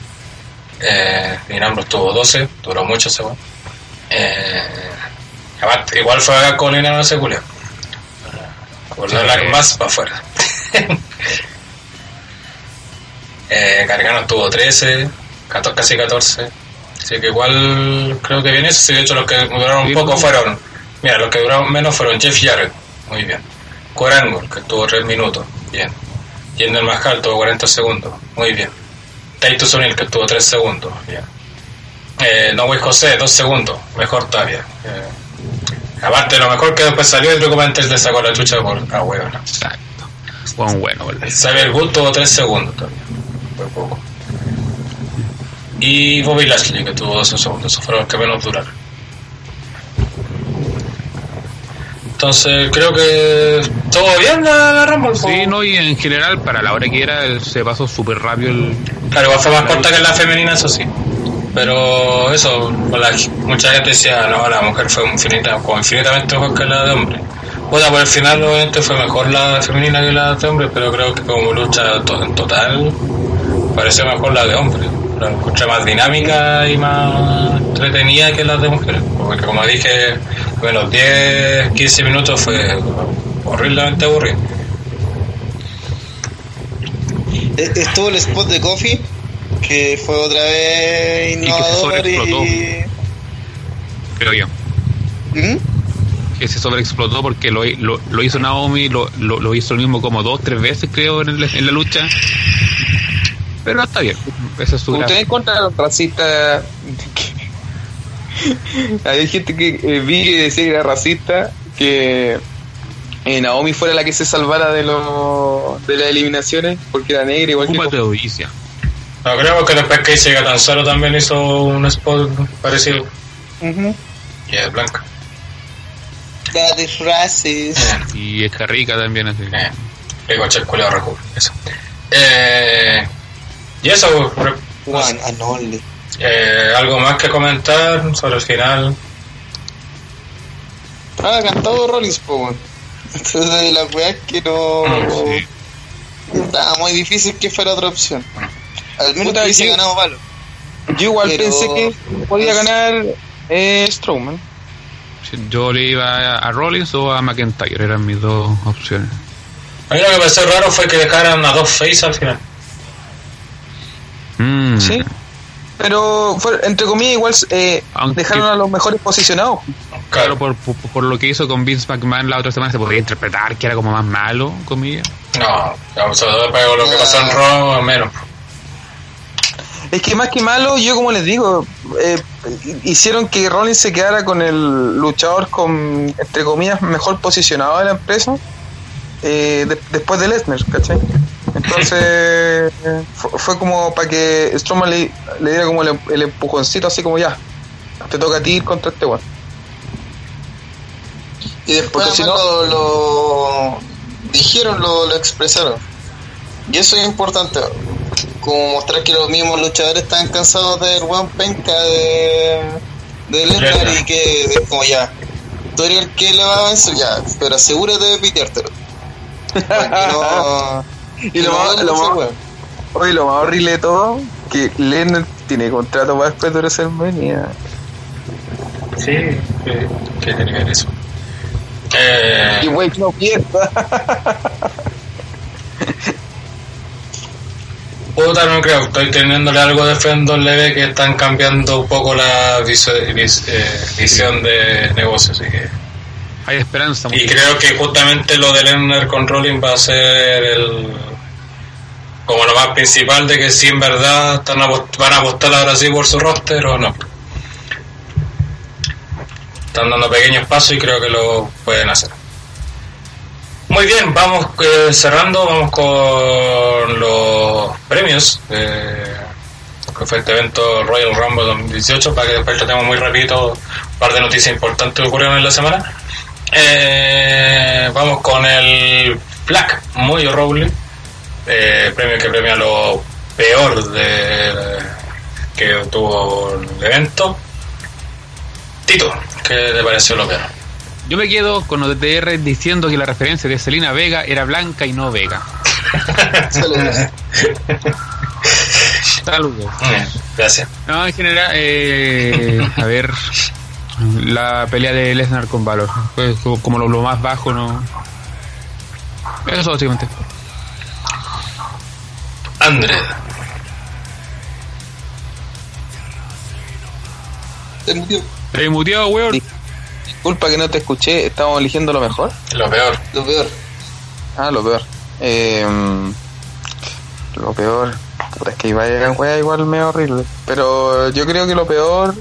eh, Dean Ambrose tuvo 12, duró mucho ese weón. Eh, aparte, igual fue a Colina no se culió. Por no Sí. más para afuera. *laughs* eh, Gargano tuvo 13, 14, casi 14. Así que igual creo que bien eso. Sí, de hecho, los que duraron un poco fueron. Mira, los que duraron menos fueron Jeff Jarrett. Muy bien. Corangle, que tuvo 3 minutos. Bien. Yendo el Mahal tuvo 40 segundos. Muy bien. Titus O'Neill, que tuvo 3 segundos. Bien. Eh, no Way José, 2 segundos. Mejor todavía. Eh, aparte, lo mejor que después salió, el documento le sacó la chucha por ah, huevo, ¿no? Exacto. Buen bueno, ¿verdad? Xavier Good tuvo 3 segundos todavía. Fue poco. Y Bobby Lashley, que tuvo 12 segundos. Esos fueron los que menos duraron. Entonces, creo que todo bien la, la Rumble. Sí, no, y en general, para la hora que era, se pasó súper rápido el. Claro, igual fue más corta que la femenina, eso sí. Pero eso, la- mucha gente decía, no, la mujer fue infinita, como infinitamente mejor que la de hombre. Bueno, por el final obviamente fue mejor la femenina que la de hombre, pero creo que como lucha to- en total, pareció mejor la de hombre. La encontré más dinámica y más entretenida que la de mujeres. Porque como dije, los 10, 15 minutos fue horriblemente aburrido. Eh, Estuvo el spot de Coffee, que fue otra vez que innovador sobreexplotó. y... Creo yo. ¿Mm? Que se sobreexplotó porque lo, lo, lo hizo Naomi, lo, lo, lo hizo lo mismo como dos, tres veces, creo, en, el- en la lucha. Pero está bien. Esa es su ¿Usted gracia. en contra de los racistas? *laughs* Hay gente que eh, vi que decía que era racista, que eh, Naomi fuera la que se salvara de los de las eliminaciones porque era negra igual que Ocupa tu audiencia. No creo que después que llega solo también hizo un spot parecido. Ujú. Y es blanca. Y está rica también, así. Eh, Rico Chesculeo Recu, eso. Eh, y eso, One and only. eh, algo más que comentar sobre el final. Ah, cantado Rollins, po, weón. Entonces, de las weas que no. Sí. Estaba muy difícil que fuera otra opción. Al menos hubiese ganado Palo. Yo igual Pero- pensé que podía ganar eh, Strowman. Yo le iba a, a Rollins o a McIntyre, eran mis dos opciones. A mí lo que me pareció raro fue que dejaran a dos face al final. Mm. Sí. Pero fue, entre comillas igual eh, Aunque- dejaron a los mejores posicionados. Claro, por, por, por lo que hizo con Vince McMahon la otra semana se podría interpretar que era como más malo, comillas. No, todo para lo que pasó en Raw, menos. Es que más que malo, yo como les digo, eh, hicieron que Rollins se quedara con el luchador con, entre comillas, mejor posicionado de la empresa eh, de- después de Lesnar, ¿cachai? Entonces *laughs* fue, fue como para que Strowman le, le diera como el, el empujoncito, así como ya, te toca a ti ir contra este weón. Y después si no- lo, lo dijeron, lo, lo expresaron. Y eso es importante. Como mostrar que los mismos luchadores están cansados del one penca de, de Lesnar y que es como ya. Tú eres el que le va a vencer ya, pero asegúrate de piteártelo. Que no- *laughs* Y que lo no más- lo más- weón. Oye, lo más horrible de todo, que Lesnar tiene contrato para después de WrestleMania. Sí, ¿qué, qué tiene que ver eso? Eh, Y wey, no pierda. *laughs* Puta, no creo, estoy teniéndole algo de fe en W que están cambiando un poco la viso- vis- eh, visión de negocio, así que... Hay esperanza. Y creo que justamente lo de Lerner con Rollins va a ser el... como lo más principal de que si en verdad están apost- van a apostar ahora sí por su roster o no. Están dando pequeños pasos y creo que lo pueden hacer. Muy bien, vamos eh, cerrando, vamos con los premios. eh, que fue este evento Royal Rumble 2018 para que después tratemos muy rapidito un par de noticias importantes que ocurrieron en la semana. Eh, vamos con el Black Mojo Rowley, eh, premio que premia lo peor de que tuvo el evento. Tito, ¿qué te pareció lo peor? Yo me quedo con OTR diciendo que la referencia de Selena Vega era blanca y no Vega. *laughs* Saludos. Saludos. Gracias. No, en general, eh, a ver, la pelea de Lesnar con Valor. Pues como- lo, lo más bajo, no. Eso básicamente. André, Te mutió. Te muteado, weón. Sí. Disculpa que no te escuché, estamos eligiendo lo mejor. lo peor. Lo peor. Ah, lo peor. Eh, lo peor. Puta, es que iba a llegar wea igual medio horrible. Pero yo creo que lo peor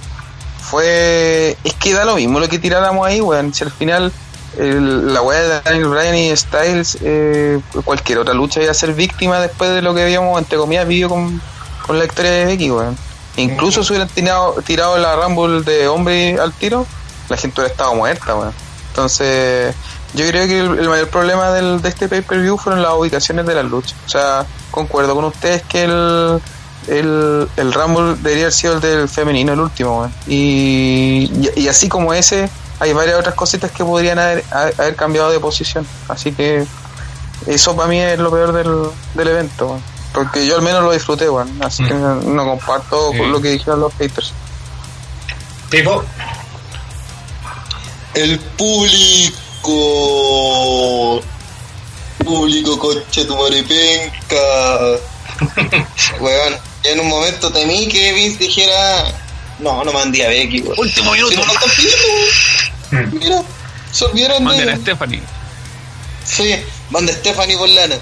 fue. Es que da lo mismo lo que tiráramos ahí, weón. Si al final el- la wea de Daniel Bryan y Styles, eh, cualquier otra lucha iba a ser víctima después de lo que habíamos, entre comillas, vivido con, con la historia de Becky, weón. Incluso si hubieran tirado, tirado la Rumble de hombre al tiro, la gente hubiera estado muerta, weón. Entonces, yo creo que el, el mayor problema del, de este pay-per-view fueron las ubicaciones de las luchas. O sea, concuerdo con ustedes que el, el, el Rumble debería haber sido el del femenino, el último, weón. Y, y, y así como ese, hay varias otras cositas que podrían haber, haber cambiado de posición. Así que eso para mí es lo peor del, del evento, weón. Porque yo al menos lo disfruté, weón. Así que no, no comparto Sí. con lo que dijeron los haters. Pipo, El público. Público, coche, tu maripenca. *laughs* Weón, ya en un momento temí que Vince dijera. No, no mandé a Becky, weón. Último minuto. weón. Mira, se olvidaron Manden a de. Stephanie. Sí, manda Stephanie por lana.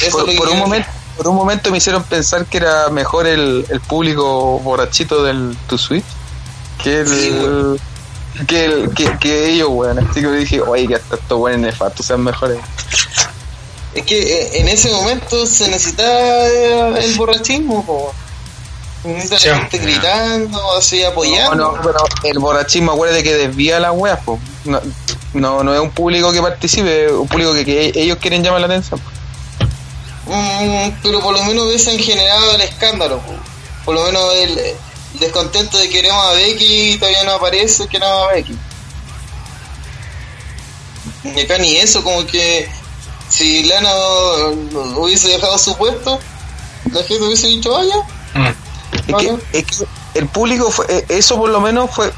Eso por, es lo que por un momento por un momento me hicieron pensar que era mejor el, el público borrachito del Tu Switch que el, Sí, que, el que, que ellos weón así que dije oye que hasta estos buenos nefastos sean mejores Es que eh, en ese momento se necesitaba eh, el borrachismo, po. Se necesita Sí. la gente gritando, así apoyando. no, pero el borrachismo acuérdate que desvía las weas po. No, no, no es un público que participe es un público que, que ellos quieren llamar la atención. Mm, pero por lo menos ves en general el escándalo. po. Por lo menos el descontento de que queremos a Becky y todavía no aparece, queremos a Becky. Y acá ni eso, como que si Lana hubiese dejado su puesto, la gente hubiese dicho, vaya. mm, Es que, Ajá. es que el público fue, eh, eso por lo menos fue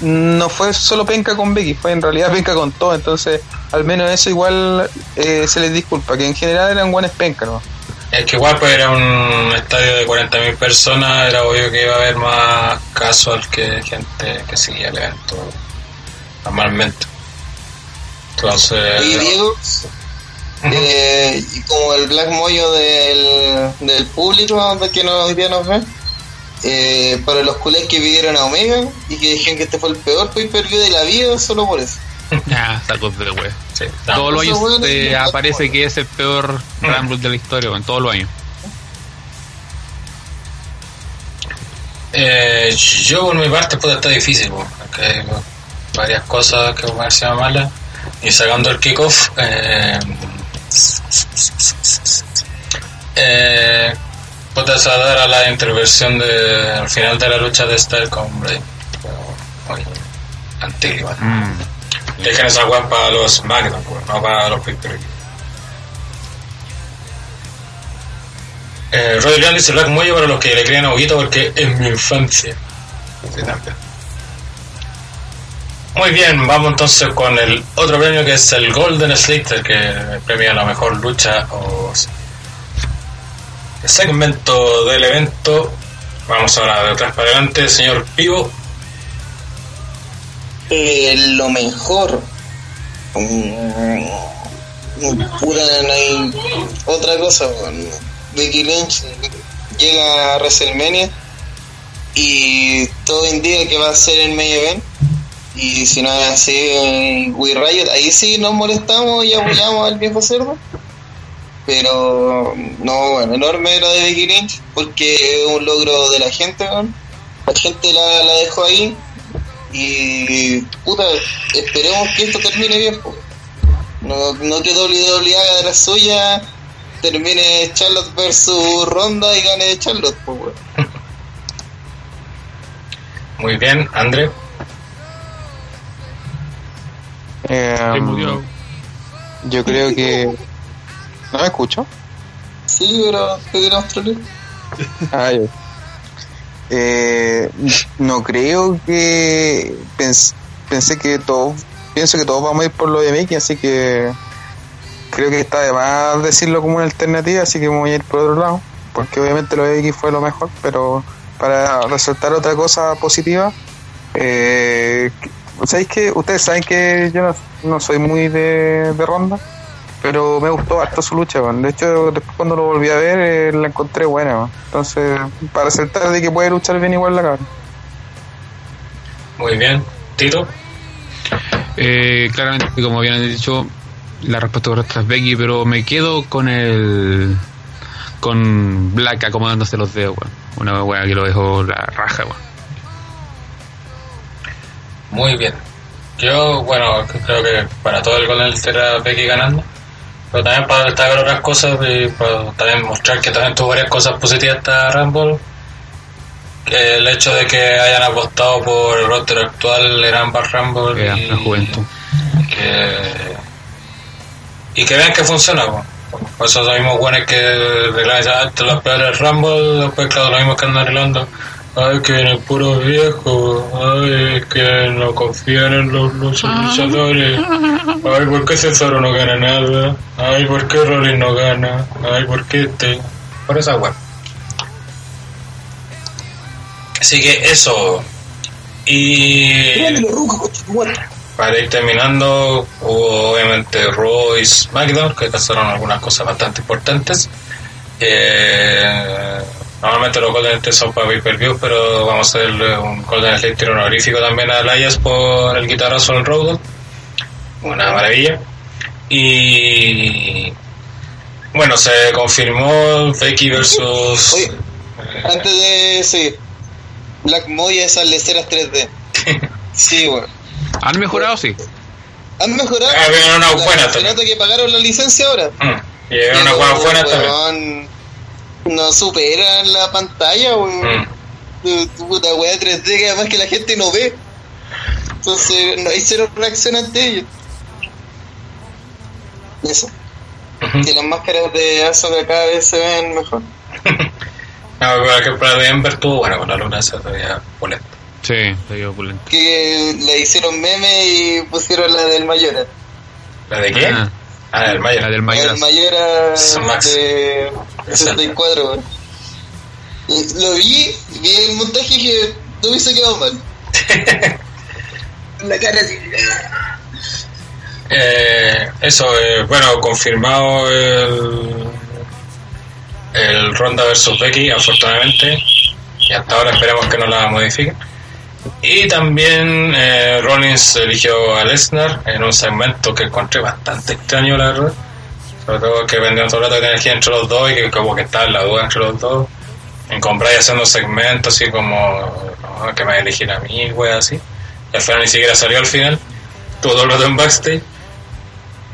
no fue solo penca con Becky, fue en realidad penca con todo, entonces al menos eso igual eh, se les disculpa, que en general eran buenas pencas, ¿no? Es que igual pues era un estadio de 40.000 personas, era obvio que iba a haber más casual que gente que seguía el evento. normalmente. Entonces, Oye, Diego, eh, y como el Black Moyo del, del público que no, hoy día nos ve, eh, para los culés que pidieron a Omega y que dijeron que este fue el peor pay per view de la vida, solo por eso. *laughs* Ah, sacos de web. Sí, Todos los años eh, no aparece que es el peor Rumble de la historia, en todos los años. Eh, yo por mi parte puede estar difícil, po, porque hay varias cosas que me parecían malas. Y sacando el kickoff, eh, eh, a dar a la intervención de, al final de la lucha de Style con Bray. Pero, antigua. Mm. Dejen esa weá para los SmackDown, no para los pay Eh, Roddy Leon dice Black Muelle para los que le creen a porque es mi infancia. Muy bien, vamos entonces con el otro premio que es el Golden Slater que premia la mejor lucha o segmento del evento. Vamos ahora de atrás para adelante, señor Pivo. Eh, lo mejor. Mm, Pura, no hay otra cosa. Becky Lynch llega a WrestleMania y todo indica que va a ser el main event. Y si no es así, eh, We Riot, ahí sí nos molestamos y apoyamos al viejo cerdo. Pero no, bueno, enorme lo de Becky Lynch porque es un logro de la gente. La gente la dejó ahí y puta, esperemos que esto termine bien. po. No, no que WWE haga de la suya, termine Charlotte versus Ronda y gane Charlotte. po, weón. Muy bien, André. Eh, yo creo que. ¿No me escucho? Sí, pero ¿qué queremos trolear? Ah, ya. Eh, no creo que pens- pensé que todos pienso que todos vamos a ir por lo de Mickey así que creo que está de más decirlo como una alternativa así que me voy a ir por otro lado porque obviamente lo de Mickey fue lo mejor pero para resaltar otra cosa positiva eh, ¿sabéis que ustedes saben que yo no, no soy muy de, de ronda pero me gustó harto su lucha, man. de hecho después cuando lo volví a ver eh, la encontré buena, man. entonces para aceptar de que puede luchar bien igual la cara. Muy bien, Tito. Eh, claramente, como bien han dicho, la respuesta correcta es Becky, pero me quedo con el. con Black acomodándose los dedos, weón. Una weá que lo dejó la raja, weón. Muy bien. Yo, bueno, creo que para todo el Slater era Becky ganando. Pero también para destacar otras cosas y para también mostrar que también tuvo varias cosas positivas esta Rumble. Que el hecho de que hayan apostado por el roster actual en ambas Rumble Era y, la juventud. que y que vean que funciona po. por eso los mismos buenos que reclaman estos los peores Rumble después claro los mismos que andan arreglando ay que vienen puros viejos ay que no confían en los, los luchadores. Ay por qué Cesaro no gana nada ay por qué Rollins no gana ay por qué este por esa web así que eso. Y para ir terminando, hubo obviamente Raw y SmackDown, que pasaron algunas cosas bastante importantes. Eh, normalmente los Golden Slater son para pay-per-view, pero vamos a hacerle un Golden Slater honorífico también a Elias por el guitarrazo en Road. Una maravilla. Y bueno, se confirmó Becky versus... Oye, Antes de seguir, Black Moya esas leceras 3D. *laughs* Sí, weón. ¿Han mejorado? Sí. ¿Han mejorado? Ah, La- buenas Se nota que pagaron la licencia ahora. Mm, y llegaron unas buenas buenas también. No superan la pantalla, weón. Mm. Puta weá 3D que además que la gente no ve. Entonces no hay cero reacción ante ellos. Eso. Ujú. Que las máscaras de Asuka cada vez se ven mejor. *laughs* No, por ejemplo, la de Ember estuvo buena con la luna esa todavía polenta. Sí, se dio opulento. Que le hicieron meme y pusieron la del Mayora. ¿La de qué? Ah. Ah, del La Mayer. del La del Mayora Es Max. de 64, weón. Y Lo vi, vi el montaje y dije, no hubiese quedado mal. *laughs* La cara así. Eh, eso, eh, bueno, confirmado el, el Ronda versus Becky, afortunadamente. Y hasta ahora esperemos que no la modifiquen. Y también eh, Rollins eligió a Lesnar en un segmento que encontré bastante extraño, la verdad. Sobre todo que vendían todo el rato de energía entre los dos y que como que estaba en la duda entre los dos. En comprar y haciendo segmentos así como "No, que me eligen a mí, wey, así. Y al final ni siquiera salió al final. Estuvo todo el rato en backstage.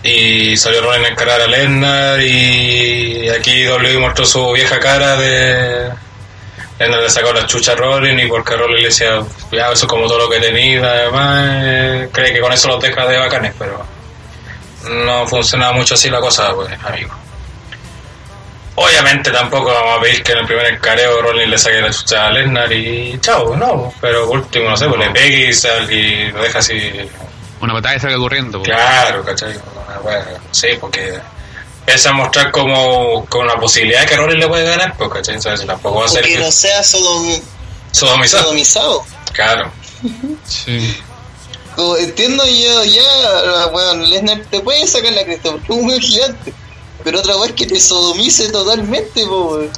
Y salió Rollins a encarar a Lesnar y aquí W mostró su vieja cara de... Lesnar le sacó la chucha a Rollins y porque Rollins le decía, ya eso es como todo lo que tenido, además eh, cree que con eso los deja de bacanes, pero no funcionaba mucho así la cosa, pues, amigo. Obviamente tampoco vamos a pedir que en el primer encareo Rollins le saque la chucha a Lesnar y chao, no, pero último, no sé, pues le pegue y, sal- y lo deja así Una batalla salga corriendo. po. Claro, ¿cachai? Una wea, sí, porque empieza a mostrar como con una posibilidad de que Rollins le puede ganar, pues, ¿cachai? Entonces tampoco va a ser Porque no sea sodomi- sodomizado. sodomizado. Claro, Sí. Como entiendo yo, ya, weón, Lesnar te puede sacar la cresta porque es un weón gigante. Pero otra vez que te sodomice totalmente, po, weón.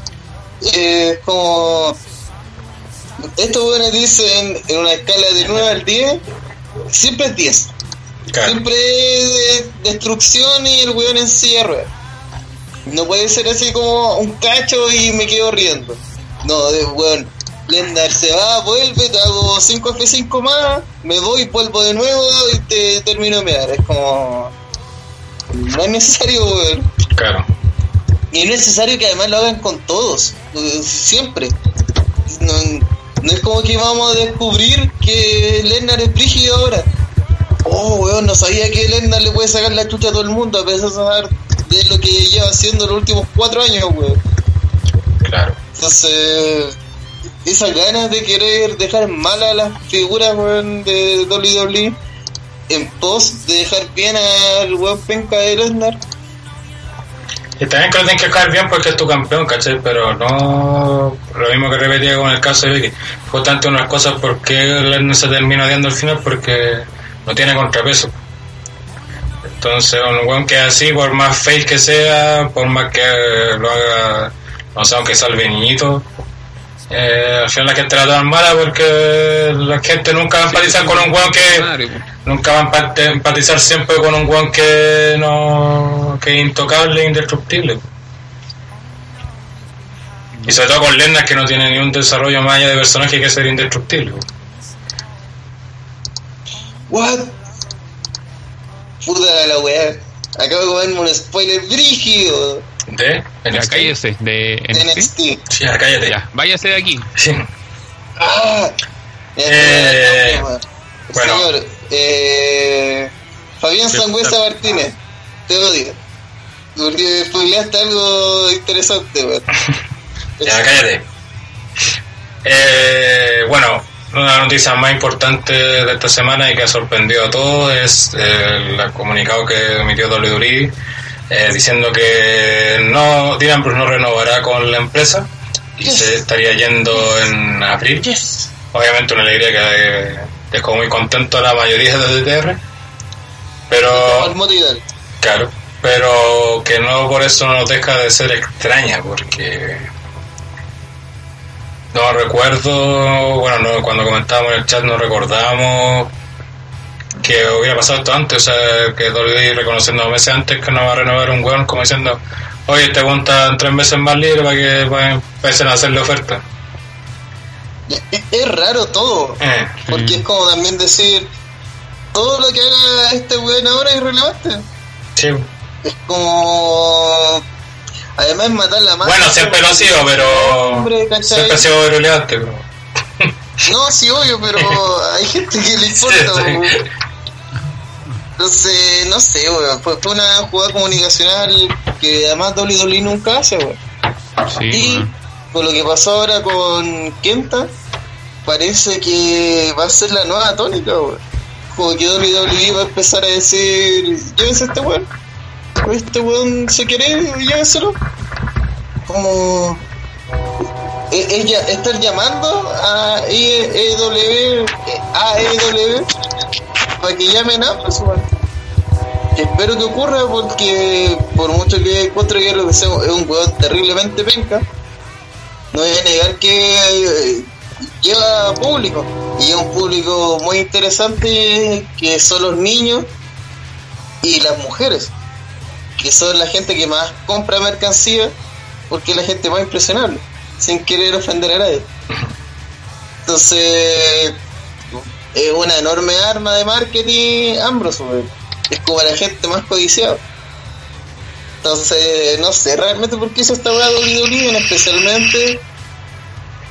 Eh, como. Estos weones dicen en una escala de 9 al 10, siempre es 10. claro. Siempre es de- destrucción y el weón en silla de ruedas. No puede ser así como un cacho y me quedo riendo. No, de weón. Lendar se va, vuelve, te hago 5 F5 más, me voy, vuelvo de nuevo y te termino de mear. Es como. No es necesario, weón. claro. Y es necesario que además lo hagan con todos, siempre. No, no es como que vamos a descubrir que Lennar es brígido ahora. Oh, weón, no sabía que Lennar le puede sacar la chucha a todo el mundo a pesar de lo que lleva haciendo los últimos cuatro años, weón. Claro. Entonces, esas ganas de querer dejar mal a las figuras, weón, de WWE en pos de dejar bien al weón penca de Lesnar. Y también que lo tienes que caer bien porque es tu campeón, ¿cachai? Pero no lo mismo que repetía con el caso de Vicky. Justamente unas cosas por qué Lesnar se termina odiando al final porque no tiene contrapeso. Entonces, un weón que es así, por más fake que sea, por más que lo haga, no sé, aunque sea el niñito, eh, al final la gente la toma mala porque la gente nunca va a empatizar con un weón que nunca va a empatizar siempre con un weón que no que es intocable e indestructible. Y sobre todo con Lennar que no tiene ni un desarrollo más allá de personaje que ser indestructible What? Puta la weá. Acabo de comerme un spoiler brígido de Ya, NXT cállese. De de NXT. NXT. sí, ya, cállate Ya, váyase de aquí. Sí. Ah, Ya, Eh, ya, ya, bueno. Señor, eh, Fabián Sangüesa. Martínez, te odio. Porque spoileaste algo interesante, weón. *laughs* ya cállate eh, bueno una de las noticias más importantes de esta semana y que ha sorprendido a todos es eh, el comunicado que emitió WWE eh, diciendo que no Bruce no renovará con la empresa y Yes. se estaría yendo en abril Yes. obviamente una alegría que dejó muy contento a la mayoría de DTR pero. Claro, pero que no por eso nos deja de ser extraña, porque no recuerdo, bueno, no, cuando comentábamos en el chat no recordábamos que hubiera pasado esto antes, o sea, que WWE reconociendo meses antes que no va a renovar un weón, como diciendo, oye, te en tres meses más libre para que para que empiecen a hacerle oferta. Es, es raro todo. Eh, Porque es como también decir, todo lo que haga este weón ahora es irrelevante. sí. Es como... Además matar la mano. Bueno, siempre lo ha sido, pero siempre ha sido relevante, pero... No, sí, obvio, pero *laughs* hay gente que le importa, Sí. Entonces, no sé, weón. Fue, una jugada comunicacional que además WWE nunca hace, weón. Sí, Y con lo que pasó ahora con Kenta, parece que va a ser la nueva tónica, weón. Como que WWE va a empezar a decir, llévense a este weón. Este weón se quiere, llévenselo. Como e- ella estar llamando a EW, a EW para que llamen a. Que espero que ocurra porque por mucho que encuentro que lo que sea, es un weón terriblemente penca, no voy a negar que eh, lleva público. Y es un público muy interesante que son los niños y las mujeres, que son la gente que más compra mercancía porque es la gente más impresionable, sin querer ofender a nadie. Entonces, es una enorme arma de marketing Ambrose, es como la gente más codiciada. Entonces, no sé realmente por qué hizo esta weá WWE, especialmente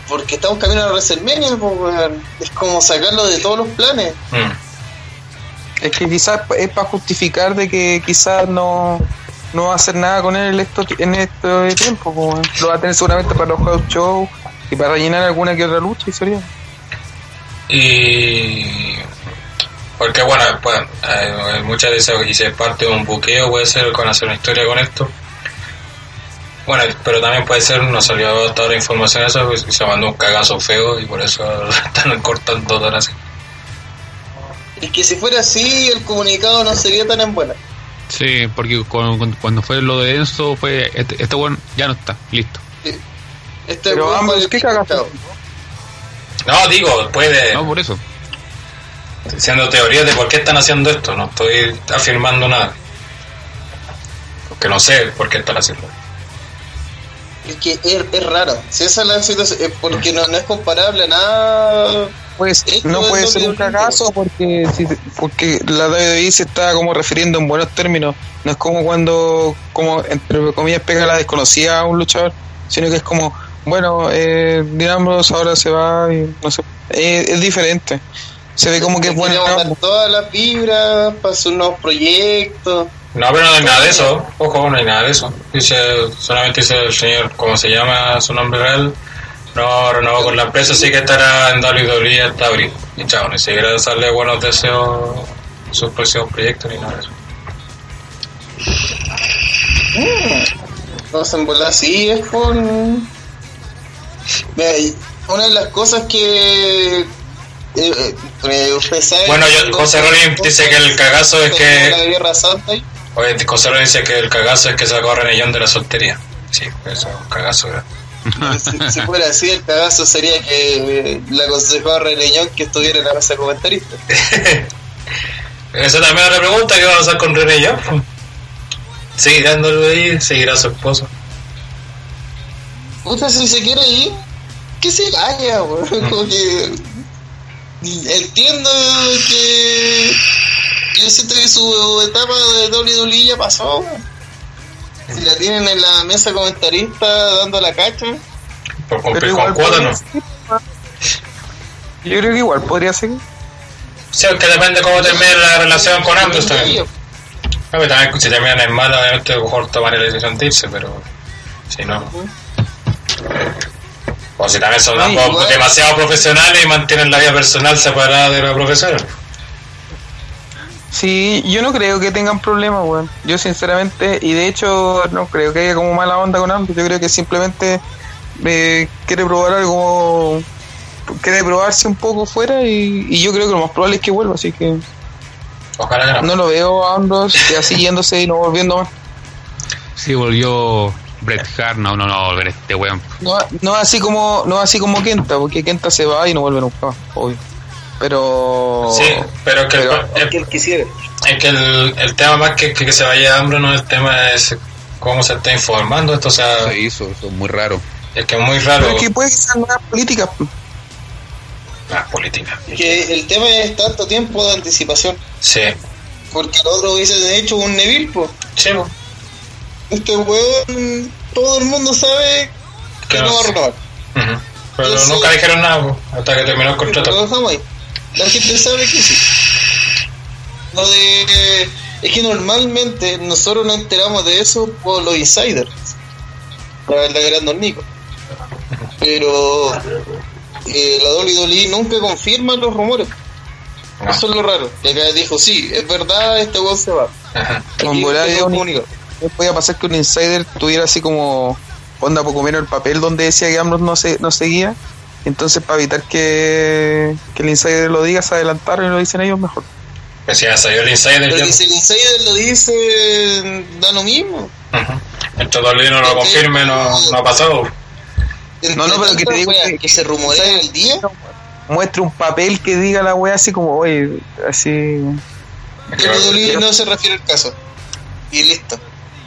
porque estamos camino a WrestleMania, pues, es como sacarlo de todos los planes. Mm. Es que quizás es para justificar de que quizás no, no va a hacer nada con él esto, en este tiempo. po, weón. Lo va a tener seguramente para los house shows y para rellenar alguna que otra lucha y sería. Y. Porque, bueno, pues, muchas veces, y si es parte de un buqueo, puede ser con hacer una historia con esto. Bueno, pero también puede ser, no salió hasta ahora información de eso, pues, se mandó un cagazo feo y por eso *laughs* están cortando tan así. Y que si fuera así, el comunicado no sería tan en buena. Sí, porque cu- cu- cuando fue lo de Enzo, fue este, este weón ya no está, listo. Este Pero ambos, ¿qué que- cagazo? No, digo, puede, No, por eso. siendo teorías de por qué están haciendo esto, no estoy afirmando nada. Porque no sé por qué están haciendo. Es que es, es raro. Si esa es la situación, es porque no, no es comparable a nada. Pues Esto no puede ser un cagazo porque si- porque la WWE se está como refiriendo en buenos términos. No es como cuando, como entre comillas, pega la desconocida a un luchador, sino que es como, bueno, eh, ahora se va y no sé. Eh, es diferente. Se ve como que es dar todas las vibras para sus nuevos proyectos. No, pero no hay nada de eso. Ojo, no hay nada de eso. Dice, solamente dice el señor, ¿cómo se llama su nombre real? No renovó con la empresa, así que estará en WWE hasta abril. Y chao, ni siquiera darle buenos deseos a sus próximos proyectos ni nada de eso. No se envuelve así, es con. Mira, una de las cosas que. eh, eh, sabe Bueno, yo- José Rollins dice que el cagazo es que- La Guerra Santa y- Oye, José Luis dice que el cagazo es que sacó a Renellón de la soltería. Sí, eso es un cagazo. ¿verdad? Si, si fuera así, el cagazo sería que eh, le aconsejó a Reneñón que estuviera en la mesa comentarista. *laughs* Esa también es la pregunta que va a pasar con Renellón. Seguir dándole ahí, seguirá a su esposo. Puta, si se quiere ir, que se vaya, weón. *laughs* Como que. Entiendo que. Yo siento que su etapa de WWE ya pasó, weón. Si la tienen en la mesa comentarista dando la cacha, Por podría ¿no? Yo creo que igual podría seguir. Sí, que depende cómo termine la relación con ambos también. No, que también si terminan en mal, obviamente a lo mejor toman la decisión de irse, pero si no. O si también son Ay, demasiado profesionales y mantienen la vida personal separada de la profesional. Sí, yo no creo que tengan problemas, weón. Yo sinceramente, y de hecho no creo que haya como mala onda con ambos. Yo creo que simplemente eh, quiere probar algo, quiere probarse un poco fuera y, y yo creo que lo más probable es que vuelva. Así que Ojalá que no. no lo veo a ambos ya *laughs* siguiéndose y no volviendo más. Sí, volvió Bret Hart, no, no, no, va a volver este weón. No, no así como no así como Kenta, porque Kenta se va y no vuelve nunca obvio. Pero Sí, pero que, pero- el, que él quisiera. es que el, el tema más que, que, que se vaya hambre no el tema es cómo se está informando esto, o sea, Se hizo, eso es muy raro. es que es muy raro pero es que puede que sean nuevas políticas. las políticas. Que el tema es tanto tiempo de anticipación. Sí, Porque el otro hubiese hecho un Neville, pues. sí, po. Este weón, todo el mundo sabe que Que no no va a renovar. Ujú. pero Yo nunca dijeron nada po, hasta que terminó el Lo contrato. dejamos ahí. La gente sabe que sí. Lo de. Es que normalmente nosotros nos enteramos de eso por los insiders. El de Gran Nico. Pero. eh, la WWE nunca confirma los rumores. No. Eso es lo raro. Y acá dijo, sí, es verdad, este weón se va. Con volar podía pasar que un insider tuviera así como onda poco menos el papel donde decía que Ambrose no, se, no seguía. Entonces, para evitar que, que el insider lo diga, se adelantaron y lo dicen ellos mejor. Pues ya salió el insider Pero ya. si el insider lo dice, da lo mismo. Entre WWE no lo confirme, no, no ha pasado. No, no, pero que te digo que- que se rumorea el día. Muestre un papel que diga la wea así como, oye, así. WWE no se refiere al caso. Y listo.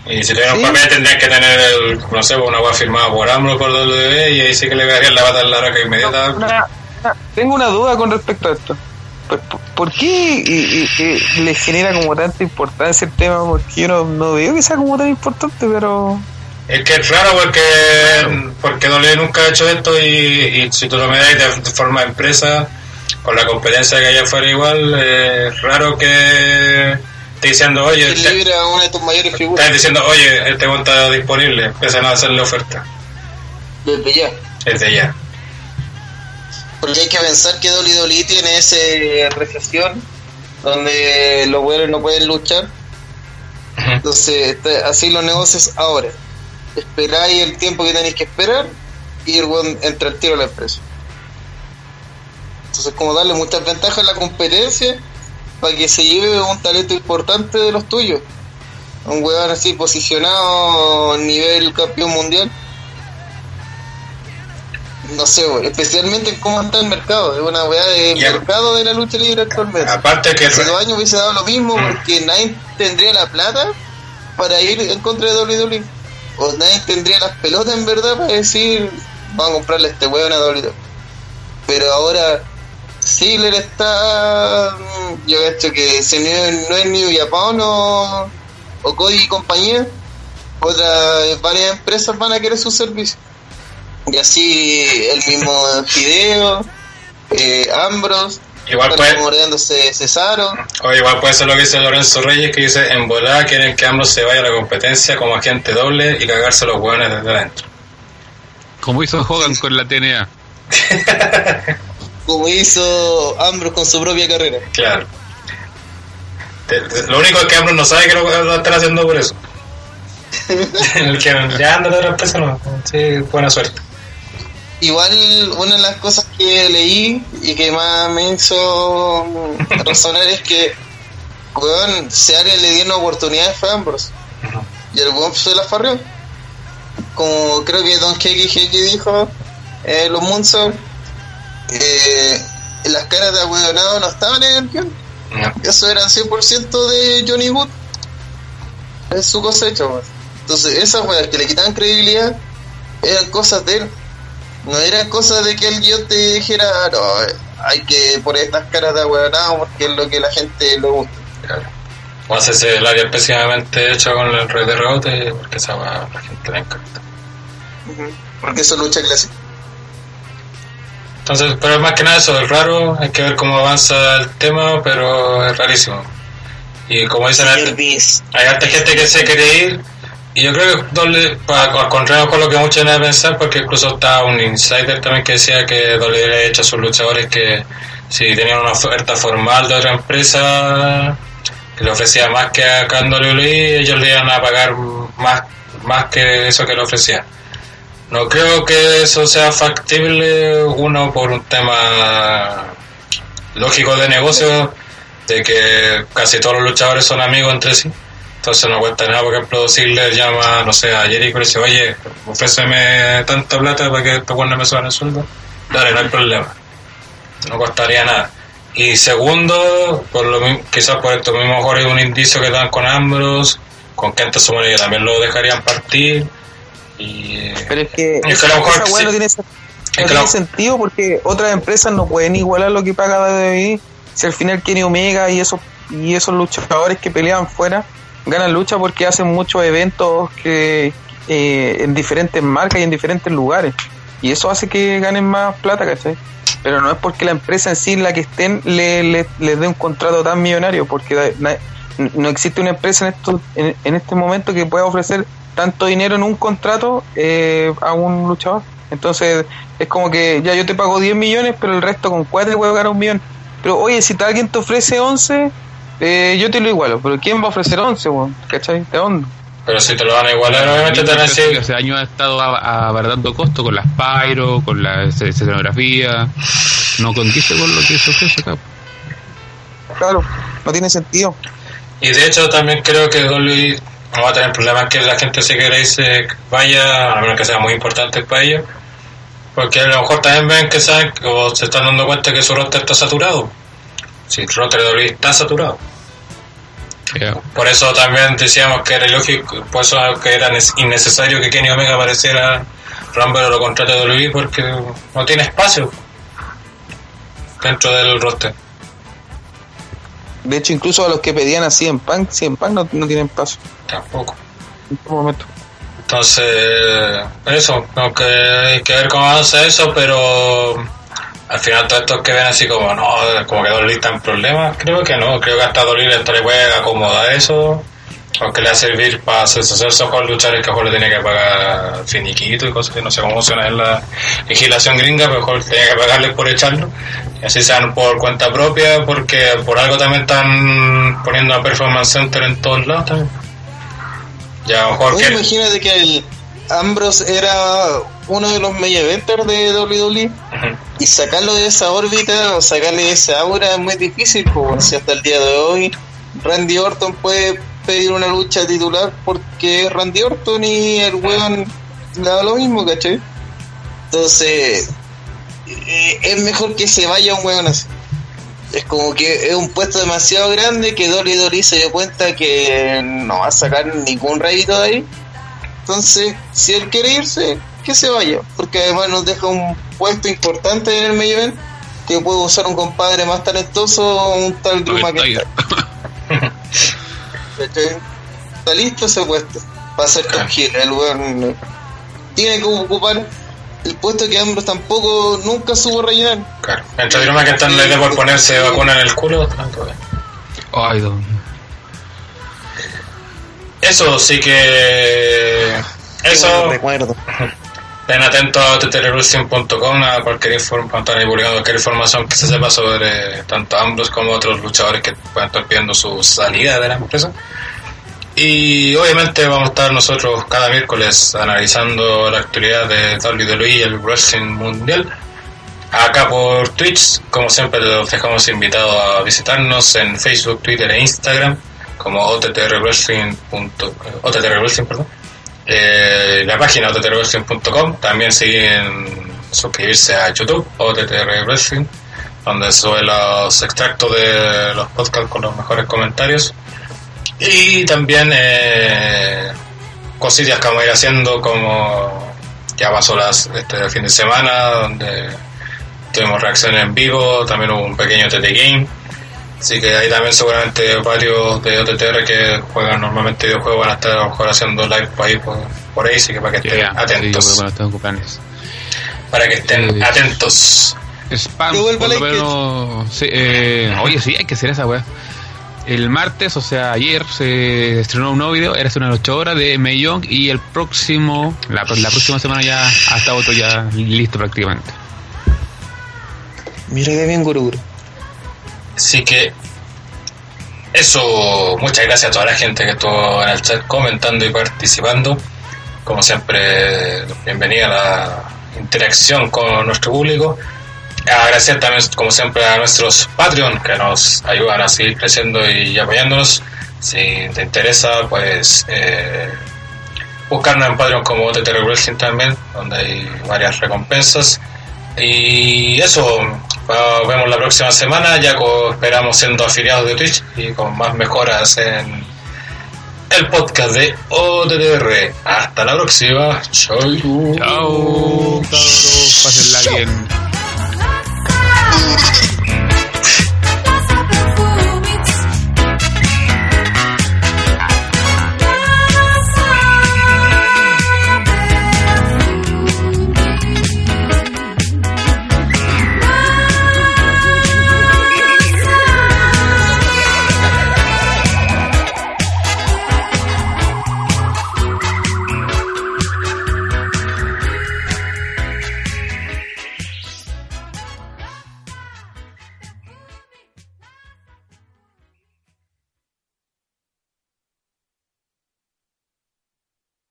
Y si tuviera un Sí. papel tendrían que tener, el, no sé, una web firmada por AMLO por WWE y ahí sí que le darían la bata en la raca inmediata. Una- una- tengo una duda con respecto a esto. ¿Por, por- por qué y- y- y le genera como tanta importancia el tema? Porque yo no, no veo que sea como tan importante, pero... Es que es raro porque, porque WWE nunca ha hecho esto y, y si tú lo miras de, de forma empresa, con la competencia que hay afuera igual, eh, es raro que esté diciendo, oye, te- libra a una de tus mayores estás figuras. diciendo, oye, este weón está disponible, empiezan a hacerle oferta Desde ya. desde ya. Porque hay que pensar que WWE tiene esa recesión donde los güeyes no pueden luchar. Entonces, está- así los negocios ahora. Esperáis el tiempo que tenéis que esperar y el weón entra al tiro a la empresa. Entonces, como darle muchas ventajas a la competencia para que se lleve un talento importante de los tuyos. Un weón así posicionado a nivel campeón mundial. No sé, especialmente en cómo está el mercado. Es una weá de mercado de la lucha libre actualmente. Aparte que Hace dos años hubiese dado lo mismo Mm. porque nadie tendría la plata para ir en contra de WWE. O nadie tendría las pelotas en verdad para decir, vamos a comprarle a este weón a WWE. Pero ahora Ziggler está... mm, Yo cacho que si no, es- no es New Japan o, o Cody y compañía, otras varias empresas van a querer su servicio. Y así el mismo *laughs* Fideo, eh, Ambrose, igual están puede, Cesaro. o igual puede ser lo que dice Lorenzo Reyes, que dice, en volada quieren que AMLO se vaya a la competencia como agente doble y cagarse a los hueones desde adentro. Como hizo Hogan con la TNA. *laughs* como hizo Ambrose con su propia carrera. Claro. Lo único es que AMLO no sabe que lo, lo están haciendo por eso. *laughs* El que ya anda de otra empresa no. Sí, buena suerte. Igual una de las cosas que leí y que más me hizo razonar es que weón, si alguien le dieron oportunidades fue Ambrose. Y el weón se la farrió. Como creo que Don Heki dijo, eh, los Moonsault, eh, las caras de ahueonado no estaban en el guion. No. Eso eran 100% de Johnny Wood. Es su cosecha. Entonces, esas weas que le quitaban credibilidad eran cosas de él. No eran cosas de que el guion te dijera, no, eh, hay que poner estas caras de ahueonado porque es lo que la gente le gusta. O hacerse el área específicamente hecha con el rey de rebote, porque esa la gente le encanta. Porque eso es lucha clásica. Entonces, pero más que nada eso es raro, hay que ver cómo avanza el tema, pero es rarísimo. Y como dicen, hay, hay harta gente que se quiere ir, y yo creo que doble, para, al contrario con lo que muchos deben pensar, porque incluso está un insider también que decía que doble le ha hecho a sus luchadores que si tenían una oferta formal de otra empresa que le ofrecía más que acá en WWE, ellos le iban a pagar más, más que eso que le ofrecían. No creo que eso sea factible, uno por un tema lógico de negocio, de que casi todos los luchadores son amigos entre sí. Entonces no cuesta nada, por ejemplo, Ziggler llama, no sé, a Jericho y le dice, oye, ofréceme tanta plata para que estos buenos me suban el sueldo. Dale, no hay problema. No costaría nada. Y segundo, por lo quizás por estos mismos mejor es un indicio que dan con Ambrose, con Kenta supone que también lo dejarían partir. Y Pero es que, Es que esa weá sí. no tiene, no tiene sentido porque otras empresas no pueden igualar lo que paga WWE. Si al final Kenny Omega y esos, y esos luchadores que pelean fuera ganan lucha porque hacen muchos eventos que eh, en diferentes marcas y en diferentes lugares. Y eso hace que ganen más plata, ¿cachai? Pero no es porque la empresa en sí, la que estén, le, le- les dé un contrato tan millonario, porque no existe una empresa en, esto, en, en este momento que pueda ofrecer tanto dinero en un contrato eh, a un luchador. Entonces es como que ya yo te pago 10 millones, pero el resto con 4 puedo ganar un millón. Pero oye, si alguien te ofrece 11, eh, yo te lo igualo. Pero ¿quién va a ofrecer 11, weón? ¿Cachai? ¿De dónde? Pero si te lo van a igualar, obviamente te van a Empresa que decir, hace años ha estado a- abarato costo con las pyro, con la escenografía. No contiste con lo que se ofrece acá. Claro, no tiene sentido. Y de hecho también creo que Dolly no va a tener problemas que la gente se quiera irse vaya, a menos que sea muy importante para ellos. Porque a lo mejor también ven que saben o se están dando cuenta que su roster está saturado. Si el roster de Dolly está saturado. Por eso también decíamos que era ilógico, por eso que era innecesario que Kenny Omega apareciera Rumble o lo contrate de WWE porque no tiene espacio dentro del roster. De hecho, incluso a los que pedían a CM Punk, CM Punk no, no tienen paso Tampoco. en este momento. Entonces, eso, tengo que, hay que ver cómo avanza eso, pero al final todos estos que ven así como, no, como que Dolly está en problemas, creo que no, creo que hasta Dolly hasta le puede acomodar eso, porque le va a servir para deshacerse con luchadores que a mejor le tiene que pagar finiquito y cosas que no sé cómo funciona en la legislación gringa, pero mejor tenía que pagarles por echarlo, y así sean por cuenta propia, porque por algo también están poniendo a Performance Center en todos lados también. Ya que... imagínate que el Ambrose era uno de los main eventers de WWE Ujú. y sacarlo de esa órbita o sacarle de esa aura es muy difícil, pues si hasta el día de hoy Randy Orton puede pedir una lucha titular porque Randy Orton y el weón le da lo mismo, ¿cachai? Entonces eh, es mejor que se vaya un weón así. Es como que es un puesto demasiado grande que Dolly Dolly se dio cuenta que no va a sacar ningún rédito de ahí. Entonces, si él quiere irse, que se vaya, porque además nos deja un puesto importante en el main event que puede usar un compadre más talentoso, un tal Drew McIntyre. *laughs* Está listo ese puesto para ser *laughs* top. El weón tiene que ocupar el puesto que Ambrose tampoco nunca supo rellenar. Claro. Mientras Drew McIntyre le dé por ponerse vacuna en el culo, tanto bien. Ay, don. Eso sí que... Eso... recuerdo. Estén atentos a ttrwrestling.com a cualquier inform- cuando están ahí publicando cualquier información que se sepa sobre tanto Ambrose como otros luchadores que puedan estar pidiendo su salida de la empresa. Y obviamente vamos a estar nosotros cada miércoles analizando la actualidad de WWE y el Wrestling Mundial. Acá por Twitch, como siempre los dejamos invitados a visitarnos en Facebook, Twitter e Instagram como ottrwrestling. ottrwrestling, perdón. Eh, la página ottrwrestling.com también siguen suscribirse a YouTube OTTR Wrestling donde sube los extractos de los podcasts con los mejores comentarios y también eh, cosillas que vamos a ir haciendo como ya pasó las, este fin de semana donde tuvimos reacciones en vivo también hubo un pequeño TT Game Así que ahí también seguramente varios de OTTR que juegan normalmente videojuegos van a estar a lo mejor haciendo live por ahí, por, por ahí, así que para que estén sí, atentos. creo que no tengo planes. para que estén Sí. atentos. Spam, por lo la menos. sí, eh, oye, sí, hay que hacer esa weá. El martes, o sea, ayer se estrenó un nuevo video, era hace unas 8 horas de Mei Young y el próximo, la, la próxima semana ya hasta otro ya listo prácticamente. Mira que bien Guruguru. Así que eso, muchas gracias a toda la gente que estuvo en el chat comentando y participando. Como siempre, bienvenida a la interacción con nuestro público. Agradecer también, como siempre, a nuestros Patreon que nos ayudan a seguir creciendo y apoyándonos. Si te interesa, pues eh, buscarnos en Patreon como TTR Wrestling también, donde hay varias recompensas. Y eso, nos vemos la próxima semana, ya esperamos siendo afiliados de Twitch y con más mejoras en el podcast de OTTR. Hasta la próxima. Chau. Cabros, pásenla bien. Thank you.